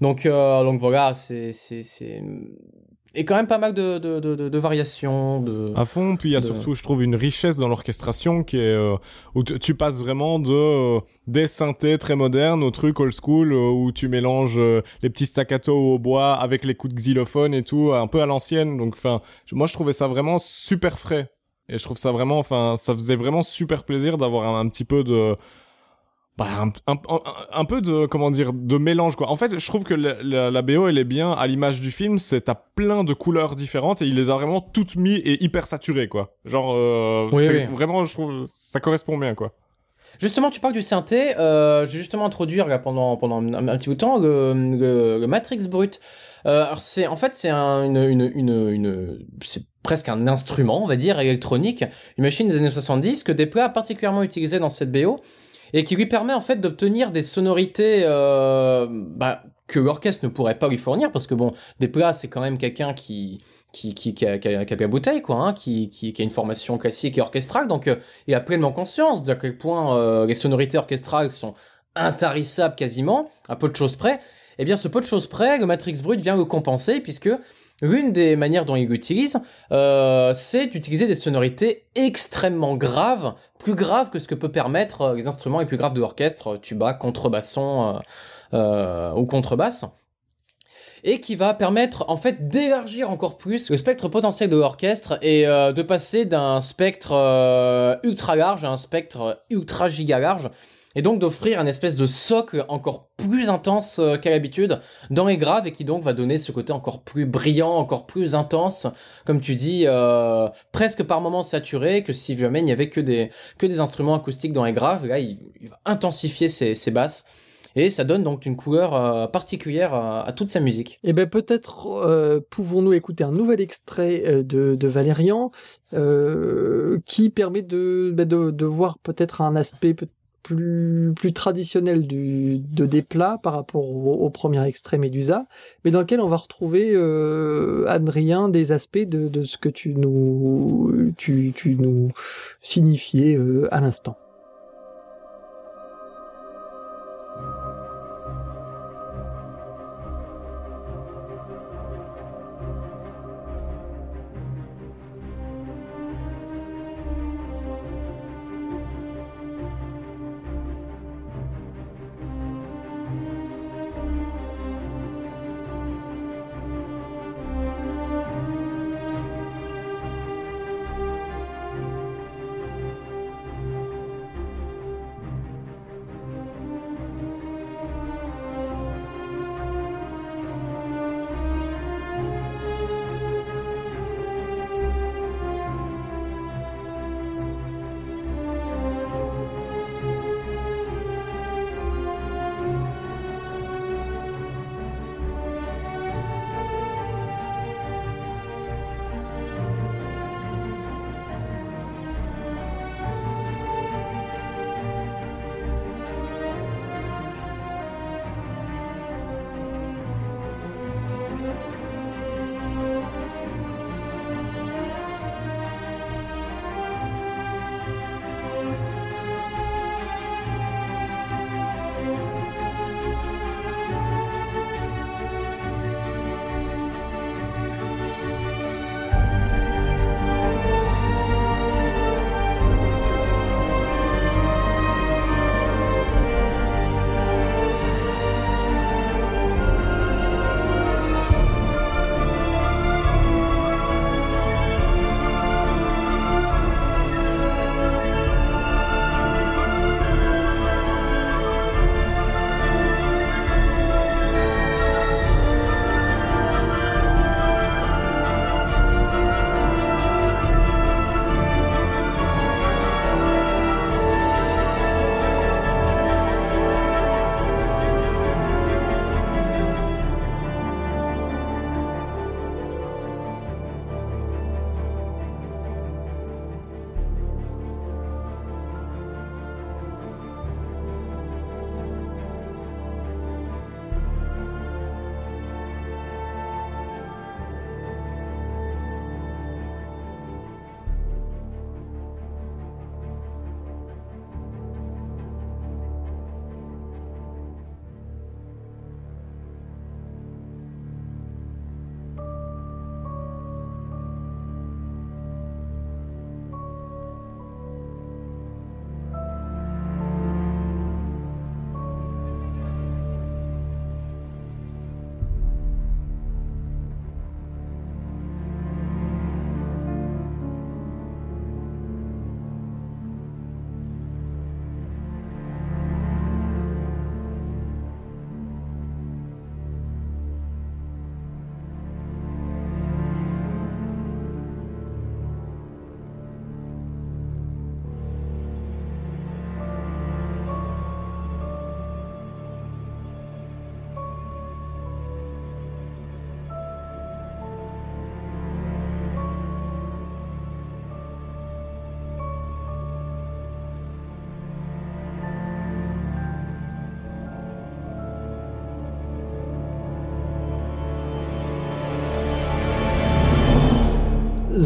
Donc, donc voilà, c'est... Et quand même pas mal de, de, de, variations. De...
À fond, puis il y a surtout, je trouve, une richesse dans l'orchestration qui est euh, où tu passes vraiment de euh, des synthés très modernes au truc old school euh, où tu mélanges les petits staccato au bois avec les coups de xylophone et tout, un peu à l'ancienne. Donc, enfin, moi je trouvais ça vraiment super frais et je trouve ça vraiment, enfin, ça faisait vraiment super plaisir d'avoir un, un petit peu de bah, un, un, un- un peu de comment dire de mélange quoi. En fait, je trouve que la, la, la BO elle est bien à l'image du film, c'est t'as plein de couleurs différentes et il les a vraiment toutes mis et hyper saturées quoi. Genre euh,
Oui,
c'est
oui.
vraiment je trouve ça correspond bien quoi.
Justement, tu parles du synthé. Euh, je vais justement introduire là, pendant, pendant un, un petit bout de temps le, le, le Matrix Brut. Euh, c'est en fait c'est un, une, une, une, une- c'est presque un instrument on va dire électronique, une machine des années 70 que Desplat a particulièrement utilisé dans cette BO et qui lui permet en fait d'obtenir des sonorités euh, bah, que l'orchestre ne pourrait pas lui fournir parce que bon Desplat c'est quand même quelqu'un qui qui, qui, qui, a, qui, a, de la bouteille quoi, hein, qui, qui, qui a une formation classique et orchestrale donc euh, il a pleinement conscience d'à quel point euh, les sonorités orchestrales sont intarissables quasiment, à peu de choses près. Eh bien, ce peu de choses près, le Matrix Brut vient le compenser, puisque l'une des manières dont il l'utilise, euh, c'est d'utiliser des sonorités extrêmement graves, plus graves que ce que peut permettre euh, les instruments les plus graves de l'orchestre, euh, tuba, contrebasson euh, euh, ou contrebasse et qui va permettre en fait d'élargir encore plus le spectre potentiel de l'orchestre et euh, de passer d'un spectre ultra large à un spectre ultra giga large et donc d'offrir un espèce de socle encore plus intense euh, qu'à l'habitude dans les graves et qui donc va donner ce côté encore plus brillant, encore plus intense, comme tu dis, euh, presque par moments saturé, que si jamais il n'y avait que des, que des instruments acoustiques dans les graves, là il, va intensifier ses, ses basses et ça donne donc une couleur euh, particulière à, toute sa musique.
Eh ben peut-être pouvons-nous écouter un nouvel extrait de, Valérian qui permet de, ben, de, de voir peut-être un aspect plus, traditionnel du, de Desplat par rapport au, premier extrait Médusa, mais dans lequel on va retrouver, euh, Adrien, des aspects de, ce que tu nous, tu, tu nous signifiais euh, à l'instant.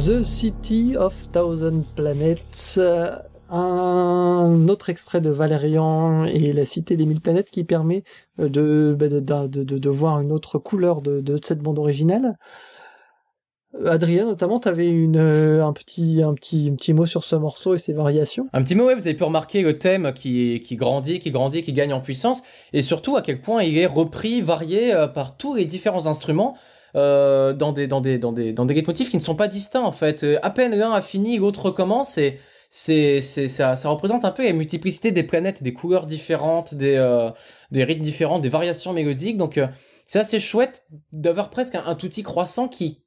The City of Thousand Planets, euh, un autre extrait de Valérian et la Cité des Mille Planètes qui permet euh, bah, de, de, de, voir une autre couleur de, cette bande originale. Adrien, notamment, tu avais une, un, petit, un, petit, un petit mot sur ce morceau et ses variations.
Un petit mot, ouais, vous avez pu remarquer le thème qui grandit, qui grandit, qui gagne en puissance, et surtout à quel point il est repris, varié par tous les différents instruments. Euh, dans des dans des dans des dans des leitmotifs qui ne sont pas distincts en fait. Euh, à peine l'un a fini, l'autre recommence et c'est c'est ça ça représente un peu la multiplicité des planètes, des couleurs différentes, des euh, des rythmes différents, des variations mélodiques. Donc c'est assez chouette d'avoir presque un, un outil croissant qui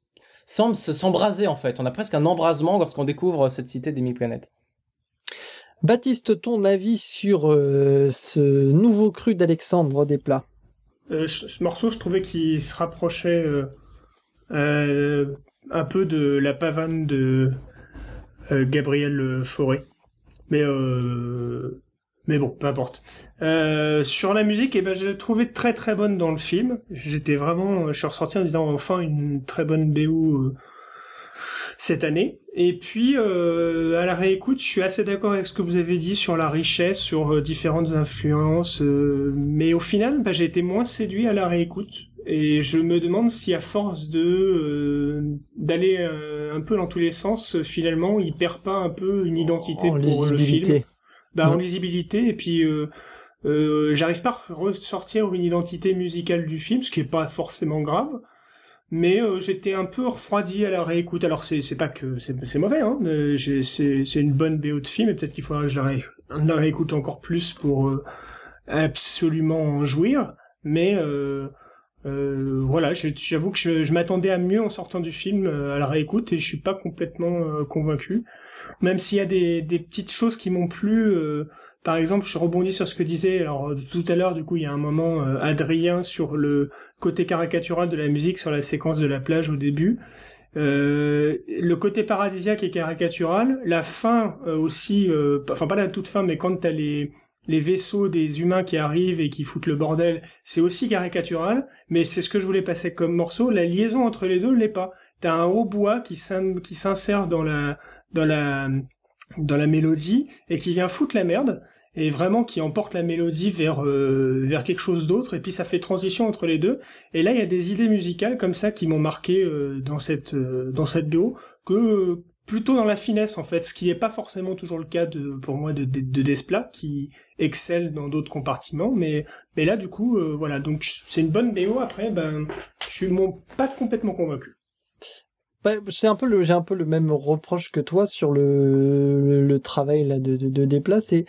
semble s'embraser en fait. On a presque un embrasement lorsqu'on découvre cette cité des mille planètes.
Baptiste, ton avis sur ce nouveau cru d'Alexandre Desplat
euh, ce morceau, je trouvais qu'il se rapprochait euh, euh, un peu de la pavane de Gabriel Fauré. Mais mais bon, peu importe. sur la musique, eh ben, je l'ai trouvée très très bonne dans le film. J'étais vraiment, je suis ressorti en disant enfin une très bonne BO cette année. Et puis, euh, à la réécoute, je suis assez d'accord avec ce que vous avez dit sur la richesse, sur euh, différentes influences. Euh, mais au final, bah, j'ai été moins séduit à la réécoute. Et je me demande si à force de d'aller un peu dans tous les sens, finalement, il perd pas un peu une identité pour le film. Bah, en lisibilité. Et puis, j'arrive pas à ressortir une identité musicale du film, ce qui est pas forcément grave mais euh, j'étais un peu refroidi à la réécoute. Alors c'est c'est pas que c'est mauvais, hein, mais c'est une bonne BO de film et peut-être qu'il faudra que je la, réécoute encore plus pour euh, absolument en jouir. Mais euh, euh voilà, j'avoue que je, m'attendais à mieux en sortant du film à la réécoute et je suis pas complètement convaincu. Même s'il y a des petites choses qui m'ont plu. Par exemple, je rebondis sur ce que disait alors tout à l'heure. Du coup, il y a un moment Adrien sur le côté caricatural de la musique sur la séquence de la plage au début. Euh, le côté paradisiaque est caricatural, la fin euh, aussi, euh, enfin pas la toute fin, mais quand t'as les les vaisseaux des humains qui arrivent et qui foutent le bordel, c'est aussi caricatural, mais c'est ce que je voulais passer comme morceau. La liaison entre les deux l'est pas. T'as un hautbois qui qui s'insère dans la dans la dans la mélodie et qui vient foutre la merde et vraiment qui emporte la mélodie vers euh, vers quelque chose d'autre et puis ça fait transition entre les deux. Et là il y a des idées musicales comme ça qui m'ont marqué euh, dans cette euh, dans cette BO que plutôt dans la finesse en fait ce qui n'est pas forcément toujours le cas de pour moi de, de, de Desplat qui excelle dans d'autres compartiments mais mais là du coup voilà. Donc c'est une bonne BO après ben je suis pas complètement convaincu
c'est un peu le, j'ai un peu le même reproche que toi sur le, le, travail là de, de, de déplacer.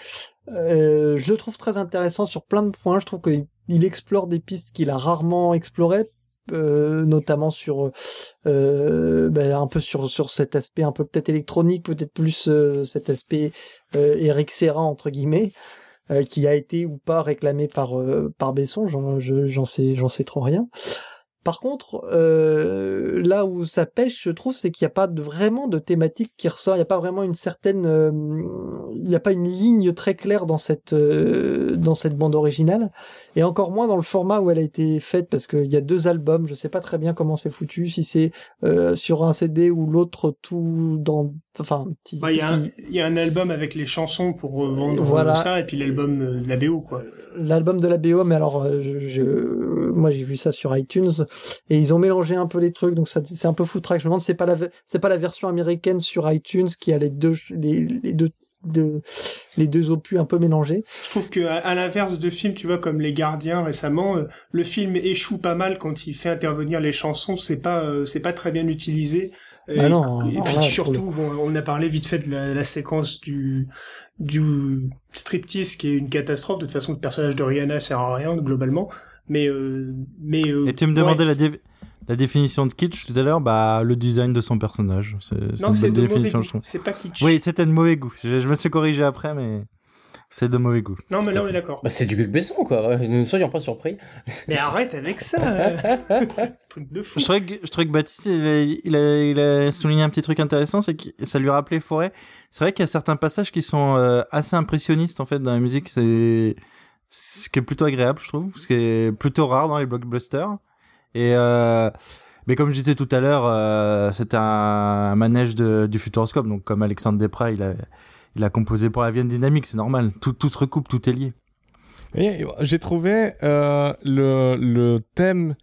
Euh, je le trouve très intéressant sur plein de points. Je trouve qu'il explore des pistes qu'il a rarement explorées, euh, notamment sur euh, ben, un peu sur sur cet aspect un peu peut-être électronique, peut-être plus euh, cet aspect euh, Eric Serra entre guillemets. qui a été ou pas réclamé par par Besson, j'en sais j'en sais trop rien. Par contre, euh, là où ça pêche, je trouve, c'est qu'il n'y a pas de, vraiment de thématique qui ressort. Il n'y a pas vraiment une certaine, euh, il n'y a pas une ligne très claire dans cette euh, dans cette bande originale, et encore moins dans le format où elle a été faite, parce qu'il y a deux albums. Je ne sais pas très bien comment c'est foutu, si c'est sur un CD ou l'autre tout dans, enfin.
Bah, il y, a un album avec les chansons pour vendre voilà. ça, et puis l'album de la BO, quoi.
L'album de la BO, mais alors, je, moi j'ai vu ça sur iTunes et ils ont mélangé un peu les trucs, donc c'est un peu foutraque. Je me demande c'est pas la c'est pas la version américaine sur iTunes qui a les deux les, les deux de les deux opus un peu mélangés.
Je trouve que à, l'inverse de films, tu vois, comme Les Gardiens récemment, euh, le film échoue pas mal quand il fait intervenir les chansons. C'est pas euh, c'est pas très bien utilisé. Et, ah non, et puis surtout, on a parlé vite fait de la, la, séquence du du striptease qui est une catastrophe. De toute façon, le personnage de Rihanna sert à rien globalement. Mais, euh, mais. Euh,
Et tu me demandais la, la définition de kitsch tout à l'heure, bah le design de son personnage. C'est
non, c'est de définition, mauvais goût. C'est pas kitsch.
Oui, c'était de mauvais goût. Je, me suis corrigé après, mais c'est de mauvais goût.
Non, mais là, on est d'accord.
Bah, c'est du Luc Besson, quoi. Nous ne soyons pas surpris. [laughs]
Mais arrête avec ça. [laughs] c'est un truc de fou.
Je trouvais que, je trouvais que Baptiste, il a, il, a, il a, souligné un petit truc intéressant, c'est que ça lui rappelait Forêt. C'est vrai qu'il y a certains passages qui sont euh, assez impressionnistes, en fait, dans la musique. C'est ce qui est plutôt agréable, je trouve, ce qui est plutôt rare dans les blockbusters. Et euh, Mais comme je disais tout à l'heure, euh, c'était un, manège de, du Futuroscope, donc comme Alexandre Desprat, il a, il a composé pour la Vienne dynamique, c'est normal. Tout, tout se recoupe, tout est lié.
J'ai trouvé euh, le, le thème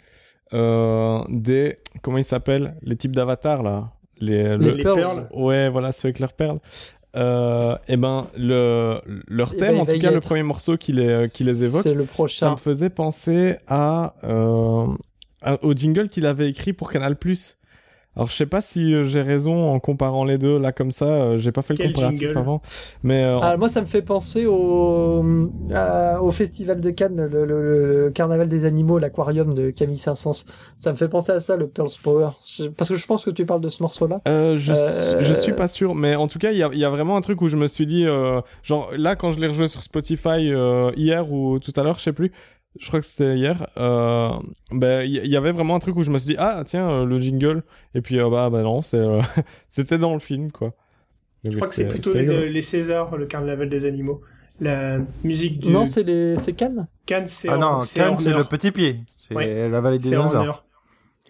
euh, des comment ils s'appellent les types d'avatars là
les, les, perles
ouais voilà ceux avec leurs perles euh, et eh ben le leur eh thème ben, en tout cas le premier morceau qui les qui les évoque
le prochain.
ça me faisait penser à, euh, au jingle qu'il avait écrit pour Canal Plus alors je sais pas si euh, j'ai raison en comparant les deux là comme ça, euh, j'ai pas fait le comparatif avant, mais euh,
ah, moi ça me fait penser au au festival de Cannes, le, carnaval des animaux, l'aquarium de Camille Saint-Saëns. Ça me fait penser à ça le Pearl's Power, parce que je pense que tu parles de ce morceau-là.
je je suis pas sûr, mais en tout cas il y a, y a vraiment un truc où je me suis dit genre là quand je l'ai rejoué sur Spotify hier ou tout à l'heure, je sais plus, je crois que c'était hier, euh, ben il y, avait vraiment un truc où je me suis dit ah tiens euh, le jingle et puis euh, bah bah non c'est euh, [laughs] c'était dans le film quoi.
je crois que c'est plutôt les, Césars, le carnaval des animaux, la musique du.
Non c'est les c'est Cannes.
Cannes c'est.
Ah non Cannes c'est le petit pied, c'est la vallée des dinosaures.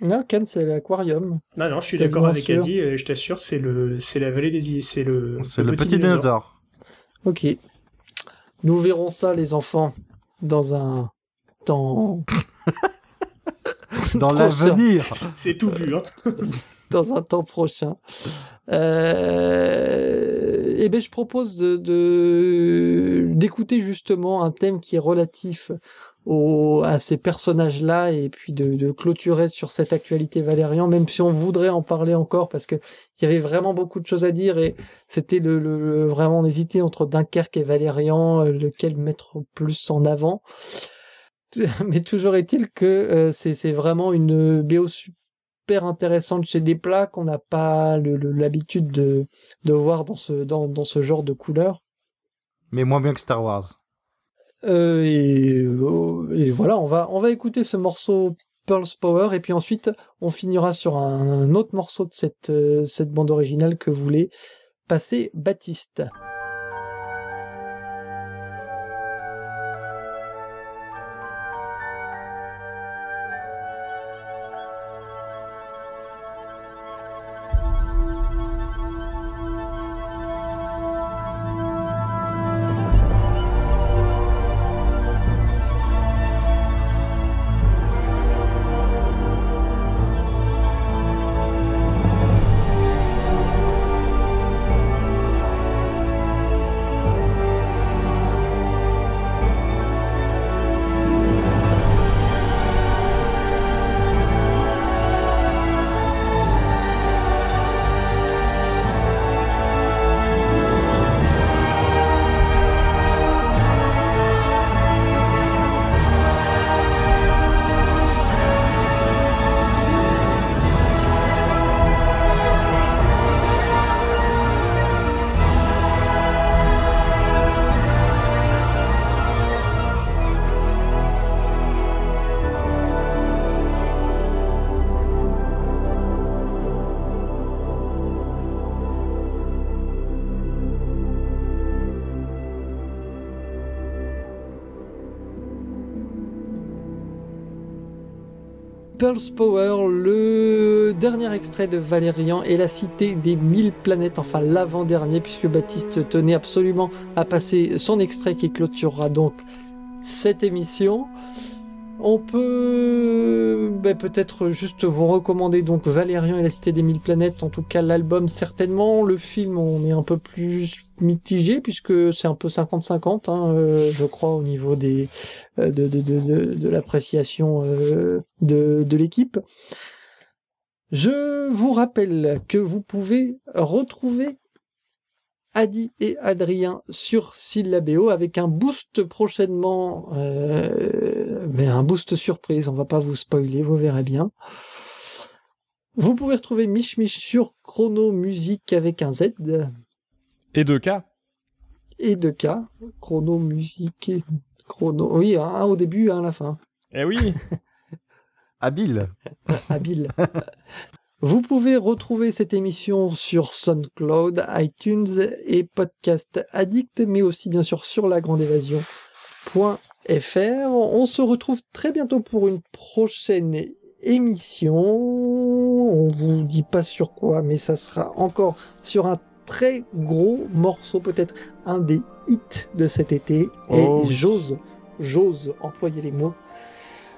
Non Cannes c'est l'aquarium.
Non non je suis d'accord avec Adi, je t'assure c'est le c'est la vallée des c'est le.
C'est le, petit, dinosaure.
Ok. Nous verrons ça les enfants dans un [laughs] dans
dans l'avenir.
C'est tout vu, hein.
dans un temps prochain. Euh... Eh ben, je propose de d'écouter justement un thème qui est relatif au, à ces personnages-là et puis de, de, clôturer sur cette actualité Valérian, même si on voudrait en parler encore parce que il y avait vraiment beaucoup de choses à dire et c'était le, le, vraiment on hésitait entre Dunkerque et Valérian, euh, lequel mettre plus en avant. [laughs] mais toujours est-il que euh, c'est vraiment une BO super intéressante chez des plats qu'on n'a pas l'habitude de, de voir dans ce, dans, dans ce genre de couleurs.
Mais moins bien que Star Wars.
Euh, et, euh, et, voilà, on va, on va écouter ce morceau Pearl's Power et puis ensuite on finira sur un, autre morceau de cette, cette bande originale que voulait passer Baptiste. Power, le dernier extrait de Valérian et la cité des mille planètes, enfin l'avant-dernier, puisque Baptiste tenait absolument à passer son extrait qui clôturera donc cette émission. On peut ben, peut-être juste vous recommander donc Valérian et la Cité des Mille Planètes, en tout cas l'album certainement. Le film, on est un peu plus mitigé puisque c'est un peu 50-50, hein, euh, je crois, au niveau des euh, de, de, de, l'appréciation euh, de, l'équipe. Je vous rappelle que vous pouvez retrouver Adi et Adrien sur Syllabéo avec un boost prochainement, mais un boost surprise, on va pas vous spoiler, vous verrez bien. Vous pouvez retrouver Mich Mich sur Chrono Musique avec un Z.
Et deux K.
Et deux K. Chrono Musique et Chrono. Oui, un au début, un à la fin.
Eh oui. [laughs]
Habile.
Habile. [laughs] Vous pouvez retrouver cette émission sur SoundCloud, iTunes et Podcast Addict, mais aussi bien sûr sur lagrandeévasion.fr. On se retrouve très bientôt pour une prochaine émission. On vous dit pas sur quoi, mais ça sera encore sur un très gros morceau, peut-être un des hits de cet été.
Oh
Et
oui.
j'ose, j'ose employer les mots.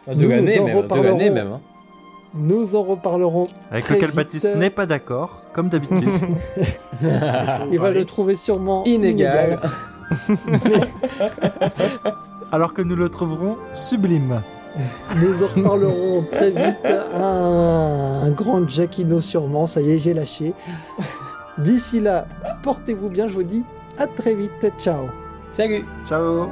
De
Nous
l'année
en
même. De l'année même. hein.
Nous en reparlerons.
Avec
très
lequel
vite.
Baptiste n'est pas d'accord, comme d'habitude. [laughs] [laughs]
Il va le trouver sûrement
Inégal.
inégal. [laughs]
Alors que nous le trouverons sublime.
Nous en reparlerons très vite. Un, un grand Giacchino sûrement. Ça y est, j'ai lâché. D'ici là, portez-vous bien. Je vous dis à très vite. Ciao.
Salut
Ciao